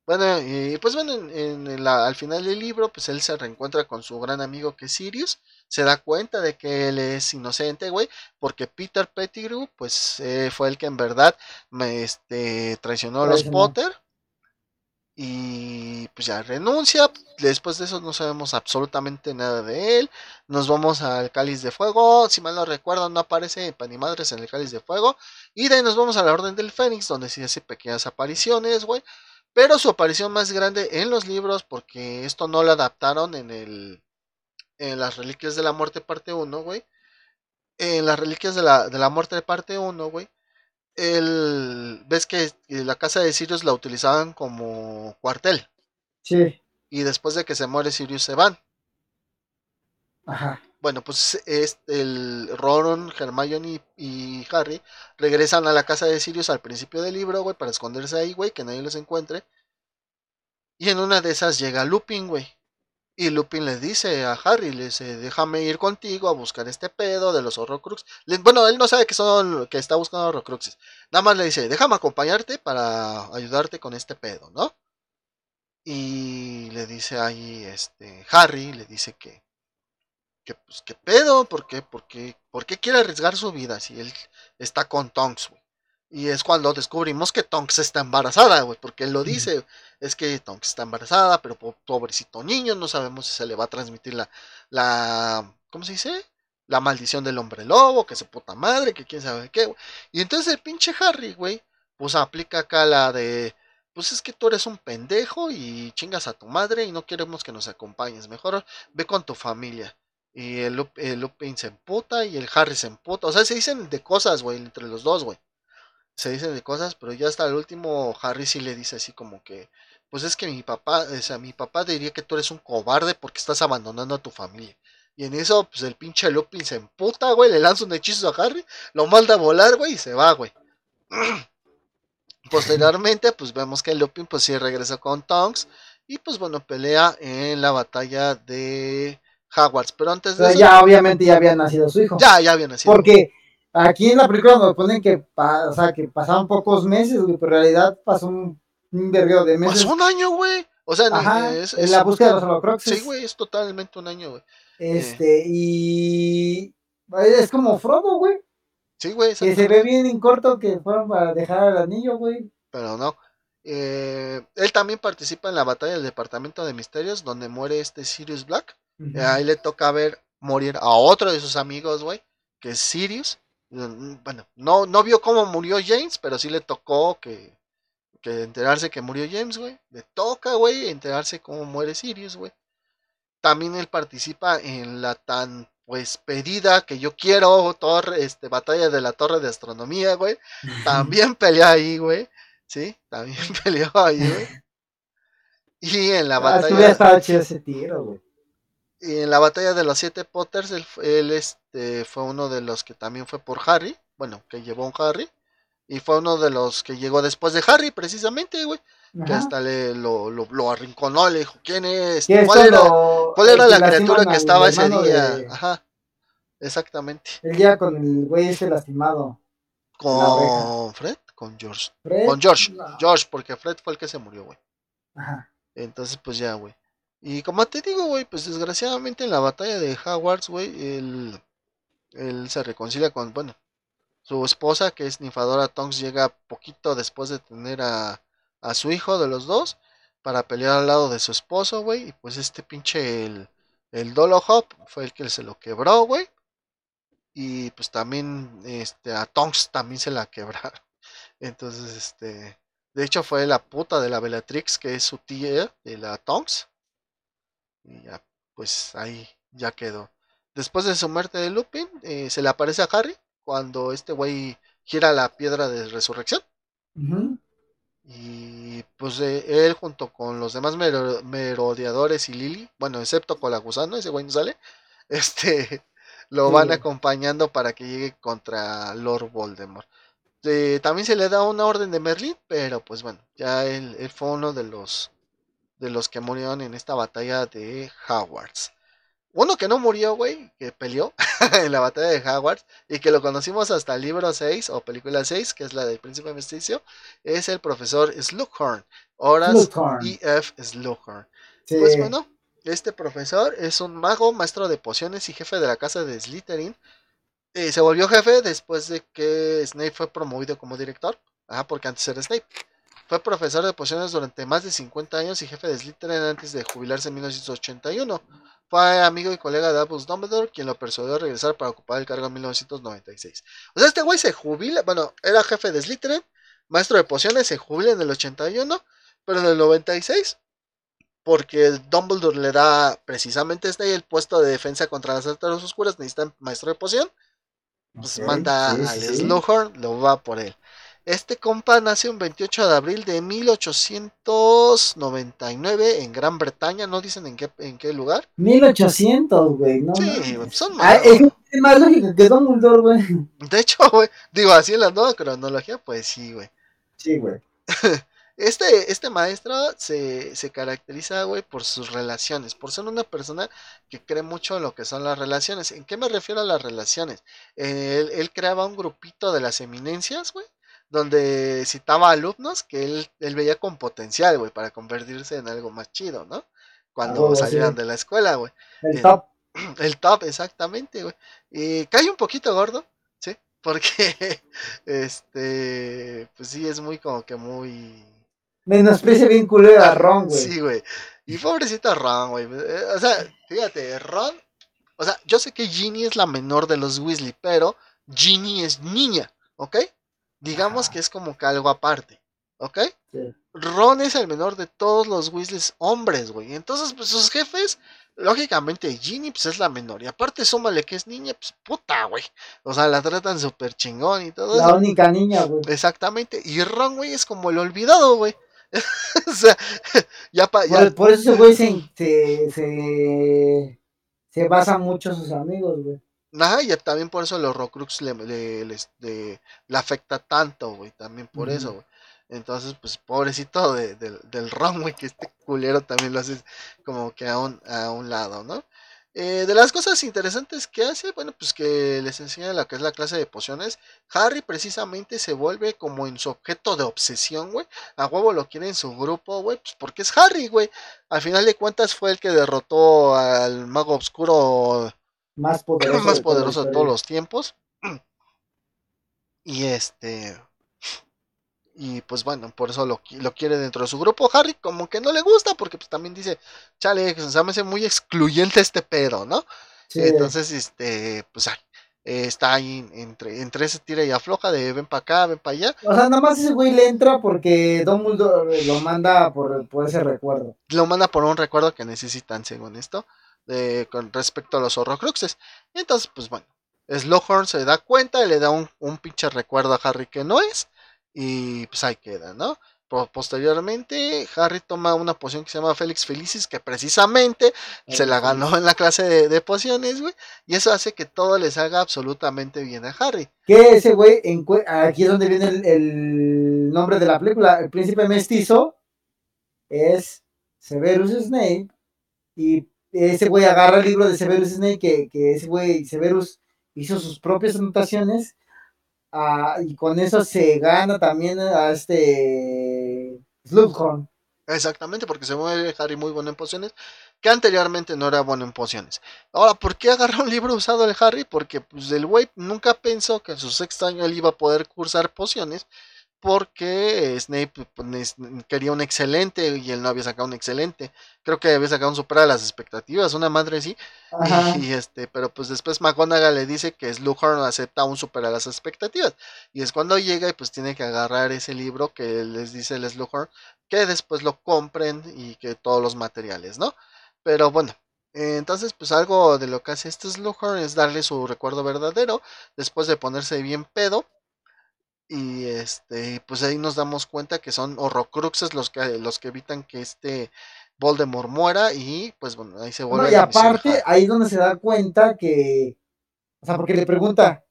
Bueno, y pues bueno, en, en- la- al final del libro, pues él se reencuentra con su gran amigo que es Sirius, se da cuenta de que él es inocente, güey, porque Peter Pettigrew, pues eh, fue el que en verdad me, este, traicionó a los. Potter, y pues ya renuncia, después de eso no sabemos absolutamente nada de él, nos vamos al Cáliz de Fuego, si mal no recuerdo no aparece pa' ni madres en el Cáliz de Fuego, y de ahí nos vamos a la Orden del Fénix, donde sí hace pequeñas apariciones, güey. Pero su aparición más grande en los libros, porque esto no lo adaptaron en el. En las Reliquias de la Muerte, parte 1, güey. En las Reliquias de la, de la Muerte, parte 1, güey. El, ves que la casa de Sirius la utilizaban como cuartel. Sí, Y después de que se muere Sirius se van. ajá. Bueno, pues es el Ron, Hermione y, y Harry regresan a la casa de Sirius al principio del libro, güey, para esconderse ahí, güey, que nadie los encuentre. Y en una de esas llega Lupin, güey. Y Lupin le dice a Harry, le dice, déjame ir contigo a buscar este pedo de los Horrocrux. Le- bueno, él no sabe que son que está buscando Horrocruxes. Nada más le dice, déjame acompañarte para ayudarte con este pedo, ¿no? Y le dice ahí, este, Harry, le dice que, que pues, ¿qué pedo? ¿Por qué, por, qué, ¿Por qué quiere arriesgar su vida si él está con Tonks? Y es cuando descubrimos que Tonks está embarazada, güey, porque él lo dice, es que Tonks está embarazada, pero po- pobrecito niño, no sabemos si se le va a transmitir la, la, ¿cómo se dice? La maldición del hombre lobo, que se puta madre, que quién sabe qué, güey. Y entonces el pinche Harry, güey, pues aplica acá la de, pues es que tú eres un pendejo y chingas a tu madre y no queremos que nos acompañes, mejor ve con tu familia. Y el, el Lupin se emputa y el Harry se emputa. O sea, se dicen de cosas, güey, entre los dos, güey. Se dicen de cosas, pero ya hasta el último Harry sí le dice así como que, pues es que mi papá, o sea, mi papá diría que tú eres un cobarde porque estás abandonando a tu familia. Y en eso, pues el pinche Lupin se emputa, güey, le lanza un hechizo a Harry, lo manda a volar, güey, y se va, güey. Posteriormente, pues vemos que Lupin, pues sí regresa con Tonks, y pues bueno, pelea en la batalla de Hogwarts. Pero antes de Pero eso, ya obviamente ya había nacido su hijo. ya, ya había nacido. Porque aquí en la película nos ponen que, o sea, que pasaban pocos meses, güey, pero en realidad pasó un, un de meses. Pasó un año, güey. O sea, Ajá, es, en es- la búsqueda de los holocroxes. Sí, güey, es totalmente un año, güey. Este, y es como Frodo, güey, Sí, güey, que se ve bien en corto que fueron para dejar al anillo, güey. pero no. Eh, él también participa en la batalla del Departamento de Misterios, donde muere este Sirius Black. Eh, ahí le toca ver morir a otro de sus amigos, güey, que es Sirius. Mm, bueno, no, no vio cómo murió James, pero sí le tocó que, que enterarse que murió James, güey. Le toca, güey, enterarse cómo muere Sirius, güey. También él participa en la tan pues pedida que yo quiero, torre, este, batalla de la torre de astronomía, güey. También peleó ahí, güey. Sí, también peleó ahí, güey. Y en la Ah, batalla. estaba chido ese tiro, güey. Y en la batalla de los siete Potters, él, él, este, fue uno de los que también fue por Harry. Bueno, que llevó un Harry. Y fue uno de los que llegó después de Harry, precisamente, güey. Que hasta le lo, lo, lo arrinconó, le dijo, ¿quién es? ¿Cuál era, cuál era la criatura que estaba ese día? de- Ajá, exactamente. El día con el güey ese lastimado. Con. Fred, con George. Fred, Con George, no. George, porque Fred fue el que se murió, güey. Ajá. Entonces, pues ya, güey. Y como te digo, güey, pues desgraciadamente en la batalla de Hogwarts, güey, él, él se reconcilia con, bueno, su esposa, que es Ninfadora Tonks, llega poquito después de tener a, a su hijo de los dos, para pelear al lado de su esposo, güey. Y pues este pinche, el, el Dolohop, fue el que se lo quebró, güey. Y pues también, este, a Tonks también se la quebraron. Entonces, este, de hecho fue la puta de la Bellatrix, que es su tía de la Tonks. Y ya, pues ahí ya quedó. Después de su muerte de Lupin, eh, se le aparece a Harry cuando este güey gira la piedra de resurrección. Y pues eh, él junto con los demás mero- merodeadores y Lily, bueno, excepto con la gusano, ese güey no sale, este, lo Sí. van acompañando para que llegue contra Lord Voldemort. Eh, también se le da una orden de Merlin, pero pues bueno, ya él, él fue uno de los de los que murieron en esta batalla de Hogwarts. Uno que no murió, güey, que peleó en la batalla de Hogwarts y que lo conocimos hasta el libro 6 o película 6, que es la del príncipe mestizo, es el profesor Slughorn, Horace. E.F. Slughorn. Sí. Pues bueno, este profesor es un mago, maestro de pociones y jefe de la casa de Slytherin. Eh, se volvió jefe después de que Snape fue promovido como director. Ajá, porque antes era Snape. Fue profesor de pociones durante más de 50 años y jefe de Slytherin antes de jubilarse en 1981. Fue amigo y colega de Albus Dumbledore, quien lo persuadió a regresar para ocupar el cargo en 1996. O sea, este güey se jubila, bueno, era jefe de Slytherin, maestro de pociones, se jubila en el 81, pero en el 96 porque Dumbledore le da precisamente este el puesto de defensa contra las artes oscuras, necesitan maestro de poción, pues manda sí, al sí. Slughorn, lo va por él. Este compa nace un 28 de abril de 1899 en Gran Bretaña, no dicen en qué, en qué lugar. 1800, güey. No, Sí, mames. son Ah, más. es más lógico que Dumbledore, güey. De hecho, güey, digo así en la nueva cronología, pues sí, güey. Sí, güey. Este, este maestro se, se caracteriza, güey, por sus relaciones, por ser una persona que cree mucho en lo que son las relaciones. ¿En qué me refiero a las relaciones? Él, él creaba un grupito de las eminencias, güey, donde citaba alumnos que él, él veía con potencial, güey, para convertirse en algo más chido, ¿no? Cuando sí. salieran de la escuela, güey. El Eh, top. El top, exactamente, güey. Y cae un poquito gordo, ¿sí? Porque, este, pues sí, es muy como que muy... Menosprecia bien culero a Ron, güey. Sí, güey. Y pobrecito Ron, güey. Eh, O sea, fíjate, Ron. O sea, yo sé que Ginny es la menor de los Weasley, pero Ginny es niña, ¿ok? Digamos Ajá. que es como que algo aparte, ¿ok? Sí. Ron es el menor de todos los Weasleys hombres, güey. Entonces, pues sus jefes, lógicamente, Ginny, pues es la menor. Y aparte, súmale que es niña, pues puta, güey. O sea, la tratan súper chingón y todo La eso. única niña, güey. Exactamente. Y Ron, güey, es como el olvidado, güey. o sea, ya pa, ya, Por, por eso güey se, se, se, se basa mucho sus amigos, güey. Ajá, y también por eso los Rocrux le, le, le- le afecta tanto, güey, también por eso, güey. Entonces, pues, pobrecito de- del- del Ron, güey, que este culero también lo hace como que a un, a un lado, ¿no? Eh, de las cosas interesantes que hace, bueno, pues que les enseña lo que es la clase de pociones. Harry precisamente se vuelve como en su objeto de obsesión, güey. A huevo lo quiere en su grupo, güey, pues porque es Harry, güey. Al final de cuentas fue el que derrotó al mago oscuro Más poderoso. más de poderoso todos los tiempos. Y este. Y pues bueno, por eso lo, qui- lo quiere dentro de su grupo. Harry como que no le gusta porque pues también dice, chale, se me hace muy excluyente este pedo, ¿no? Entonces, este, pues está ahí entre, entre ese tira y afloja de ven para acá, ven para allá. O sea, nada más ese güey le entra porque Dumbledore lo manda por, por ese recuerdo. Lo manda por un recuerdo que necesitan, según esto, de, con respecto a los horrocruxes. Entonces, pues bueno, Slughorn se da cuenta y le da un, un pinche recuerdo a Harry que no es. Y pues ahí queda, ¿no? Posteriormente, Harry toma una poción que se llama Félix Felicis, que precisamente se la ganó en la clase de, pociones, güey. Y eso hace que todo le salga absolutamente bien a Harry. Que ese güey, aquí es donde viene el, nombre de la película, el príncipe mestizo, es Severus Snape. Y ese güey agarra el libro de Severus Snape, que, que ese güey, Severus, hizo sus propias anotaciones Ah, y con eso se gana también a este Slughorn. Exactamente, porque se mueve Harry muy bueno en pociones, que anteriormente no era bueno en pociones. Ahora, ¿por qué agarró un libro usado el Harry? Porque pues el güey nunca pensó que en su sexto año él iba a poder cursar pociones porque Snape pues, quería un excelente y él no había sacado un excelente. Creo que había sacado un super a las expectativas, una madre sí. Y, este, pero pues después McGonagall le dice que Slughorn acepta un super a las expectativas. Y es cuando llega y pues tiene que agarrar ese libro que les dice el Slughorn, que después lo compren y que todos los materiales, ¿no? Pero bueno, entonces, pues algo de lo que hace este Slughorn es darle su recuerdo verdadero después de ponerse bien pedo y este pues ahí nos damos cuenta que son horrocruxes los que los que evitan que este Voldemort muera y pues bueno ahí se vuelve y aparte ahí es donde se da cuenta que o sea porque le pregunta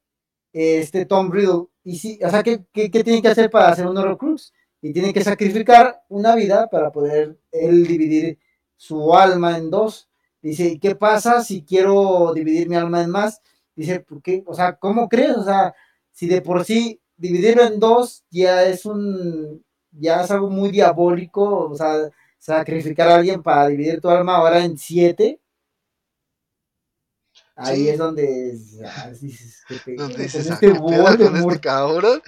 este Tom Riddle y si o sea qué, qué, tiene que hacer para ser un horrocrux y tiene que sacrificar una vida para poder él dividir su alma en dos dice ¿y qué pasa si quiero dividir mi alma en más? dice ¿por qué? o sea ¿cómo crees? o sea si de por sí dividirlo en dos ya es un, ya es algo muy diabólico, o sea, sacrificar a alguien para dividir tu alma ahora en siete. Ahí es donde dices, este este cabrón.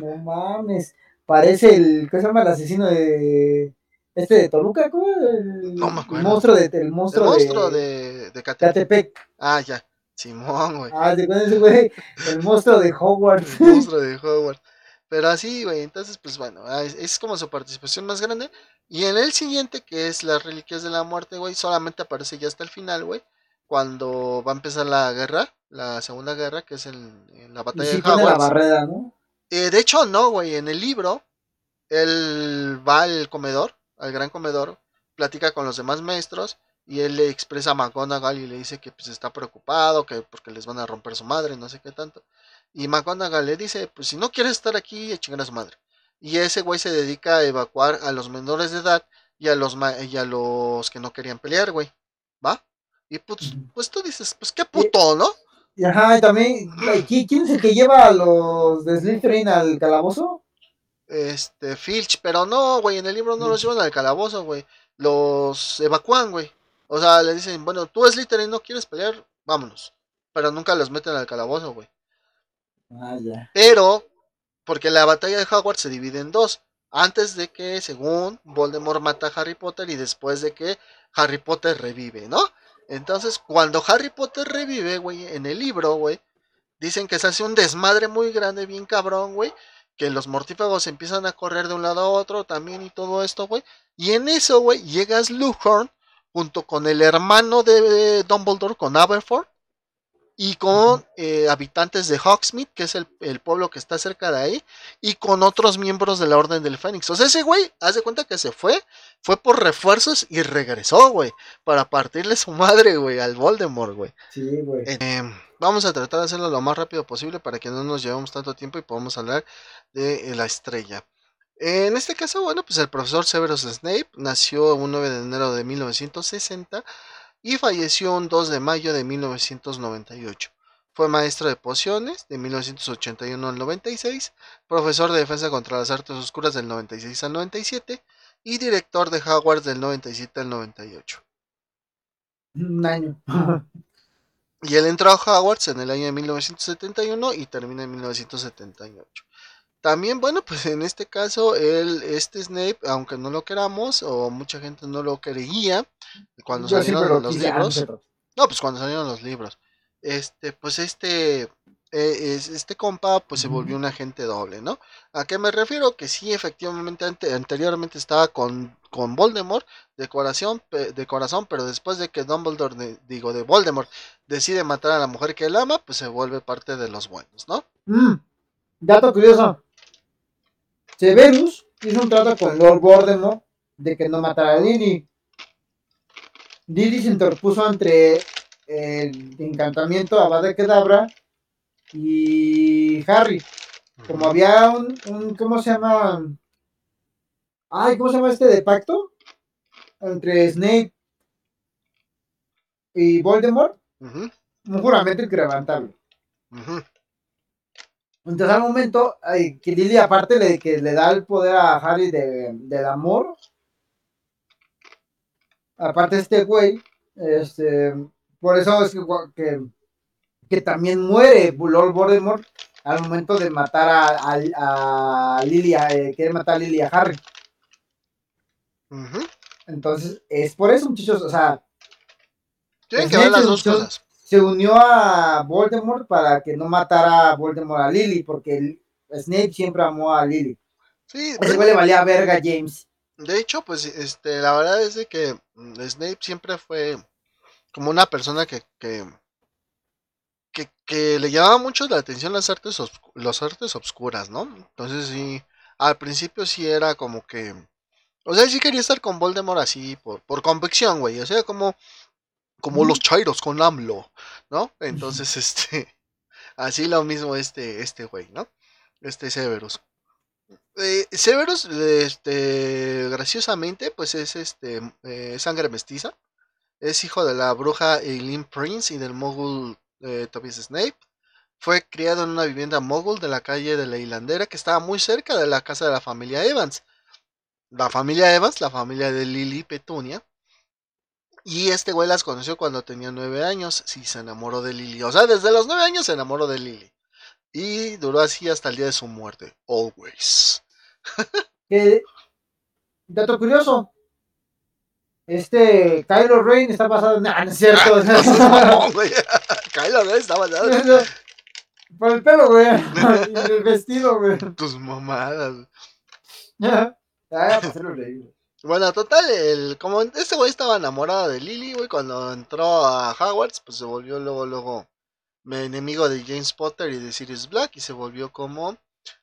no mames, parece el, ¿qué se llama? El asesino de este de Toluca, ¿cómo? El, no me acuerdo. El monstruo de, el monstruo, el monstruo de, de, Catepec. Ah, ya. Simón, güey. Ah, ese güey, el monstruo de Hogwarts. El monstruo de Hogwarts. Pero así, güey, entonces, pues bueno, ah, es, como su participación más grande. Y en el siguiente, que es las Reliquias de la Muerte, güey, solamente aparece ya hasta el final, güey. Cuando va a empezar la guerra, la segunda guerra, que es en, la batalla de Hogwarts. la barrera, ¿no? Eh, de hecho, no, güey, en el libro, él va al comedor, al gran comedor, platica con los demás maestros y él le expresa a McGonagall y le dice que pues está preocupado, que porque les van a romper su madre, no sé qué tanto. Y McGonagall le dice, pues si no quieres estar aquí, chingar a su madre. Y ese güey se dedica a evacuar a los menores de edad y a los, y a los que no querían pelear, güey. ¿Va? Y pues, pues tú dices, pues qué puto, ¿no? Y ajá, y también, ¿quién es el que lleva a los de Slytherin al calabozo? Este, Filch, pero no, güey, en el libro no los llevan al calabozo, güey. Los evacúan, güey. O sea, le dicen, bueno, tú es y no quieres pelear, vámonos. Pero nunca los meten al calabozo, güey. Ah, ya. Pero, porque la batalla de Hogwarts se divide en dos. Antes de que, según Voldemort mata a Harry Potter y después de que Harry Potter revive, ¿no? Entonces, cuando Harry Potter revive, güey, en el libro, güey, dicen que se hace un desmadre muy grande, bien cabrón, güey. Que los mortífagos empiezan a correr de un lado a otro también y todo esto, güey. Y en eso, güey, llega Slughorn junto con el hermano de Dumbledore, con Aberforth, y con eh, habitantes de Hogsmeade, que es el, pueblo que está cerca de ahí, y con otros miembros de la Orden del Fénix. O sea, ese güey, haz de cuenta que se fue, fue por refuerzos y regresó, güey, para partirle su madre, güey, al Voldemort, güey. Sí, güey. Eh, vamos a tratar de hacerlo lo más rápido posible para que no nos llevemos tanto tiempo y podamos hablar de la estrella. En este caso, bueno, pues el profesor Severus Snape nació un 9 de enero de 1960 y falleció un 2 de mayo de 1998. Fue maestro de pociones de 1981 al 96, profesor de defensa contra las artes oscuras del 96 al 97 y director de Hogwarts del 97 al 98. Un año. y él entró a Hogwarts en el año de 1971 y termina en 1978. También, bueno, pues en este caso, el, este Snape, aunque no lo queramos, o mucha gente no lo creía, cuando salieron los libros, No, pues cuando salieron los libros. Este, pues este, eh, es- este compa, pues se volvió un agente doble, ¿no? ¿A qué me refiero? Que sí, efectivamente, ante- anteriormente estaba con, con Voldemort de corazón, de corazón, pero después de que Dumbledore, de- digo, de Voldemort, decide matar a la mujer que él ama, pues se vuelve parte de los buenos, ¿no? Mm, dato curioso. Severus hizo un trato con Lord Voldemort de que no matara a Lily. Lily se interpuso entre el encantamiento Abad Kedabra y Harry. Como había un, un- ¿cómo se llama? Ay, ¿cómo se llama este de pacto? Entre Snape y Voldemort, Ujú, un juramento inquebrantable. ujú. Entonces al momento que Lily aparte le, que le da el poder a Harry de, del amor, aparte este güey, este, por eso es que, que, que también muere Lord Voldemort al momento de matar a, a, a Lily, eh, quiere matar a Lily a Harry. Entonces es por eso muchachos, o sea, Tienen Pues que ver las dos cosas. Se unió a Voldemort para que no matara a Voldemort a Lily, porque Snape siempre amó a Lily. Sí, Ese güey le valía verga a James. De hecho, pues este, la verdad es de que mm, Snape siempre fue como una persona que, que, que, que le llamaba mucho la atención las artes, las artes obscuras, ¿no? Entonces sí, al principio sí era como que, o sea, sí quería estar con Voldemort así por, por convicción, güey, o sea, como, como los chairos con AMLO, ¿no? Entonces, este, así lo mismo este, este güey, ¿no? Este Severus. Eh, Severus, este, graciosamente, pues es este eh, sangre mestiza. Es hijo de la bruja Eileen Prince y del mogul eh, Tobias Snape. Fue criado en una vivienda mogul de la calle de la Hilandera que estaba muy cerca de la casa de la familia Evans. La familia Evans, la familia de Lily Petunia. Y este güey las conoció cuando tenía nueve años. Sí, se enamoró de Lily. O sea, desde los nueve años se enamoró de Lily. Y duró así hasta el día de su muerte. Always. Dato curioso. Este Kylo Ren está basado en. Nah, no es cierto. No, güey. Kylo Ren estaba dando Por el pelo, güey. Y el vestido, güey. tus mamadas. Ah, para hacerlo reír. Bueno, total, el, como este güey estaba enamorado de Lily, güey, cuando entró a Hogwarts, pues se volvió luego, luego enemigo de James Potter y de Sirius Black y se volvió como,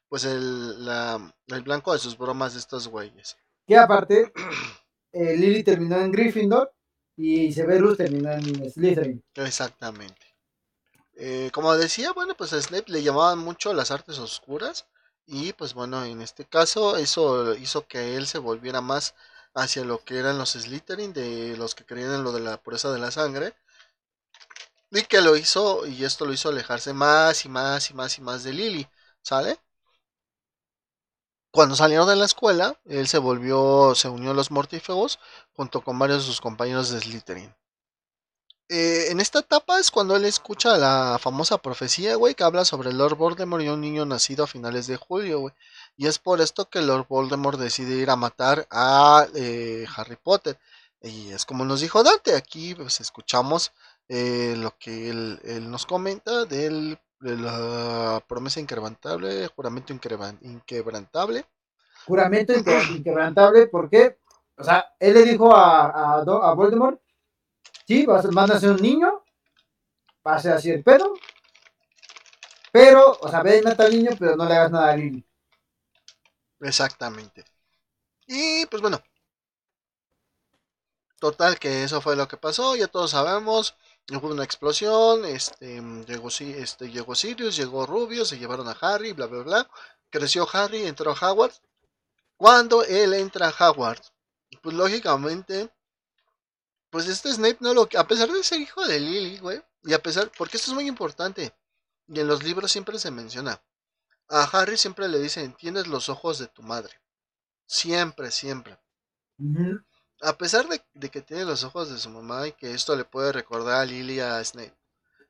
pues, el, la- el blanco de sus bromas de estos güeyes. Que aparte, eh, Lily terminó en Gryffindor y Severus terminó en Slytherin. Exactamente. Eh, como decía, bueno, pues a Snape le llamaban mucho las artes oscuras y pues bueno, en este caso eso hizo que él se volviera más hacia lo que eran los Slytherin, de los que creían en lo de la pureza de la sangre. Y que lo hizo, y esto lo hizo alejarse más y más y más y más de Lily, ¿sale? Cuando salieron de la escuela, él se volvió, se unió a los mortífagos junto con varios de sus compañeros de Slytherin. Eh, en esta etapa es cuando él escucha la famosa profecía, güey, que habla sobre Lord Voldemort y un niño nacido a finales de julio, güey. Y es por esto que Lord Voldemort decide ir a matar a eh, Harry Potter. Y es como nos dijo Dante, aquí pues escuchamos eh, lo que él, él nos comenta del, de la promesa inquebrantable, juramento inquebran- inquebrantable. Juramento inque- inquebrantable, porque, o sea, él le dijo a, a Voldemort: Sí, vas, van a ser un niño, va a ser así el pedo, pero, o sea, ve y mata al niño, pero no le hagas nada a Lily. Exactamente. Y pues bueno. Total que eso fue lo que pasó, ya todos sabemos. Hubo una explosión, este llegó este llegó Sirius, llegó Rubio, se llevaron a Harry, bla bla bla. Creció Harry, entró a Hogwarts. Cuando él entra a Hogwarts, pues lógicamente pues este Snape no lo a pesar de ser hijo de Lily, güey, y a pesar porque esto es muy importante y en los libros siempre se menciona. A Harry siempre le dicen, "Tienes los ojos de tu madre." Siempre, siempre. A pesar de, de que tiene los ojos de su mamá y que esto le puede recordar a Lily y a Snape.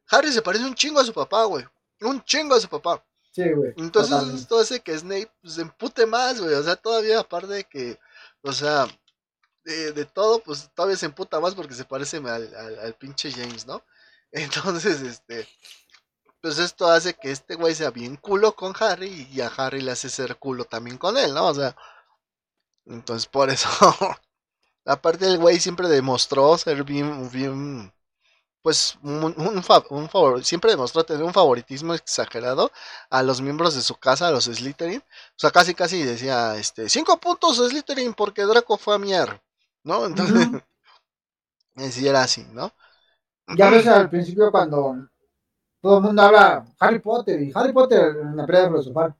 Harry se parece un chingo a su papá, güey. Un chingo a su papá. Sí, güey. Entonces totalmente. esto hace que Snape se empute más, güey. O sea, todavía aparte de que, o sea, de, todo, pues todavía se emputa más porque se parece al, al, pinche James, ¿no? Entonces, este, pues esto hace que este güey sea bien culo con Harry y a Harry le hace ser culo también con él, ¿no? O sea, entonces por eso, aparte el güey siempre demostró ser bien, bien, pues un, un, favor, siempre demostró tener un favoritismo exagerado a los miembros de su casa, a los Slytherin. O sea, casi casi decía, este, cinco puntos Slytherin porque Draco fue a miar, ¿no? Entonces, uh era así, ¿no? Ya ves al principio cuando todo el mundo habla Harry Potter y Harry Potter en la pelea filosofal.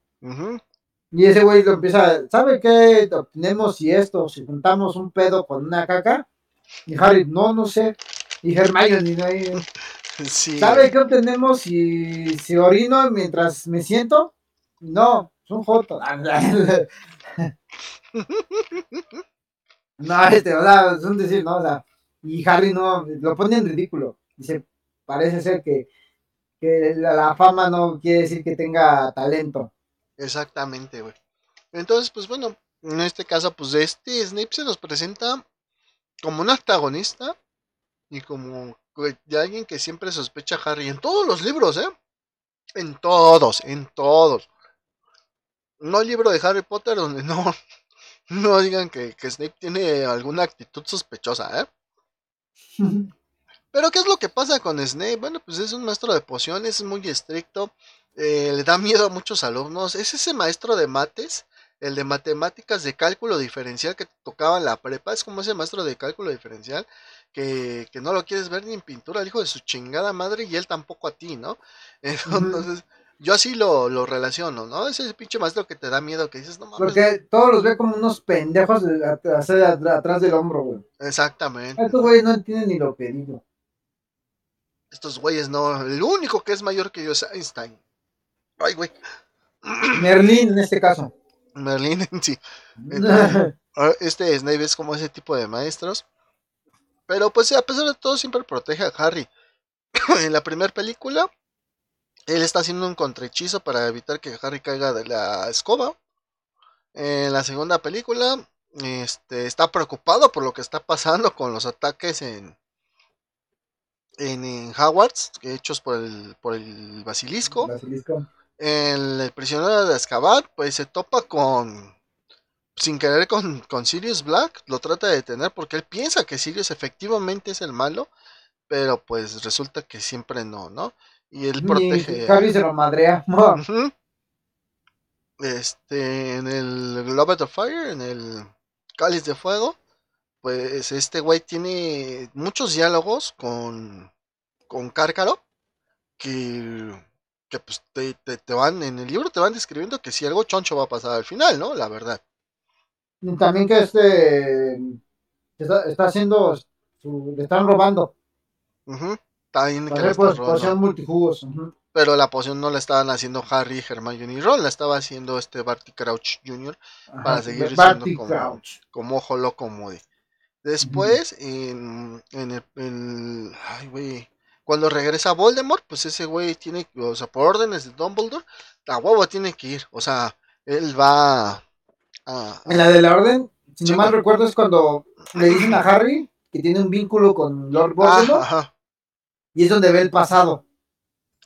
Y ese güey lo empieza, ¿sabe qué obtenemos si esto, si juntamos un pedo con una caca? Y Harry, no, no sé. Y Hermione, ¿no? Sí. ¿Sabe qué obtenemos si, si orino mientras me siento? No, es un joto. No, este, o sea, es un decir, no, o sea, y Harry no, lo pone en ridículo. Dice, parece ser que que la, fama no quiere decir que tenga talento. Exactamente, güey. Entonces, pues bueno, en este caso, pues este Snape se nos presenta como un antagonista y como de alguien que siempre sospecha a Harry en todos los libros, ¿eh? En todos, en todos. No hay libro de Harry Potter donde no, no digan que, que Snape tiene alguna actitud sospechosa, ¿eh? Pero ¿qué es lo que pasa con Snape? Bueno, pues es un maestro de pociones, es muy estricto, eh, le da miedo a muchos alumnos, es ese maestro de mates, el de matemáticas de cálculo diferencial que tocaba en la prepa, es como ese maestro de cálculo diferencial que, que no lo quieres ver ni en pintura, el hijo de su chingada madre y él tampoco a ti, ¿no? Entonces... Yo así lo, lo, relaciono, ¿no? Ese pinche maestro que te da miedo, que dices, no mames. Porque todos los ve como unos pendejos atrás del hombro, güey. Exactamente. Estos güeyes no entienden ni lo que digo. Estos güeyes no. El único que es mayor que yo es Einstein. Ay, güey. Merlín en este caso. Merlín, sí. este Snape es como ese tipo de maestros. Pero pues a pesar de todo siempre protege a Harry. en la primera película, él está haciendo un contrahechizo para evitar que Harry caiga de la escoba. En la segunda película, este, está preocupado por lo que está pasando con los ataques en, en, en Hogwarts, hechos por el, por el basilisco. En el prisionero de Azkaban, pues se topa con, sin querer con, con, Sirius Black, lo trata de detener porque él piensa que Sirius efectivamente es el malo, pero pues resulta que siempre no, ¿no? Y él protege. Harry se lo madrea. Este, en el Globe of Fire, en el Cáliz de Fuego, pues este güey tiene muchos diálogos con, con Cárcaro que, que pues te, te, van, en el libro te van describiendo que si algo choncho va a pasar al final, ¿no? La verdad. también que este está, está haciendo, su, le están robando. También que poción multijugos. Pero la poción no la estaban haciendo Harry, Hermione y Ron, la estaba haciendo este Barty Crouch Jr. para seguir siendo como, como ojo loco Moody. Después, en, en, el, Ay, güey. Cuando regresa Voldemort, pues ese güey tiene. O sea, por órdenes de Dumbledore, a huevo tiene que ir. O sea, él va. A, En la de la orden, si no mal recuerdo, es cuando le dicen a Harry que tiene un vínculo con Lord Voldemort. Y es donde ve el pasado.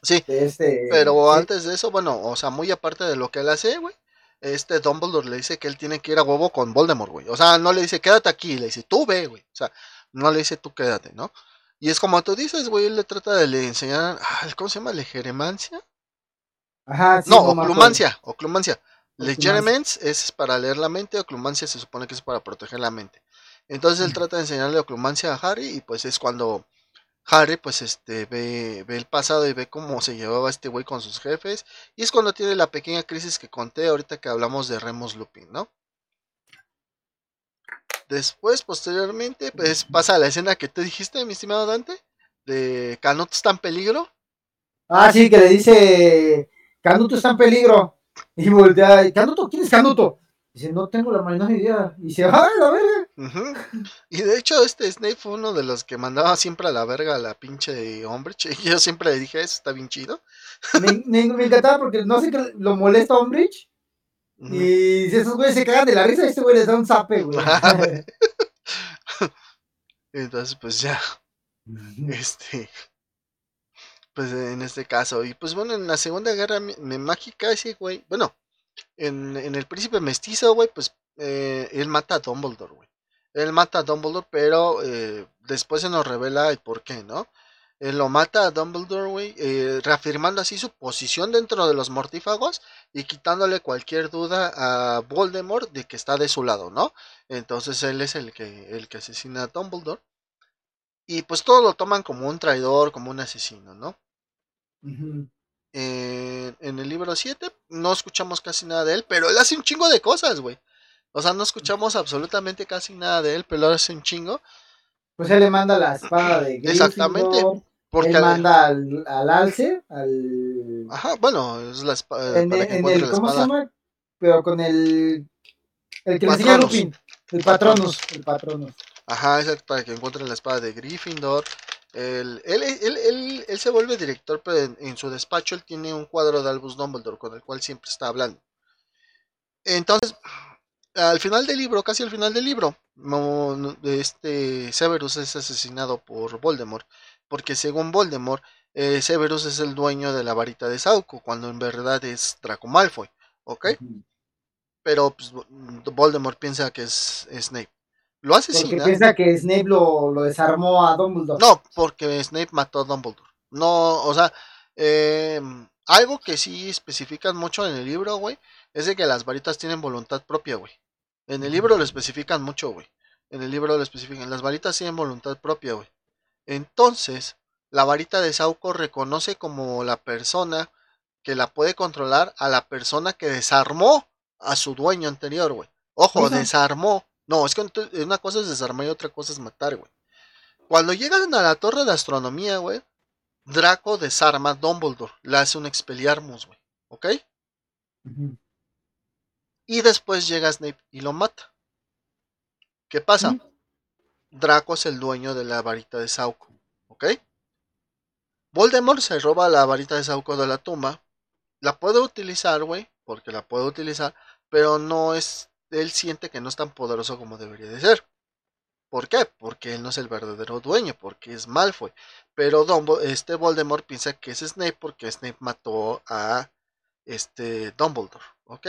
Sí. Este, pero antes de eso, bueno, o sea, muy aparte de lo que él hace, güey este Dumbledore le dice que él tiene que ir a huevo con Voldemort, güey. O sea, no le dice quédate aquí, le dice tú ve, güey. O sea, no le dice tú quédate, ¿no? Y es como tú dices, güey, él le trata de le enseñar, ¿cómo se llama? ¿Legeremancia? Ajá, sí, no, oclumancia, oclumancia. Legerements es para leer la mente, oclumancia se supone que es para proteger la mente. Entonces él mm. trata de enseñarle oclumancia a Harry y pues es cuando Harry pues este ve, ve el pasado y ve cómo se llevaba este güey con sus jefes y es cuando tiene la pequeña crisis que conté ahorita que hablamos de Remus Lupin, ¿no? Después, posteriormente, pues pasa la escena que tú dijiste, mi estimado Dante, de Canuto está en peligro. Ah, sí, que le dice, Canuto está en peligro. Y voltea, Canuto, ¿quién es Canuto? Dice, no tengo la menor idea. Y dice, ¡ay, la verga! Y de hecho, este Snape fue uno de los que mandaba siempre a la verga a la pinche Umbridge. Y yo siempre le dije, eso está bien chido. Me, me, encantaba porque no sé qué lo molesta a Y si esos güeyes se cagan de la risa, este güey les da un zape, güey. Entonces, pues ya, este, pues en este caso, y pues bueno, en la Segunda Guerra Mágica, ese güey, bueno, en, en El Príncipe Mestizo, güey, pues eh, él mata a Dumbledore, güey. Él mata a Dumbledore, pero eh, después se nos revela el por qué, ¿no? Él lo mata a Dumbledore, güey, eh, reafirmando así su posición dentro de los mortífagos y quitándole cualquier duda a Voldemort de que está de su lado, ¿no? Entonces él es el que, el que asesina a Dumbledore. Y pues todos lo toman como un traidor, como un asesino, ¿no? en el libro 7 no escuchamos casi nada de él, pero él hace un chingo de cosas, güey. O sea, no escuchamos absolutamente casi nada de él, pero él hace un chingo. Pues él le manda la espada de Gryffindor, Exactamente. Porque él manda al, al, alce, al... Ajá, bueno, es la espada. En, el, ¿Cómo se llama? Pero con el... El que le enseña Lupin. El Patronus. El Patronus. Ajá, es para que encuentren la espada de Gryffindor. Él, él, él, él, se vuelve director, pero en, su despacho él tiene un cuadro de Albus Dumbledore con el cual siempre está hablando. Entonces, al final del libro, casi al final del libro, este Severus es asesinado por Voldemort, porque según Voldemort, eh, Severus es el dueño de la varita de Sauco, cuando en verdad es Draco Malfoy, ¿ok? Pero pues, Voldemort piensa que es Snape. Lo asesina. Porque piensa que Snape lo, desarmó a Dumbledore. No, porque Snape mató a Dumbledore. No, o sea, eh, algo que sí especifican mucho en el libro, güey, es de que las varitas tienen voluntad propia, güey. En el libro lo especifican mucho, güey. En el libro lo especifican. Las varitas tienen voluntad propia, güey. Entonces, la varita de Sauco reconoce como la persona que la puede controlar a la persona que desarmó a su dueño anterior, güey. Ojo, desarmó. No, es que una cosa es desarmar y otra cosa es matar, güey. Cuando llegan a la torre de astronomía, güey, Draco desarma a Dumbledore. Le hace un Expelliarmus, güey. ¿Ok? Y después llega Snape y lo mata. ¿Qué pasa? Draco es el dueño de la varita de Sauco. ¿Ok? Voldemort se roba la varita de Sauco de la tumba. La puede utilizar, güey. Porque la puede utilizar. Pero no es. Él siente que no es tan poderoso como debería de ser. ¿Por qué? Porque él no es el verdadero dueño, porque es Malfoy. Pero este Voldemort piensa que es Snape porque Snape mató a este Dumbledore, ¿ok?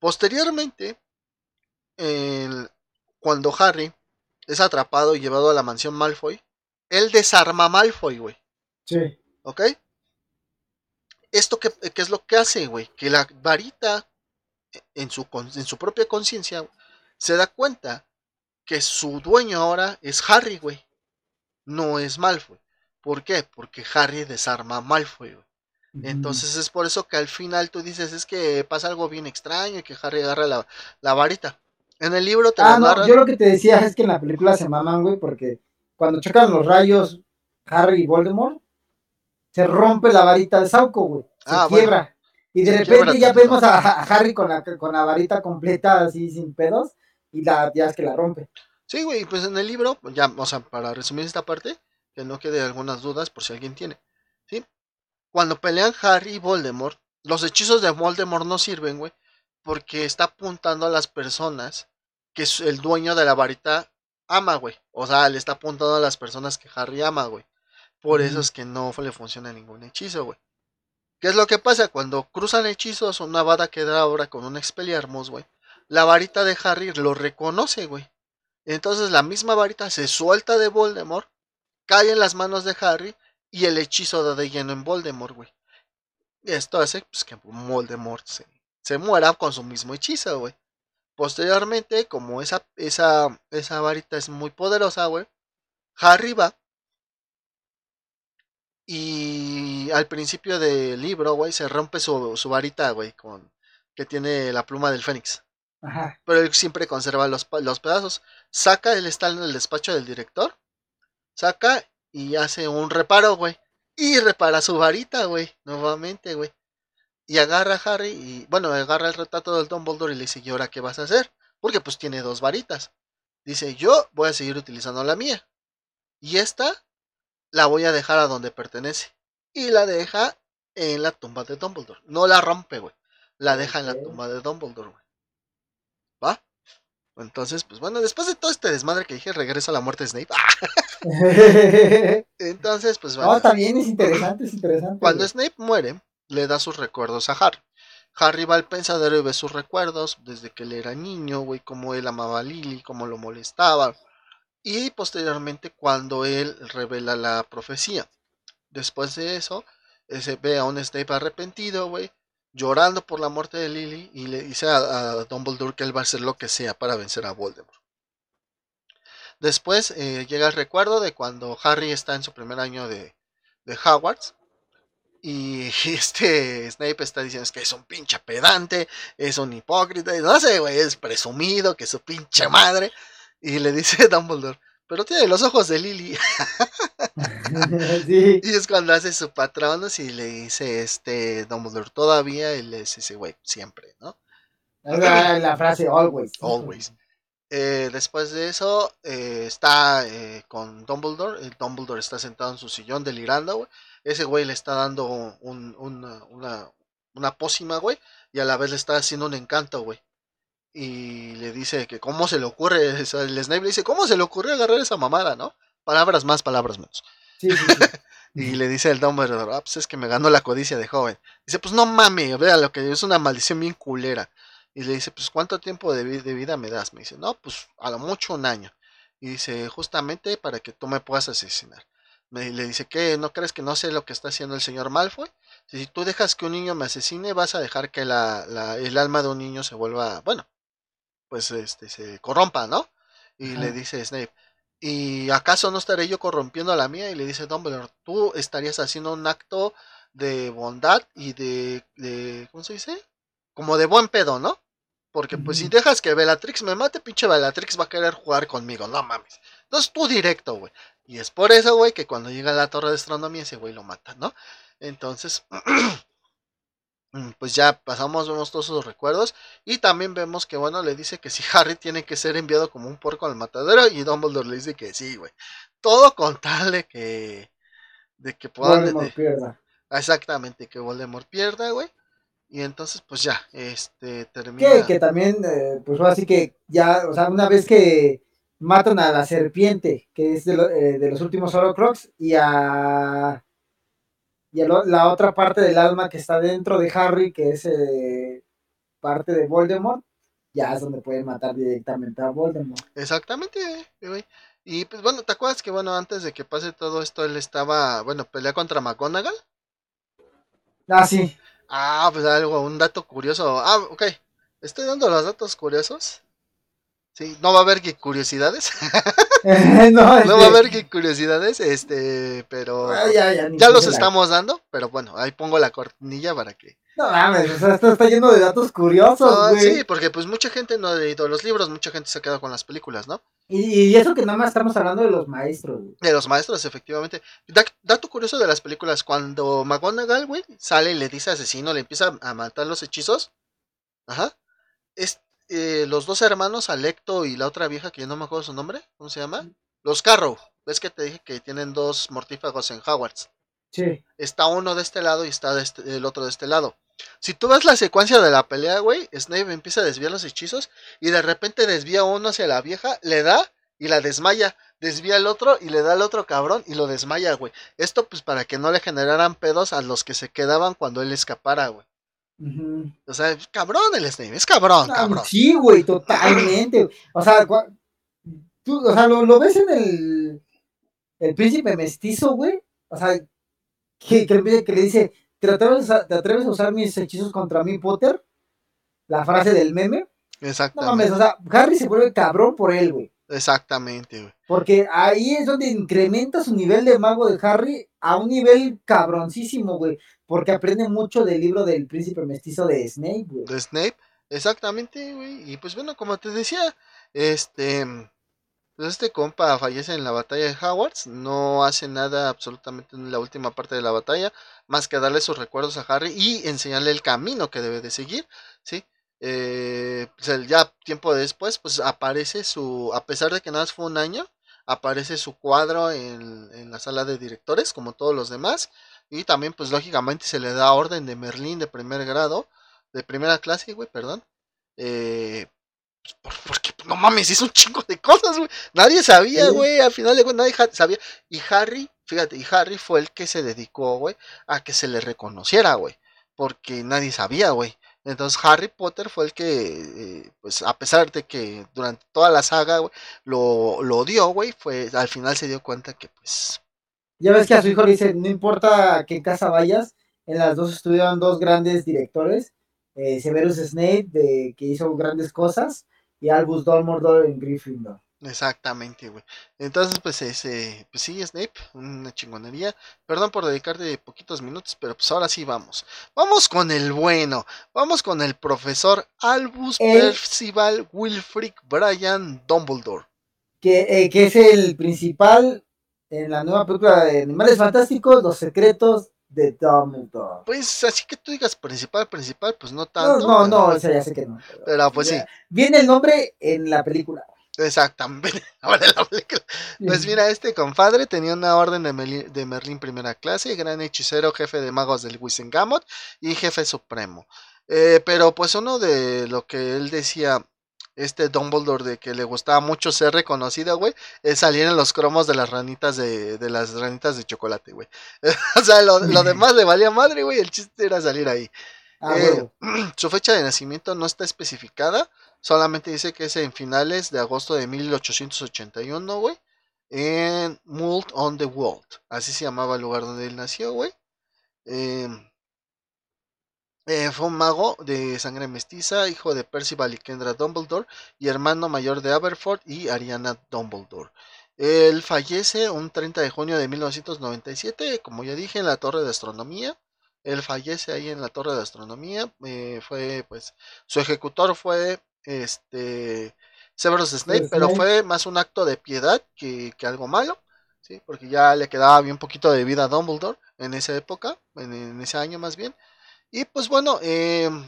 Posteriormente, cuando Harry es atrapado y llevado a la mansión Malfoy, él desarma a Malfoy, güey. Sí. ¿Ok? ¿Esto qué, es lo que hace, güey? Que la varita, en su, en su propia conciencia, se da cuenta que su dueño ahora es Harry, güey. No es Malfoy. ¿Por qué? Porque Harry desarma a Malfoy, güey. Entonces es por eso que al final tú dices, es que pasa algo bien extraño y que Harry agarra la, varita. En el libro te ah, no, Yo lo que te decía es que en la película se maman, güey, porque cuando chocan los rayos Harry y Voldemort, se rompe la varita de Sauco, güey. Se ah, quiebra. Y de repente ya vemos a, Harry con la, con la varita completa, así sin pedos, y la, ya es que la rompe. Sí, güey, pues en el libro, ya, o sea, para resumir esta parte, que no quede algunas dudas por si alguien tiene. Cuando pelean Harry y Voldemort, los hechizos de Voldemort no sirven, güey, porque está apuntando a las personas que el dueño de la varita ama, güey. O sea, le está apuntando a las personas que Harry ama, güey. Por eso es que no le funciona ningún hechizo, güey. ¿Qué es lo que pasa? Cuando cruzan hechizos, una vada queda ahora con un Expelliarmus, güey. La varita de Harry lo reconoce, güey. Entonces la misma varita se suelta de Voldemort, cae en las manos de Harry y el hechizo da de lleno en Voldemort, güey. Esto hace pues, que Voldemort se, se muera con su mismo hechizo, güey. Posteriormente, como esa, esa, esa varita es muy poderosa, güey, Harry va. Y al principio del libro, güey, se rompe su, su varita, güey, con que tiene la pluma del Fénix. Ajá. Pero él siempre conserva los, los pedazos. Saca, él está en el despacho del director. Saca y hace un reparo, güey. Y repara su varita, güey, nuevamente, güey. Y agarra a Harry y, bueno, agarra el retrato del Dumbledore y le dice, ¿y ahora qué vas a hacer? Porque pues tiene dos varitas. Dice, yo voy a seguir utilizando la mía. Y esta la voy a dejar a donde pertenece. Y la deja en la tumba de Dumbledore. No la rompe, güey. La deja en la tumba de Dumbledore, güey. Entonces, pues bueno, después de todo este desmadre que dije, regresa la muerte de Snape. Entonces, pues bueno. No, también es interesante, es interesante. Cuando Snape muere, le da sus recuerdos a Harry. Harry va al pensadero y ve sus recuerdos desde que él era niño, güey, cómo él amaba a Lily, cómo lo molestaba. Y posteriormente cuando él revela la profecía. Después de eso, se ve a un Snape arrepentido, güey, llorando por la muerte de Lily y le dice a, Dumbledore que él va a hacer lo que sea para vencer a Voldemort. Después eh, llega el recuerdo de cuando Harry está en su primer año de, de Hogwarts y este Snape está diciendo que es un pinche pedante, es un hipócrita, y no sé, güey, es presumido, que es su pinche madre. Y le dice Dumbledore, pero tiene los ojos de Lily. Y es cuando hace su patrón y le dice, este, Dumbledore, todavía, y le dice, güey, siempre, ¿no? La, frase always. Always. Eh, después de eso, eh, está eh, con Dumbledore. El Dumbledore está sentado en su sillón delirando, güey. Ese güey le está dando un, una, una, una pócima, güey. Y a la vez le está haciendo un encanto, güey y le dice que cómo se le ocurre, el Snape le dice, ¿cómo se le ocurrió agarrar esa mamada, no? Palabras más, palabras menos. y le dice el Dumbledore, ah, pues es que me ganó la codicia de joven. Dice, pues no mames, vea lo que es una maldición bien culera. Y le dice, pues ¿cuánto tiempo de, vida me das? Me dice, no, pues a lo mucho un año. Y dice, justamente para que tú me puedas asesinar. Me, le dice, ¿qué? ¿No crees que no sé lo que está haciendo el señor Malfoy? Si tú dejas que un niño me asesine, vas a dejar que la, el alma de un niño se vuelva, bueno, pues este se corrompa, ¿no? Y le dice Snape, ¿y acaso no estaré yo corrompiendo a la mía? Y le dice Dumbledore, tú estarías haciendo un acto de bondad y de, de ¿cómo se dice? Como de buen pedo, ¿no? Porque pues si dejas que Bellatrix me mate, pinche Bellatrix va a querer jugar conmigo, no mames. Entonces tú directo, güey. Y es por eso, güey, que cuando llega a la torre de astronomía ese güey lo mata, ¿no? Entonces, pues ya pasamos, vemos todos sus recuerdos y también vemos que, bueno, le dice que si Harry tiene que ser enviado como un porco al matadero y Dumbledore le dice que sí, güey. Todo con tal de que, de que puedan... Voldemort pierda. Exactamente, que Voldemort pierda, güey. Y entonces, pues ya, este, termina... Que, también, eh, pues así que ya, o sea, una vez que matan a la serpiente, que es de, eh, de los últimos Horrocrux, y a y la otra parte del alma que está dentro de Harry, que es eh, parte de Voldemort, ya es donde pueden matar directamente a Voldemort. Exactamente, güey. Y pues bueno, ¿te acuerdas que bueno, antes de que pase todo esto, él estaba, bueno, pelea contra McGonagall? Ah, sí. Ah, pues algo, un dato curioso. Ah, ok. Estoy dando los datos curiosos. Sí, no va a haber que curiosidades. no, va a este haber que curiosidades, este, pero ah, ya, los estamos dando, pero bueno, ahí pongo la cortinilla para que. No mames, o sea, esto está lleno de datos curiosos, güey. Sí, porque pues mucha gente no ha leído los libros, mucha gente se ha quedado con las películas, ¿no? Y, eso que nada más estamos hablando de los maestros, güey. De los maestros, efectivamente. dato curioso de las películas, cuando McGonagall, güey, sale y le dice asesino, le empieza a matar los hechizos. Ajá. Es, eh, los dos hermanos, Alecto y la otra vieja que yo no me acuerdo su nombre, ¿cómo se llama? Los Carrow. ¿Ves que te dije que tienen dos mortífagos en Hogwarts? Sí. Está uno de este lado y está este, el otro de este lado. Si tú ves la secuencia de la pelea, güey, Snape empieza a desviar los hechizos y de repente desvía uno hacia la vieja, le da y la desmaya. Desvía el otro y le da al otro cabrón y lo desmaya, güey. Esto pues para que no le generaran pedos a los que se quedaban cuando él escapara, güey. O sea, cabrón el Snape, es cabrón, cabrón. Sí, güey, totalmente. O sea, tú, o sea lo, ves en el, el príncipe mestizo, güey. O sea, que, que, le dice, ¿te atreves, a, ¿te atreves a usar mis hechizos contra mí, Potter? La frase del meme. Exactamente. No o sea, Harry se vuelve cabrón por él, güey. Exactamente, güey. Porque ahí es donde incrementa su nivel de mago de Harry a un nivel cabroncísimo, güey. Porque aprende mucho del libro del príncipe mestizo de Snape, güey. De Snape, exactamente, güey. Y pues bueno, como te decía, este. Pues este compa fallece en la batalla de Hogwarts. No hace nada absolutamente en la última parte de la batalla. Más que darle sus recuerdos a Harry y enseñarle el camino que debe de seguir. ¿Sí? Eh, pues ya tiempo después, pues aparece su. A pesar de que nada más fue un año. Aparece su cuadro en, en la sala de directores, como todos los demás. Y también, pues lógicamente se le da orden de Merlín de primer grado, de primera clase, güey, perdón. Eh, Pues, porque no mames, hizo un chingo de cosas, güey. Nadie sabía, güey. Al final de cuentas nadie sabía. Y Harry, fíjate, y Harry fue el que se dedicó, güey, a que se le reconociera, güey. Porque nadie sabía, güey. Entonces Harry Potter fue el que, eh, pues a pesar de que durante toda la saga lo, lo odió, güey, fue, al final se dio cuenta que pues... Ya ves que a su hijo le dice, no importa qué casa vayas, en las dos estuvieron dos grandes directores, eh, Severus Snape, de, que hizo grandes cosas, y Albus Dumbledore en Gryffindor. Exactamente, güey. Entonces, pues ese, pues sí, Snape, una chingonería. Perdón por dedicarte poquitos minutos, pero pues ahora sí vamos. Vamos con el bueno. Vamos con el profesor Albus Percival Wilfrid Brian Dumbledore. Que, eh, que es el principal en la nueva película de Animales Fantásticos, Los Secretos de Dumbledore. Pues así que tú digas principal, principal, pues no tanto. No, no, no, o sea, ya sé que no. Pero, pues sí. Viene el nombre en la película. Exactamente. Pues mira, este compadre tenía una orden de, Merlín primera clase, gran hechicero, jefe de magos del Wisengamot y jefe supremo. Eh, pero pues uno de lo que él decía, este Dumbledore, de que le gustaba mucho ser reconocido, güey, es salir en los cromos de las ranitas de, de las ranitas de chocolate, güey. o sea, lo, demás le valía madre, güey, el chiste era salir ahí. Ah, eh, su fecha de nacimiento no está especificada, Solamente dice que es en finales de agosto de 1881, güey. En Mult on the World. Así se llamaba el lugar donde él nació, güey. Em, eh, fue un mago de sangre mestiza, hijo de Percival y Kendra Dumbledore y hermano mayor de Aberford y Ariana Dumbledore. Él fallece un 30 de junio de 1997, como ya dije, en la Torre de Astronomía. Él fallece ahí en la Torre de Astronomía. Eh, fue, pues, su ejecutor fue este Severus Snape, pero fue más un acto de piedad que, algo malo, ¿sí? porque ya le quedaba bien poquito de vida a Dumbledore en esa época, en, ese año más bien. Y pues bueno, em,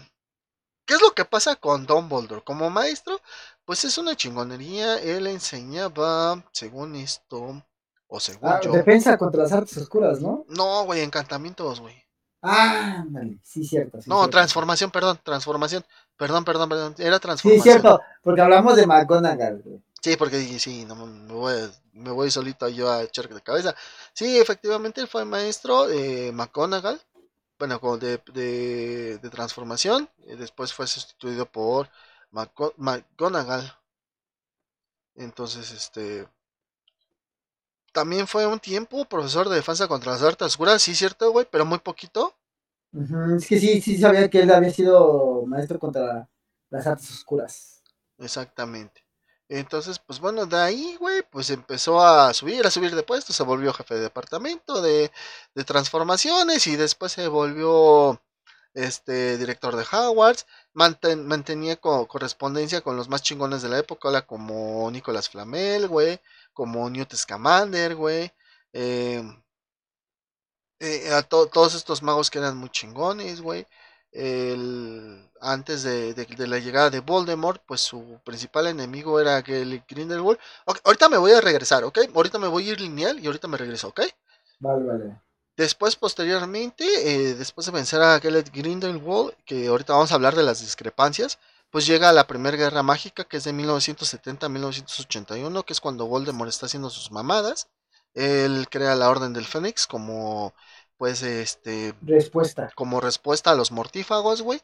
¿qué es lo que pasa con Dumbledore? Como maestro, pues es una chingonería, él enseñaba, según esto, o según ah, Defensa contra las artes oscuras, ¿no? No, güey, encantamientos, güey. Ah, sí, cierto. no, transformación, perdón, transformación. Perdón, perdón, perdón. Era transformación. Sí, cierto, porque hablamos de McGonagall. Sí, porque dije, sí, no, me, voy, me voy solito yo a echar de cabeza. Sí, efectivamente, él fue maestro de McGonagall. Bueno, de, de, de transformación. Y después fue sustituido por McGonagall. Entonces, este. También fue un tiempo profesor de defensa contra las artes oscuras, sí, cierto, güey, pero muy poquito. Es que sí, sí sabía que él había sido maestro contra las artes oscuras. Exactamente. Entonces, pues bueno, de ahí, güey, pues empezó a subir, a subir de puesto, se volvió jefe de departamento de, de transformaciones y después se volvió este director de Hogwarts, mantenía correspondencia con los más chingones de la época, como Nicolás Flamel, güey, como Newt Scamander, güey, eh, eh, a todos estos magos que eran muy chingones, güey. antes de, la llegada de Voldemort, pues su principal enemigo era aquel Grindelwald. ahorita me voy a regresar, ¿ok? Ahorita me voy a ir lineal y ahorita me regreso, ¿ok? Vale, vale. Después, posteriormente, eh, después de vencer a Gellert Grindelwald, que ahorita vamos a hablar de las discrepancias, pues llega la Primera Guerra Mágica, que es de 1970 a 1981, que es cuando Voldemort está haciendo sus mamadas. Él crea la Orden del Fénix como, pues, este... Respuesta. Como respuesta a los mortífagos, güey.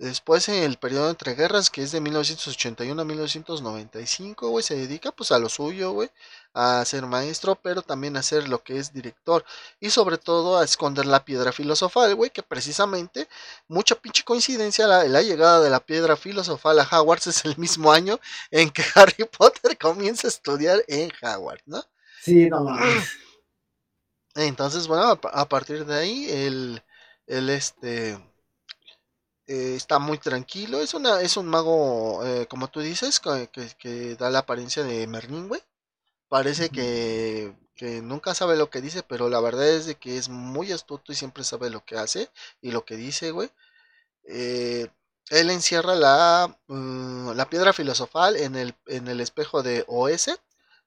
Después en el periodo entre guerras, que es de 1981 a 1995, güey, se dedica pues a lo suyo, güey, a ser maestro, pero también a ser lo que es director. Y sobre todo a esconder la piedra filosofal, güey, que precisamente, mucha pinche coincidencia, la, la, llegada de la piedra filosofal a Hogwarts es el mismo año en que Harry Potter comienza a estudiar en Hogwarts, ¿no? Sí, no Entonces, bueno, a, partir de ahí, el, el este eh, está muy tranquilo. Es una es un mago, eh, como tú dices, que, da la apariencia de Merlin, güey. Parece que, nunca sabe lo que dice, pero la verdad es de que es muy astuto y siempre sabe lo que hace y lo que dice, güey. Eh, él encierra la, mm, la piedra filosofal en el, en el espejo de OS,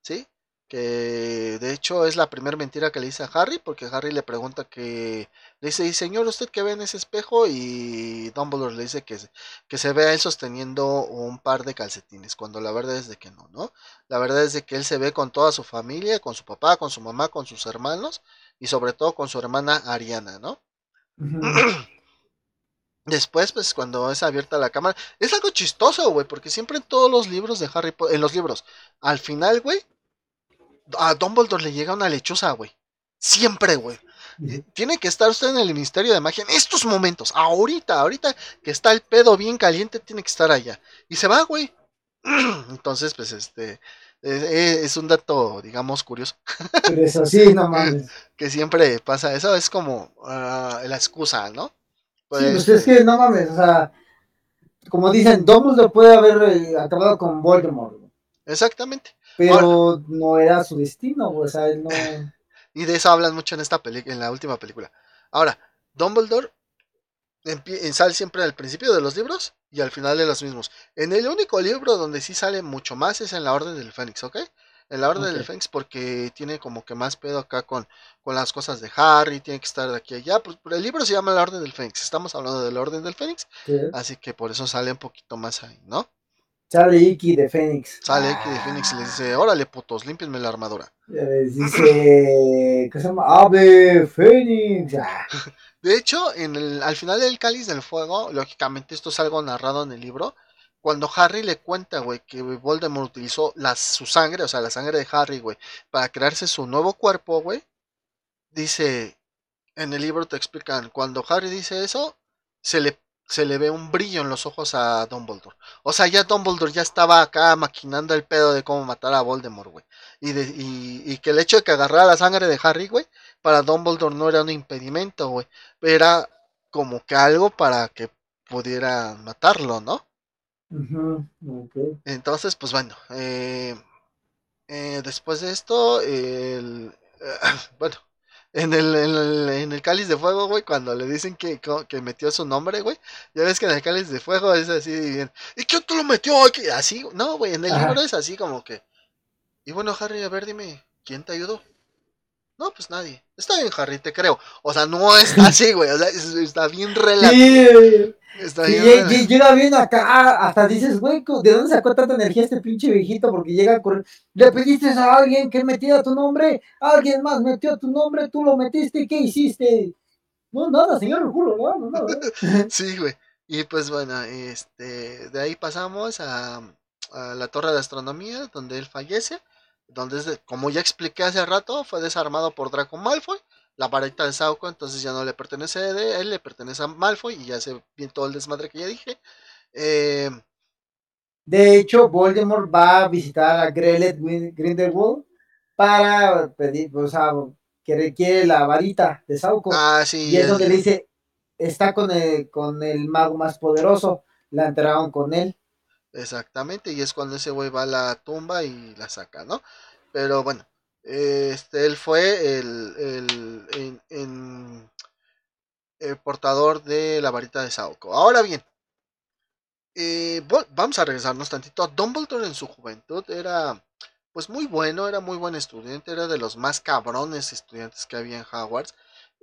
¿sí? Que de hecho es la primera mentira que le dice a Harry, porque Harry le pregunta que le dice, ¿y señor usted qué ve en ese espejo? Y Dumbledore le dice que, que se ve a él sosteniendo un par de calcetines, cuando la verdad es de que no, ¿no? La verdad es de que él se ve con toda su familia, con su papá, con su mamá, con sus hermanos y sobre todo con su hermana Ariana, ¿no? Después, pues cuando es abierta la cámara, es algo chistoso, güey, porque siempre en todos los libros de Harry Potter, en los libros, al final, güey, a Dumbledore le llega una lechuza, güey. Siempre, güey. Tiene que estar usted en el Ministerio de Magia en estos momentos. Ahorita, ahorita que está el pedo bien caliente, tiene que estar allá. Y se va, güey. Entonces, pues este. Es, un dato, digamos, curioso. Pero eso sí, no mames. que siempre pasa eso, es como ah, la excusa, ¿no? Pues, sí, pues es que no mames, o sea, como dicen, Dumbledore puede haber eh, acabado con Voldemort. Exactamente. Pero no era su destino, o sea, él no. y de eso hablan mucho en esta película, en la última película. Ahora, Dumbledore sale siempre al principio de los libros y al final de los mismos. En el único libro donde sí sale mucho más es en la Orden del Fénix, ¿ok? En la Orden del Fénix porque tiene como que más pedo acá con, con las cosas de Harry, tiene que estar de aquí a allá. Pues, el libro se llama La Orden del Fénix, estamos hablando de la Orden del Fénix, así que por eso sale un poquito más ahí, ¿no? Sale Iki de Fénix. Sale Iki de Fénix y le dice, órale putos, límpienme la armadura. Les dice, ¿qué se llama? Ave Fénix. De hecho, en el, al final del Cáliz del Fuego, lógicamente esto es algo narrado en el libro, cuando Harry le cuenta, güey, que Voldemort utilizó la, su sangre, o sea, la sangre de Harry, güey, para crearse su nuevo cuerpo, güey, dice, en el libro te explican, cuando Harry dice eso, se le se le ve un brillo en los ojos a Dumbledore. O sea, ya Dumbledore ya estaba acá maquinando el pedo de cómo matar a Voldemort, güey. Y, y, que el hecho de que agarrara la sangre de Harry, güey, para Dumbledore no era un impedimento, güey. Era como que algo para que pudiera matarlo, ¿no? Entonces, pues bueno, eh, eh, después de esto, el, bueno, en el, en el, cáliz de fuego, güey, cuando le dicen que, que metió su nombre, güey. Ya ves que en el cáliz de fuego es así, ¿y quién te lo metió? Así, no, güey, en el libro es así como que. Y bueno, Harry, a ver, dime, ¿quién te ayudó? No, pues nadie. Está bien, Harry, te creo. O sea, no es así, güey. O sea, está bien relativo. Está bien. llega bien acá, hasta dices, güey, ¿de dónde sacó tanta energía este pinche viejito? Porque llega a correr. Le pediste a alguien que metiera tu nombre, alguien más metió tu nombre, tú lo metiste, ¿qué hiciste? No, nada, señor, juro, no, no, sí, güey. Y pues bueno, este, de ahí pasamos a, a la torre de astronomía, donde él fallece donde, como ya expliqué hace rato, fue desarmado por Draco Malfoy. La varita de Sauco entonces ya no le pertenece a él, le pertenece a Malfoy y ya se bien todo el desmadre que ya dije. Eh, de hecho, Voldemort va a visitar a Grelet Grindelwald para pedir, o sea, que requiere la varita de Sauco. Ah, sí. Y es donde le dice, está con el, con el mago más poderoso, la entraron con él. Exactamente, y es cuando ese güey va a la tumba y la saca, ¿no? Pero bueno, este, él fue el, el, el, portador de la varita de Saoko. Ahora bien, eh, vamos a regresarnos tantito. Dumbledore en su juventud era pues muy bueno, era muy buen estudiante, era de los más cabrones estudiantes que había en Hogwarts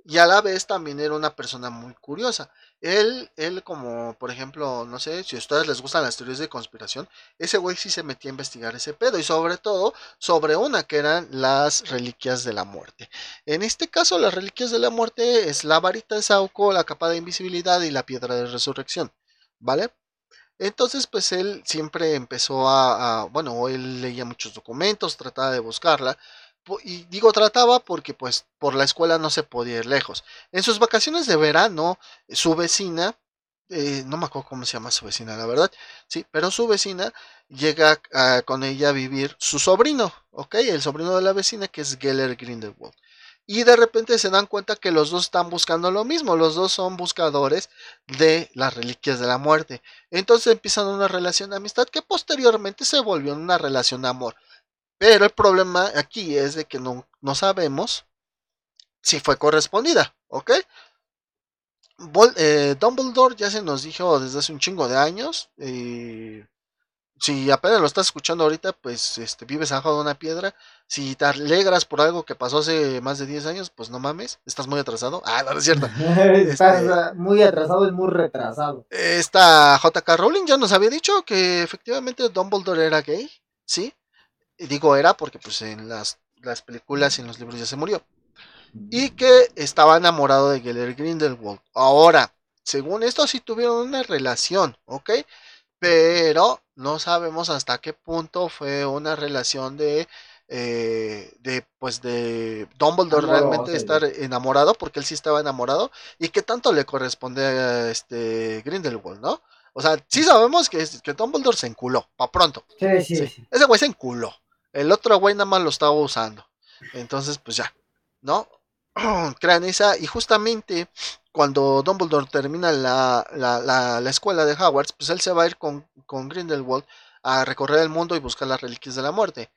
y a la vez también era una persona muy curiosa. Él, él como, por ejemplo, no sé, si a ustedes les gustan las teorías de conspiración, ese güey sí se metía a investigar ese pedo y sobre todo sobre una que eran las reliquias de la muerte. En este caso, las reliquias de la muerte es la varita de Sauco, la capa de invisibilidad y la piedra de resurrección, ¿vale? Entonces, pues él siempre empezó a, a bueno, él leía muchos documentos, trataba de buscarla y digo trataba porque pues por la escuela no se podía ir lejos. En sus vacaciones de verano, su vecina, eh, no me acuerdo cómo se llama su vecina, la verdad, sí, pero su vecina llega con ella a vivir su sobrino, ¿ok? El sobrino de la vecina que es Geller Grindelwald. Y de repente se dan cuenta que los dos están buscando lo mismo, los dos son buscadores de las reliquias de la muerte. Entonces empiezan una relación de amistad que posteriormente se volvió una relación de amor. Pero el problema aquí es de que no, sabemos si fue correspondida, ¿ok? Eh, Dumbledore ya se nos dijo desde hace un chingo de años. si apenas lo estás escuchando ahorita, pues este, vives abajo de una piedra. Si te alegras por algo que pasó hace más de 10 años, pues no mames, estás muy atrasado. Ah, no, no es cierto. Estás Este- ah, muy atrasado y muy retrasado. Esta JK Rowling ya nos había dicho que efectivamente Dumbledore era gay, ¿sí? Digo era porque pues en las, las películas y en los libros ya se murió. Y que estaba enamorado de Geller Grindelwald. Ahora, según esto sí tuvieron una relación, ¿ok? Pero no sabemos hasta qué punto fue una relación de... eh, de pues de Dumbledore realmente sí. estar enamorado porque él sí estaba enamorado y qué tanto le corresponde a este Grindelwald, ¿no? O sea, sí sabemos que, que Dumbledore se enculó, pa' pronto. Sí, Sí. sí. Ese güey se enculó. El otro güey nada más lo estaba usando. Entonces, pues ya, ¿no? Crean esa. Y justamente cuando Dumbledore termina la, la, la, la escuela de Hogwarts, pues él se va a ir con, con Grindelwald a recorrer el mundo y buscar las reliquias de la muerte.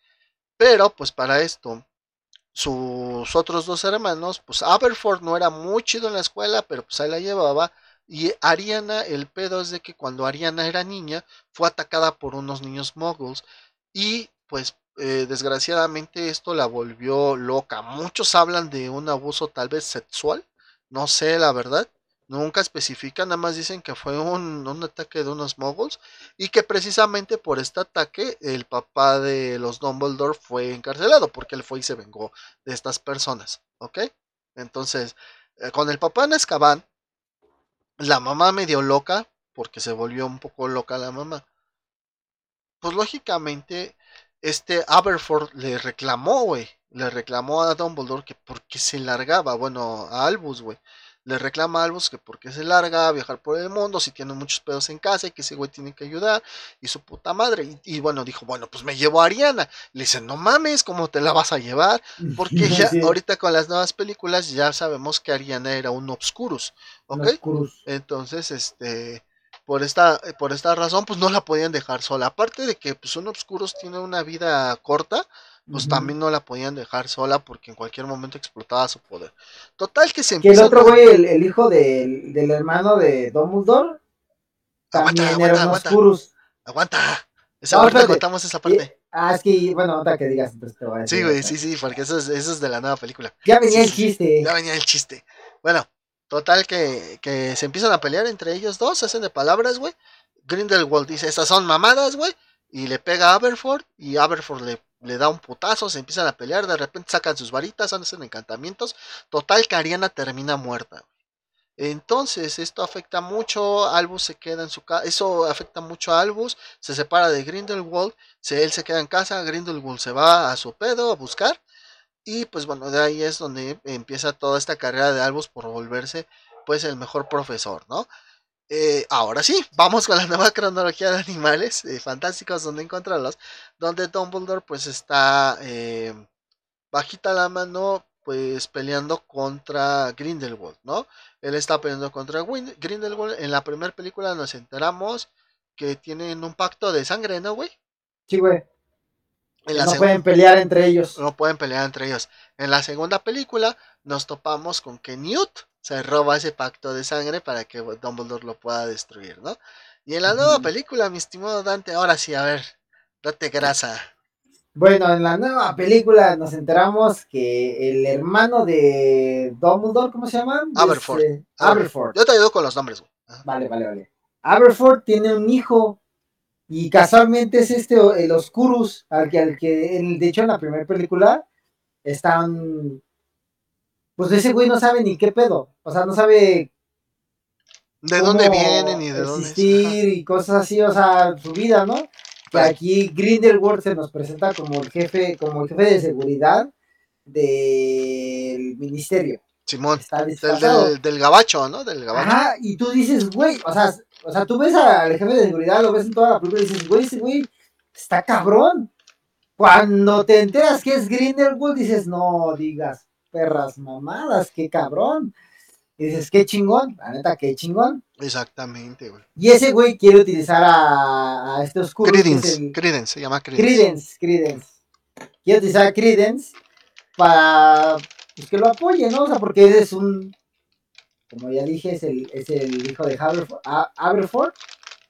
Pero, pues para esto, sus otros dos hermanos, pues Aberford no era muy chido en la escuela, pero pues ahí la llevaba. Y Ariana, el pedo es de que cuando Ariana era niña, fue atacada por unos niños muggles y pues eh, desgraciadamente esto la volvió loca. Muchos hablan de un abuso tal vez sexual, no sé la verdad, nunca especifican, nada más dicen que fue un, un ataque de unos muggles y que precisamente por este ataque el papá de los Dumbledore fue encarcelado porque él fue y se vengó de estas personas, ¿ok? Entonces, eh, con el papá en Azkaban, la mamá medio loca, porque se volvió un poco loca la mamá, pues lógicamente este Aberford le reclamó, güey, le reclamó a Dumbledore que porque se largaba, bueno, a Albus, güey, le reclama a Albus que porque se larga a viajar por el mundo, si tiene muchos pedos en casa y que ese güey tiene que ayudar, y su puta madre, y, y bueno, dijo, bueno, pues me llevo a Ariana, le dice, no mames, ¿cómo te la vas a llevar? Porque ya Sí, ahorita con las nuevas películas ya sabemos que Ariana era un Obscurus, ¿ok? Entonces, este, por esta, por esta razón, pues no la podían dejar sola. Aparte de que pues un Obscuros tiene una vida corta, pues también no la podían dejar sola porque en cualquier momento explotaba su poder. Total que se Que el empieza otro güey, el, el hijo del, del hermano de Dumbledore, Aguanta, también aguanta, era aguanta. Oscurus. Aguanta. Esa No, ahorita espérate. contamos esa parte. Ah, es que, bueno, otra que digas, entonces te voy a decir. Sí, güey, sí, sí, porque eso es, eso es de la nueva película. Ya venía Sí, el chiste. Ya venía el chiste. Bueno, total que, que se empiezan a pelear entre ellos dos, se hacen de palabras, güey. Grindelwald dice, estas son mamadas, güey. Y le pega a Aberford y Aberford le, le da un putazo, se empiezan a pelear, de repente sacan sus varitas, hacen encantamientos. Total que Ariana termina muerta. Entonces, esto afecta mucho, Albus se queda en su casa, eso afecta mucho a Albus, se separa de Grindelwald, él se queda en casa, Grindelwald se va a su pedo a buscar, y pues bueno, de ahí es donde empieza toda esta carrera de Albus por volverse pues el mejor profesor, ¿no? Eh, ahora sí, vamos con la nueva cronología de animales eh, fantásticos donde encontrarlos, donde Dumbledore pues está eh, bajita la mano pues peleando contra Grindelwald, ¿no? Él está peleando contra Grindelwald. En la primera película nos enteramos que tienen un pacto de sangre, ¿no, güey? Sí, güey. En la No pueden pelear entre ellos. no pueden pelear entre ellos. En la segunda película nos topamos con que Newt se roba ese pacto de sangre para que Dumbledore lo pueda destruir, ¿no? Y en la nueva película, mi estimado Dante, ahora sí, a ver, date grasa. Bueno, en la nueva película nos enteramos que el hermano de Dumbledore, ¿cómo se llama? Este, Aberforth. Yo te ayudo con los nombres, güey. Vale, vale, vale. Aberforth tiene un hijo y casualmente es este, el Oscurus, al que, al que en- de hecho en la primera película están, pues ese güey no sabe ni qué pedo, o sea, no sabe ¿De dónde vienen y de dónde? existir y cosas así, o sea, su vida, ¿no? Que aquí Grindelwald se nos presenta como el jefe, como el jefe de seguridad del ministerio. Simón, Está del, del, del gabacho, ¿no? Del gabacho. Ajá, y tú dices, güey, o sea, o sea, tú ves al jefe de seguridad, lo ves en toda la película y dices, güey, ese güey está cabrón. Cuando te enteras que es Grindelwald, dices, no digas perras mamadas, qué cabrón. Y dices, qué chingón, la neta, qué chingón. Exactamente, güey. Y ese güey quiere utilizar a, a este oscuro. que es Credence, el- Credence, se llama Credence. Credence, Credence. Quiere utilizar a Credence para pues, que lo apoye, ¿no? O sea, porque es un, como ya dije, es el, es el hijo de Haverford, Aberforth,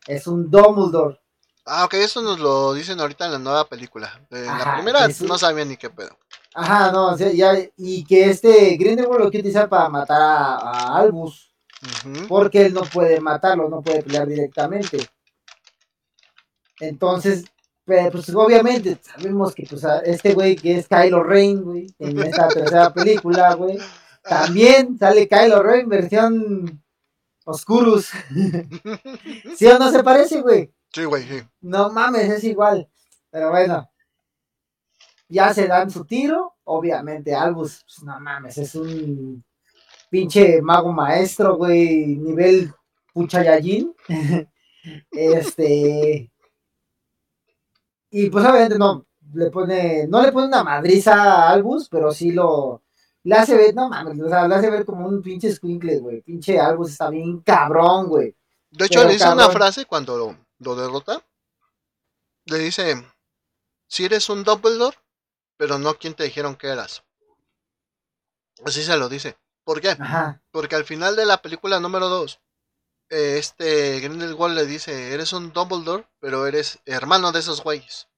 es un Dumbledore. Ah, ok, eso nos lo dicen ahorita en la nueva película. En la primera sí. no sabía ni qué pedo. Ajá, no, o sea, ya, y que este Grindelwald lo quiere utilizar para matar a, a Albus, porque él no puede matarlo, no puede pelear directamente. Entonces, pues obviamente sabemos que pues, este güey que es Kylo Ren, güey, en esta tercera película, güey, también sale Kylo Ren versión Oscurus. ¿Sí o no se parece, güey? Sí, güey, sí. No mames, es igual. Pero bueno. Ya se dan su tiro. Obviamente, Albus, pues, no mames, es un pinche mago maestro, güey. Nivel Puchayallín. este. Y pues obviamente no le pone. No le pone una madriza a Albus, pero sí lo. Le hace ver, no mames, o sea, le hace ver como un pinche squinkle, güey. Pinche Albus está bien cabrón, güey. De hecho, Pero, le dice una frase cuando lo, lo derrota. Le dice, si eres un Dumbledore, pero no quien te dijeron que eras. Así se lo dice. ¿Por qué? Ajá. Porque al final de la película número 2, este Grindelwald le dice, eres un Dumbledore, pero eres hermano de esos güeyes.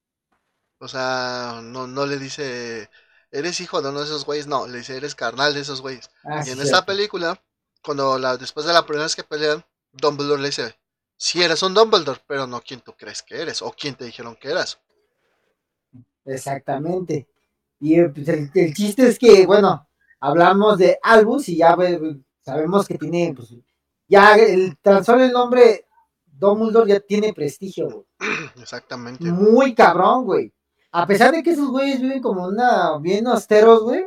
O sea, no, no le dice, eres hijo de uno de esos güeyes, no, le dice, eres carnal de esos güeyes. Ah, y sí, en cierto. esta película, cuando la, después de la primera vez que pelean, Dumbledore le dice, si eres un Dumbledore, pero no quien tú crees que eres, o quien te dijeron que eras. Exactamente. Y eh, pues, el, el chiste es que, bueno, hablamos de Albus y ya ve- sabemos que tiene, pues, ya el, tan solo el nombre Dumbledore ya tiene prestigio, güey. Exactamente. Muy cabrón, güey. A pesar de que esos güeyes viven como una, bien austeros, güey.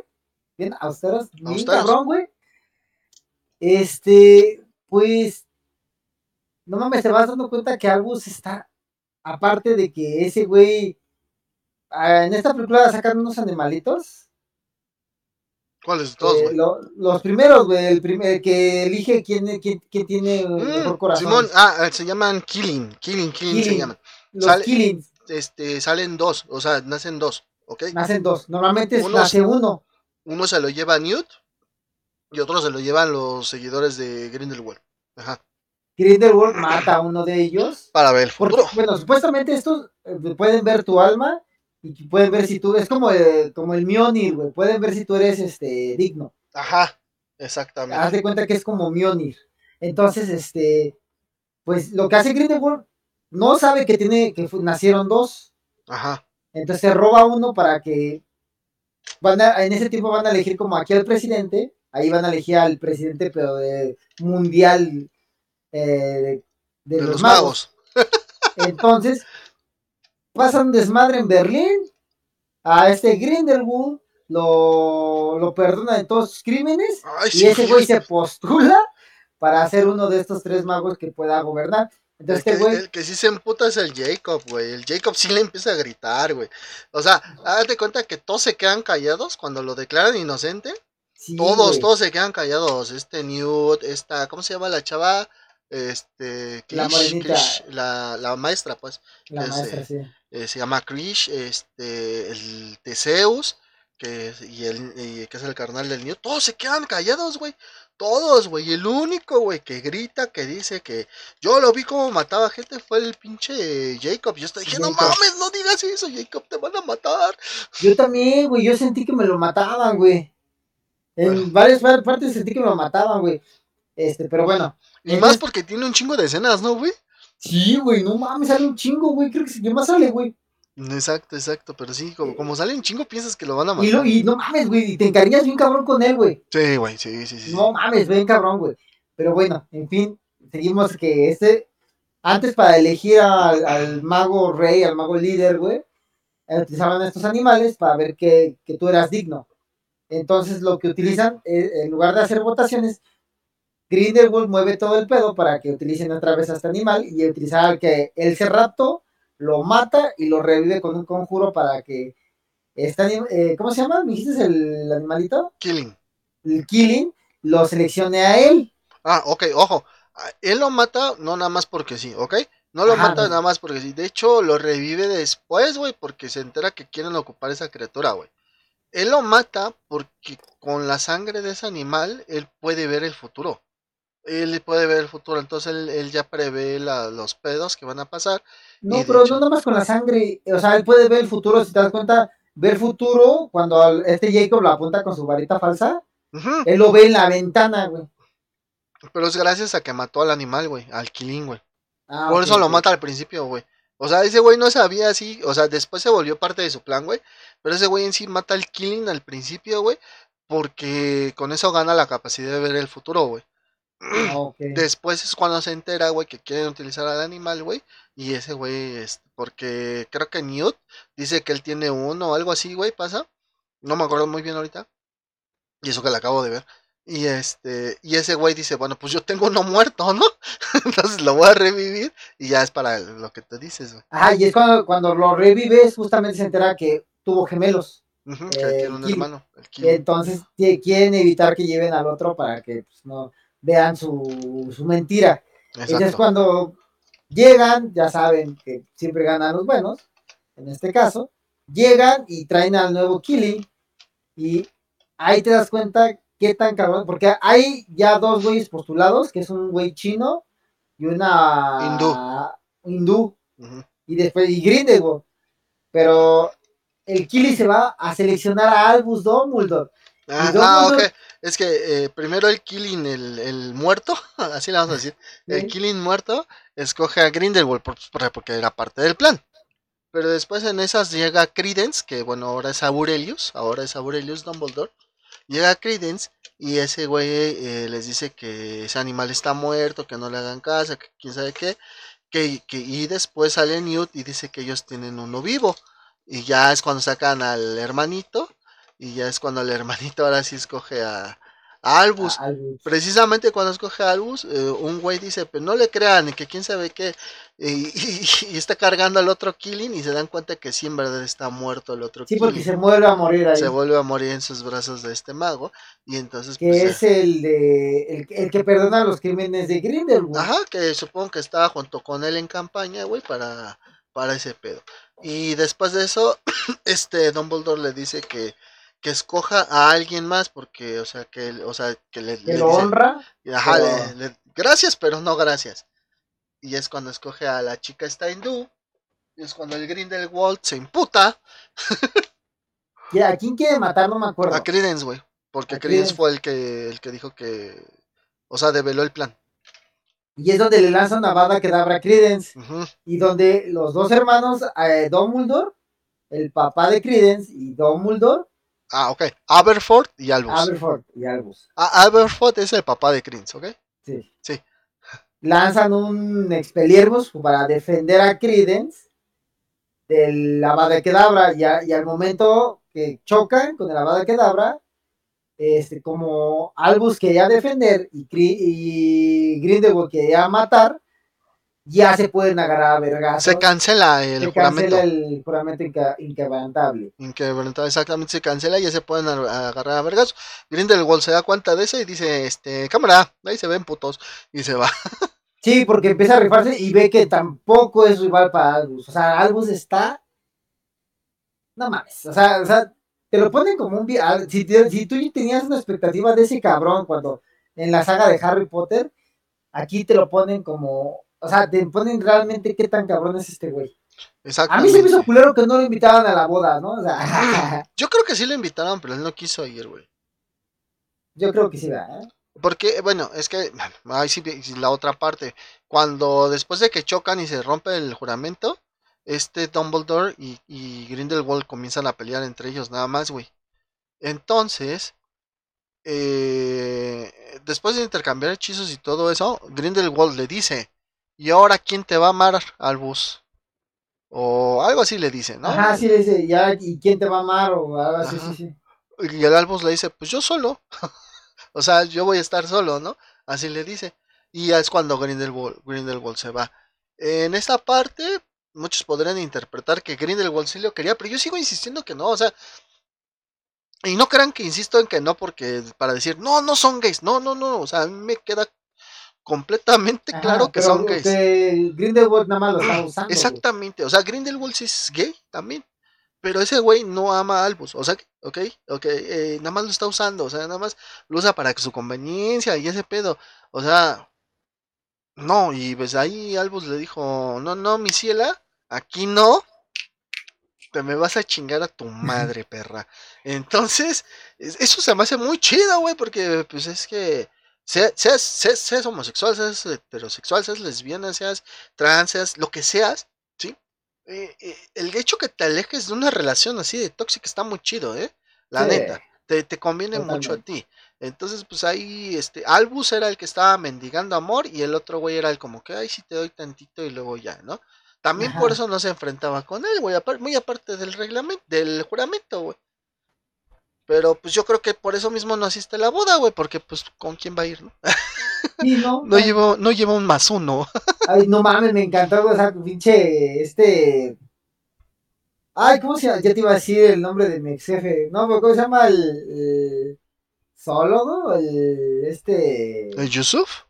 Bien austeros, bien Austeros. cabrón, güey. Este, pues, no mames, te vas dando cuenta que Albus está, aparte de que ese güey, ah, en esta película sacan unos animalitos. ¿Cuáles todos, eh, güey? lo- los primeros, güey, el primer que elige quién, quién, quién tiene el Mm, mejor corazón. Simón, ah, eh, se llaman Killing, Killing, Killing, se llaman. los sale- killings Este, salen dos, o sea, nacen dos, ¿ok? nacen dos. Normalmente Unos- nace uno. Uno se lo lleva Newt y otro se lo llevan los seguidores de Grindelwald. Ajá. Grindelwald mata a uno de ellos. Para ver el Porque, futuro. bueno, supuestamente estos eh, pueden ver tu alma y pueden ver si tú, es como, eh, como el Mjolnir, güey, pueden ver si tú eres este, digno. Ajá, Haz exactamente. de cuenta que es como Mjolnir. Entonces, este, pues lo que hace Grindelwald no sabe que tiene, que nacieron dos. Ajá. Entonces se roba uno para que van a- en ese tiempo van a elegir como aquí al presidente, ahí van a elegir al presidente, pero de mundial eh, de, De los, los magos. magos. Entonces, pasan un desmadre en Berlín. A este Grindelwald lo, lo perdona de todos sus crímenes. Ay, Y sí, ese güey se postula para ser uno de estos tres magos que pueda gobernar. El Entonces, que, este güey, el que sí se emputa es el Jacob, güey. El Jacob sí le empieza a gritar, güey. O sea, date cuenta que todos se quedan callados cuando lo declaran inocente. sí, todos, güey, todos se quedan callados. Este Newt, esta, ¿cómo se llama la chava? Este, La Krish, la, la maestra, pues. la maestra, sí. eh, se llama Krish, este, el Teseus, que, y el, y que es el carnal del Newt. Todos se quedan callados, güey. Todos, güey. El único, güey, que grita, que dice que yo lo vi como mataba gente fue el pinche Jacob. Yo estoy diciendo, no mames, no digas eso, Jacob, te van a matar. Yo también, güey, yo sentí que me lo mataban, güey. En Bueno. varias par- partes sentí que me lo mataban, güey. Este, pero bueno. Y más porque tiene un chingo de escenas, ¿no, güey? Sí, güey, no mames, sale un chingo, güey. Creo que sí, ¿qué más sale, güey? Exacto, exacto. Pero sí, como, como sale un chingo, piensas que lo van a matar. Y, lo, y no mames, güey, y te encariñas bien cabrón con él, güey. Sí, güey, sí, sí, sí. No mames, bien cabrón, güey. Pero bueno, en fin, seguimos que este, antes para elegir al, al mago rey, al mago líder, güey, eh, utilizaban estos animales para ver que, que tú eras digno. Entonces lo que utilizan, eh, en lugar de hacer votaciones, Grindelwald mueve todo el pedo para que utilicen otra vez a este animal y utilizar al que él se raptó, lo mata y lo revive con un conjuro para que este eh, ¿cómo se llama? ¿Me dijiste el animalito? Killing. El Killing lo seleccione a él. Ah, ok, ojo. Ah, Él lo mata no nada más porque sí, ¿ok? No lo Ajá, mata no. nada más porque sí. De hecho, lo revive después, güey, porque se entera que quieren ocupar esa criatura, güey. Él lo mata porque con la sangre de ese animal, él puede ver el futuro. Él puede ver el futuro, entonces él, él ya prevé la, los pedos que van a pasar. No, pero hecho- no nada más con la sangre. O sea, él puede ver el futuro, si te das cuenta, ver futuro cuando este Jacob lo apunta con su varita falsa. Él lo ve en la ventana, güey. Pero es gracias a que mató al animal, güey, al Killing, güey. Ah, Por eso lo mata al principio, güey. O sea, ese güey no sabía así, o sea, después se volvió parte de su plan, güey. Pero ese güey en sí mata al Killing al principio, güey. Porque con eso gana la capacidad de ver el futuro, güey. Ah. Después es cuando se entera, güey, que quieren utilizar al animal, güey. Y ese güey, es porque creo que Newt dice que él tiene uno o algo así, güey, pasa. No me acuerdo muy bien ahorita. Y eso que la acabo de ver. Y este, y ese güey dice, bueno, pues yo tengo uno muerto, ¿no? Entonces lo voy a revivir y ya es para lo que te dices, güey. Ajá, y es cuando, cuando lo revives, justamente se entera que tuvo gemelos. Ujú, que Eh, tiene un Kill. hermano, el. Entonces quieren evitar que lleven al otro para que pues, no vean su, su mentira. Entonces Exacto. cuando llegan, ya saben que siempre ganan los buenos, en este caso, llegan y traen al nuevo Killing y ahí te das cuenta qué tan cabrón, porque hay ya dos güeyes postulados, que es un güey chino y una Hindú. y después y Grindelwald, pero el Killing se va a seleccionar a Albus Dumbledore. Ah, Y ah. Es que eh, primero el Killing, el, el muerto, así le vamos a decir. El. Killing muerto escoge a Grindelwald por- por- porque era parte del plan. Pero después en esas llega Credence, que bueno, ahora es Aurelius, ahora es Aurelius Dumbledore. Llega Credence y ese güey eh, les dice que ese animal está muerto, que no le hagan caso, que quién sabe qué. Que, que- y después sale Newt y dice que ellos tienen uno vivo. Y ya es cuando sacan al hermanito. Y ya es cuando el hermanito ahora sí escoge a, a Albus. A Albus. Precisamente cuando escoge a Albus, eh, un güey dice, pues no le crean, que quién sabe qué, y, y- y está cargando al otro Killing y se dan cuenta que sí en verdad está muerto el otro Sí, porque Killing. se vuelve a morir ahí. Se vuelve a morir en sus brazos de este mago, y entonces que pues, es el de el, el que perdona los crímenes de Grindelwald. Ajá, que supongo que estaba junto con él en campaña, güey, para, para ese pedo. Y después de eso, este Dumbledore le dice que, que escoja a alguien más, porque, o sea, que, o sea, que le, que le lo dice, honra. ajá, pero- le- le- gracias, pero no gracias. Y es cuando escoge a la chica esta hindú, y es cuando el Grindelwald se imputa Y a quién quiere matar, no me acuerdo. a Credence, güey, porque Credence fue el que, el que dijo que, o sea, develó el plan. Y es donde le lanzan a Bada Kedavra a Credence. Y donde los dos hermanos, eh, Dumbledore, el papá de Credence y Dumbledore, Ah, ok, Aberford y Albus. Aberforth y Albus. Ah, Aberford es el papá de Credence, ¿ok? Sí. Sí. Lanzan un Expelliarmus para defender a Credence del Avada Kedavra y, a- y al momento que chocan con el Avada Kedavra, este, como Albus quería defender y, Cri- y Grindelwald quería matar, ya se pueden agarrar a vergazos. Se cancela el se juramento. cancela el juramento inca- inquebrantable. Inquebrantable, exactamente se cancela y ya se pueden agarrar a vergas. Grindelwald se da cuenta de eso y dice, este, cámara, ahí se ven putos. Y se va. Sí, porque empieza a rifarse y ve que tampoco es rival para Albus. O sea, Albus está. No mames. O sea, o sea te lo ponen como un. Si, te- si tú tenías una expectativa de ese cabrón cuando en la saga de Harry Potter, aquí te lo ponen como. O sea, te ponen realmente qué tan cabrón es este güey. A mí se me hizo culero que no lo invitaban a la boda, ¿no? O sea, Yo creo que sí lo invitaron, pero él no quiso ir, güey. yo creo que sí, ¿verdad? Porque, bueno, es que, ahí sí, la otra parte. Cuando después de que chocan y se rompe el juramento, este Dumbledore y, y Grindelwald comienzan a pelear entre ellos nada más, güey. Entonces, eh, después de intercambiar hechizos y todo eso, Grindelwald le dice, ¿y ahora quién te va a amar, Albus? O algo así le dice, ¿no? Ajá, sí, le dice, ya, ¿y quién te va a amar? O algo así, sí, sí. Y el Albus le dice, pues yo solo. o sea, yo voy a estar solo, ¿no? Así le dice. Y ya es cuando Grindelwald, Grindelwald se va. En esta parte, muchos podrían interpretar que Grindelwald sí lo quería, pero yo sigo insistiendo que no, o sea. Y no crean que insisto en que no, porque para decir, no, no son gays, no, no, no, o sea, a mí me queda completamente Ajá, claro que son gays. que Grindelwald nada más lo está usando. güey. Exactamente, o sea, Grindelwald sí es gay también. Pero ese güey no ama a Albus, o sea, ok, ok, eh, nada más lo está usando, o sea, nada más lo usa para su conveniencia y ese pedo, o sea, no, y pues ahí Albus le dijo, no, no, mi ciela, aquí no, te me vas a chingar a tu madre, perra. Entonces, eso se me hace muy chido, güey, porque pues es que seas, seas, homosexual, seas heterosexual, seas lesbiana, seas trans, seas lo que seas, ¿sí? Eh, eh, el hecho que te alejes de una relación así de tóxica está muy chido, ¿eh? La neta, te, te conviene mucho a ti. Entonces, pues ahí, este, Albus era el que estaba mendigando amor y el otro güey era el como que, ay, sí te doy tantito y luego ya, ¿no? También por eso no se enfrentaba con él, güey, muy aparte del reglamento, del juramento, güey. Pero pues yo creo que por eso mismo no asiste a la boda, güey, porque pues con quién va a ir, ¿no? no, no, lleva, no lleva un más uno. Ay, no mames, me encantó, o sea, pinche, este... Ay, ¿cómo se llama? Ya te iba a decir el nombre de mi ex jefe. No, pero ¿cómo se llama el... ¿Sólogo? El... Este... ¿El Yusuf?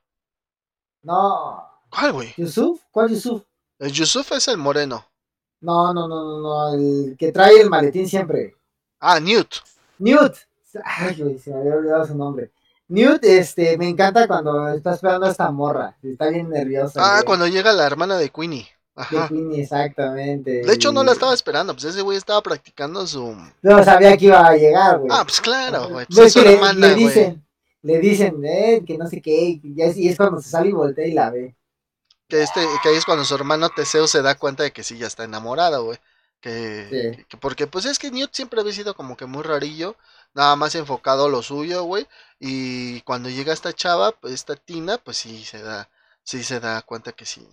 No. ¿Cuál, güey? ¿Yusuf? ¿Cuál Yusuf? El Yusuf es el moreno. No, no, no, no, no, el que trae el maletín siempre. Ah, Newt. Newt. Ay, se me había olvidado su nombre. Newt, este, me encanta cuando está esperando a esta morra. Está bien nerviosa. Ah, cuando llega la hermana de Queenie. Ajá. De Queenie, exactamente. De hecho, no la estaba esperando, pues ese güey estaba practicando su. No sabía que iba a llegar, güey. Ah, pues claro, güey. Pues es hermana, le, dicen, le dicen, eh, que no sé qué, y es, y es cuando se sale y voltea y la ve. Que, este, que ahí es cuando su hermano Teseo se da cuenta de que sí ya está enamorado, güey. Que, porque pues es que Newt siempre había sido como que muy rarillo, nada más enfocado a lo suyo, güey. Y cuando llega esta chava, pues esta Tina, pues sí se da, sí se da cuenta que sí.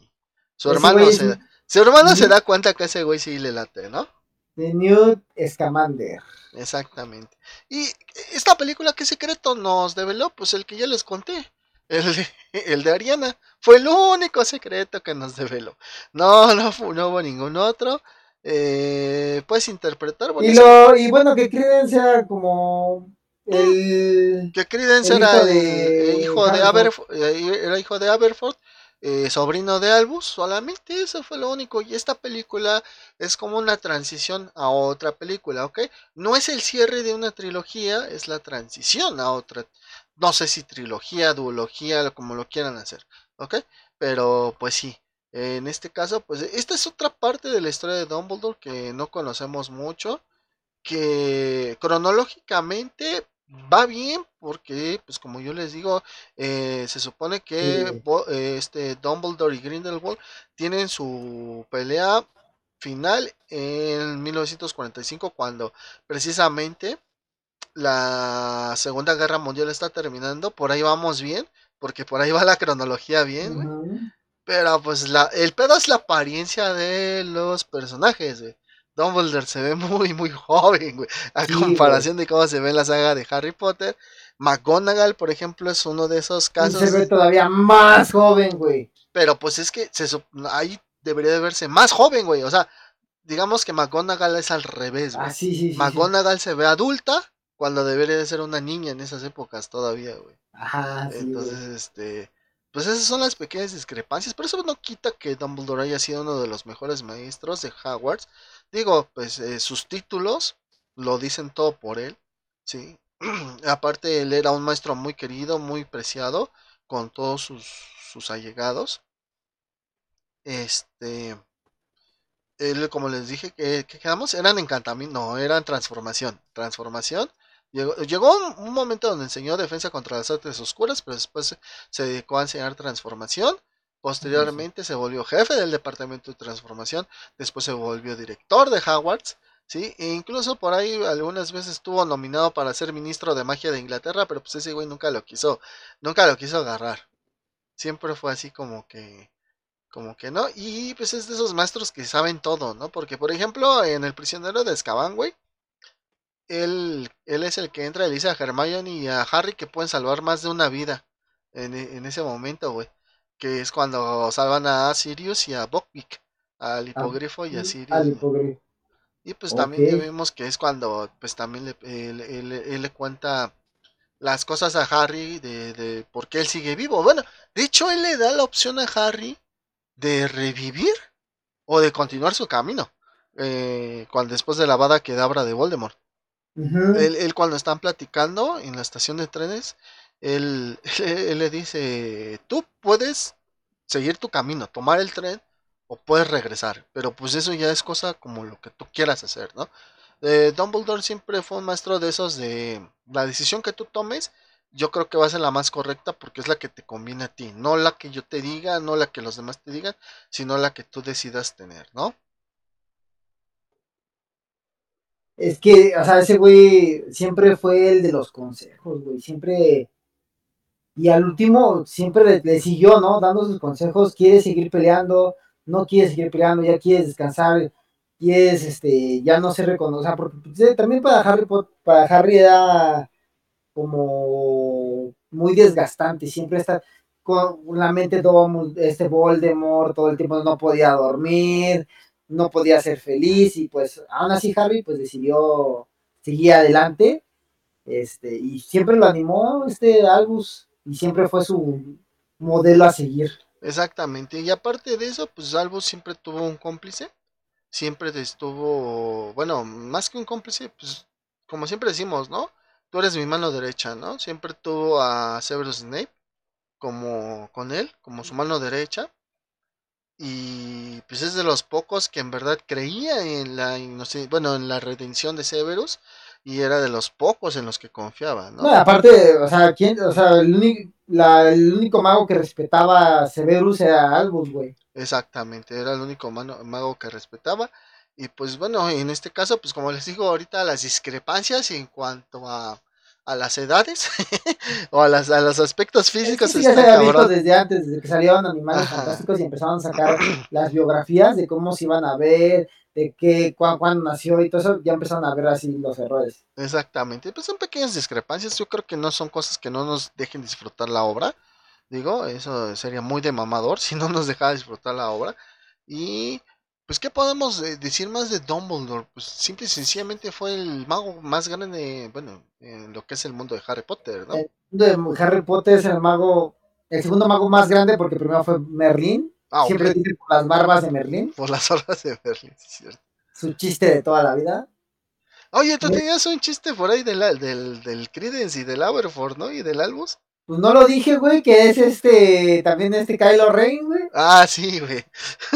Su hermano se da, su hermano se da cuenta que ese güey sí le late, ¿no? De Newt Scamander. Exactamente. Y esta película, ¿qué secreto nos develó? Pues el que ya les conté. El de, el de Ariana. Fue el único secreto que nos develó. No, no, no hubo ningún otro. Eh, puedes interpretar. y, lo, y bueno, que Credence sea como el. Que Credence era de, hijo de Aberford, eh, era hijo de Aberford, eh, sobrino de Albus, solamente eso fue lo único. Y esta película es como una transición a otra película, ¿ok? No es el cierre de una trilogía, es la transición a otra. No sé si trilogía, duología, como lo quieran hacer. ¿ok? Pero pues sí, en este caso, pues esta es otra parte de la historia de Dumbledore que no conocemos mucho, que cronológicamente va bien porque, pues como yo les digo, eh, se supone que este Dumbledore y Grindelwald tienen su pelea final en 1945 cuando precisamente la Segunda Guerra Mundial está terminando, por ahí vamos bien, porque por ahí va la cronología bien, Pero pues la, el pedo es la apariencia de los personajes, güey. Dumbledore se ve muy, muy joven, güey. A comparación de cómo se ve en la saga de Harry Potter. McGonagall, por ejemplo, es uno de esos casos. Se ve todavía más joven, güey. Pero pues es que se, ahí debería de verse más joven, güey. O sea, digamos que McGonagall es al revés, güey. Ah, sí, sí, McGonagall se ve adulta cuando debería de ser una niña en esas épocas todavía, güey. Ajá, Entonces, este, pues esas son las pequeñas discrepancias, pero eso no quita que Dumbledore haya sido uno de los mejores maestros de Hogwarts. Digo, pues eh, sus títulos lo dicen todo por él, ¿sí? Aparte, él era un maestro muy querido, muy preciado, con todos sus, allegados. Este, él, como les dije, que, quedamos, eran encantamiento, no, eran transformación, transformación Llegó, un, momento donde enseñó defensa contra las artes oscuras, pero después se, dedicó a enseñar transformación. Posteriormente se volvió jefe del departamento de transformación. Después se volvió director de Hogwarts. ¿sí? E incluso por ahí algunas veces estuvo nominado para ser ministro de magia de Inglaterra, pero pues ese güey nunca lo quiso, nunca lo quiso agarrar. Siempre fue así como que, como que no. Y pues es de esos maestros que saben todo, ¿no? Porque por ejemplo en El prisionero de Azkaban, güey él, él es el que entra y le dice a Hermione y a Harry que pueden salvar más de una vida en, en ese momento, güey. Que es cuando salvan a Sirius y a Buckbeak, al ah, hipogrifo y a Sirius. Y pues también vimos que es cuando pues también le, él, él, le cuenta las cosas a Harry de, de por qué él sigue vivo. Bueno, de hecho él le da la opción a Harry de revivir o de continuar su camino. eh, cuando después de la bada quedabra de Voldemort. Él, cuando están platicando en la estación de trenes, él, le dice, tú puedes seguir tu camino, tomar el tren o puedes regresar, pero pues eso ya es cosa como lo que tú quieras hacer, ¿no? Eh, Dumbledore siempre fue un maestro de esos de la decisión que tú tomes, yo creo que va a ser la más correcta porque es la que te conviene a ti, no la que yo te diga, no la que los demás te digan, sino la que tú decidas tener, ¿no? Es que, o sea, ese güey siempre fue el de los consejos, güey, siempre... Y al último siempre le, siguió, ¿no? Dando sus consejos, quiere seguir peleando, no quiere seguir peleando, ya quiere descansar, quieres, este, ya no se reconoce, porque pues, también para Harry, para Harry era como muy desgastante, siempre está con la mente todo este Voldemort, todo el tiempo no podía dormir, no podía ser feliz y pues aún así Harry pues decidió seguir adelante este y siempre lo animó este Albus y siempre fue su modelo a seguir. Exactamente, y aparte de eso pues Albus siempre tuvo un cómplice, siempre estuvo, bueno, más que un cómplice, pues como siempre decimos, ¿no? tú eres mi mano derecha, ¿no? Siempre tuvo a Severus Snape como con él, como su mano derecha. Y pues es de los pocos que en verdad creía en la bueno, en la redención de Severus y era de los pocos en los que confiaba, ¿no? aparte, o sea, ¿quién, o sea el, único, el único mago que respetaba a Severus era Albus, güey. Exactamente, era el único mago que respetaba y pues bueno, en este caso, pues como les digo ahorita, las discrepancias en cuanto a, a las edades o a, las, a los aspectos físicos. Es había visto desde antes, desde que salieron Animales Fantásticos y empezaron a sacar las biografías de cómo se iban a ver, de qué, cuándo nació y todo eso, ya empezaron a ver así los errores. Exactamente, pues son pequeñas discrepancias, yo creo que no son cosas que no nos dejen disfrutar la obra. Digo, eso sería muy de mamador si no nos dejara disfrutar la obra. Y pues, ¿qué podemos eh, decir más de Dumbledore? Pues simple y sencillamente fue el mago más grande, bueno, en lo que es el mundo de Harry Potter, ¿no? El mundo de Harry Potter es el mago, el segundo mago más grande porque primero fue Merlín. Ah, Siempre dice por las barbas de Merlín. Por las barbas de Merlín, es cierto. Su chiste de toda la vida. Oye, tú tenías un chiste por ahí del, del, del Credence y del Aberford, ¿no? Y del Albus. Pues no lo dije, güey, que es este, también este Kylo Ren, güey. Ah, sí, güey.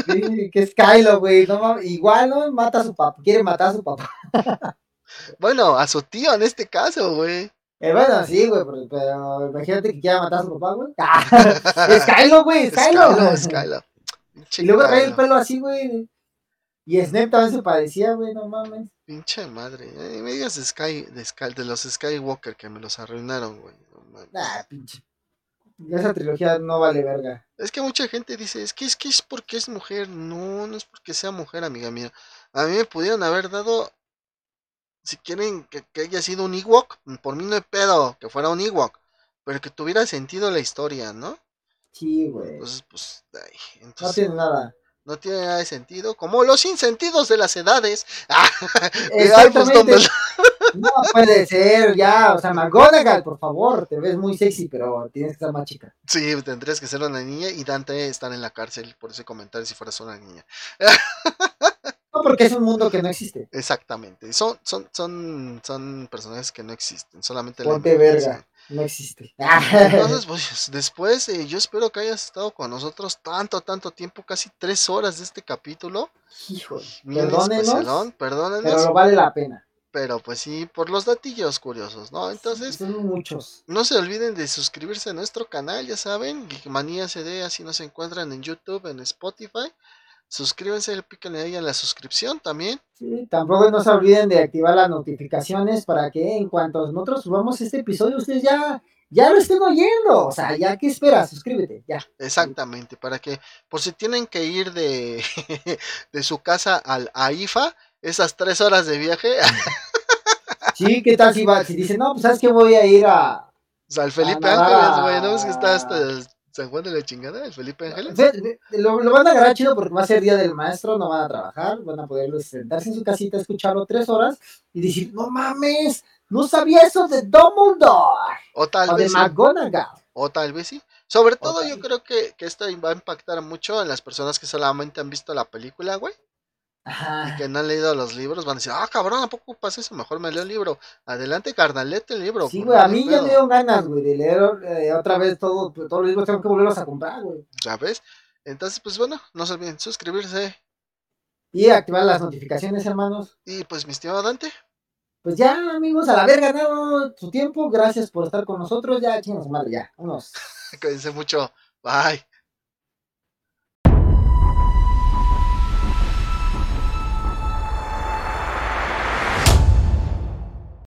Sí, que es Kylo, güey. igual, ¿no? Mata a su papá, quiere matar a su papá. bueno, a su tío en este caso, güey. Eh, bueno, sí, güey, pero, imagínate que quiera matar a su papá, güey. es Kylo, güey, es Kylo. Es Kylo, Y luego trae el pelo así, güey. Y Snape también se parecía, güey, no mames. Pinche madre. Eh, me digas de, Sky, de, Sky, de los Skywalker que me los arruinaron, güey. Nah, pinche. Esa trilogía no vale verga. Es que mucha gente dice, es que es que es porque es mujer. No, no es porque sea mujer, amiga mía. A mí me pudieron haber dado, si quieren que, haya sido un Ewok, por mí no hay pedo que fuera un Ewok, pero que tuviera sentido la historia, ¿no? Sí, güey. Entonces, pues, entonces, no tiene nada. No tiene nada de sentido, como los insentidos de las edades. Exactamente. No puede ser, ya, o sea, McGonagall, por favor, te ves muy sexy, pero tienes que estar más chica. Sí, tendrías que ser una niña y Dante estar en la cárcel por ese comentario si fueras una niña. No, porque es un mundo que no existe. Exactamente, son, son, son, son personajes que no existen, solamente Ponte verga, no existe. Entonces, pues, después, eh, yo espero que hayas estado con nosotros tanto, tanto tiempo, casi tres horas de este capítulo. Hijo, perdónenos, perdónenos. Pero vale la pena pero pues sí, por los datillos curiosos, ¿no? Entonces, son muchos. No se olviden de suscribirse a nuestro canal, ya saben, Geekmanía CD, así nos encuentran en YouTube, en Spotify. Suscríbanse, píquenle ahí en la suscripción también. Sí, tampoco no se olviden de activar las notificaciones para que en cuanto nosotros subamos este episodio, ustedes ya, ya lo estén oyendo. O sea, ya que esperas, suscríbete, ya. Exactamente, para que por si tienen que ir de, de su casa al AIFA, esas tres horas de viaje. sí, ¿qué tal si va? Si dice, no, pues sabes que voy a ir a. O sea, el Felipe Ángeles, güey, ¿no? Es que está hasta San Juan de la chingada, el Felipe Ángeles. Lo, lo, van a agarrar chido porque va a ser día del maestro, no van a trabajar, van a poder sentarse en su casita, escucharlo tres horas y decir, no mames, no sabía eso de Dumbledore. O tal vez. De McGonagall. O tal vez sí. Sobre todo yo creo que, que esto va a impactar mucho en las personas que solamente han visto la película, güey y que no han leído los libros, van a decir, ah, cabrón, ¿a poco pasa eso? Mejor me leo el libro. Adelante, carnalete el libro. Sí, güey, a mí ya me dio ganas, güey, de leer eh, otra vez todo, todos los libros, tengo que volverlos a comprar, güey. Ya ves. Entonces, pues bueno, no se olviden suscribirse. Y activar las notificaciones, hermanos. Y pues, mi estimado Dante. Pues ya, amigos, al haber ganado su tiempo, gracias por estar con nosotros. Ya, chingos, madre, ya, vámonos. Cuídense mucho. Bye.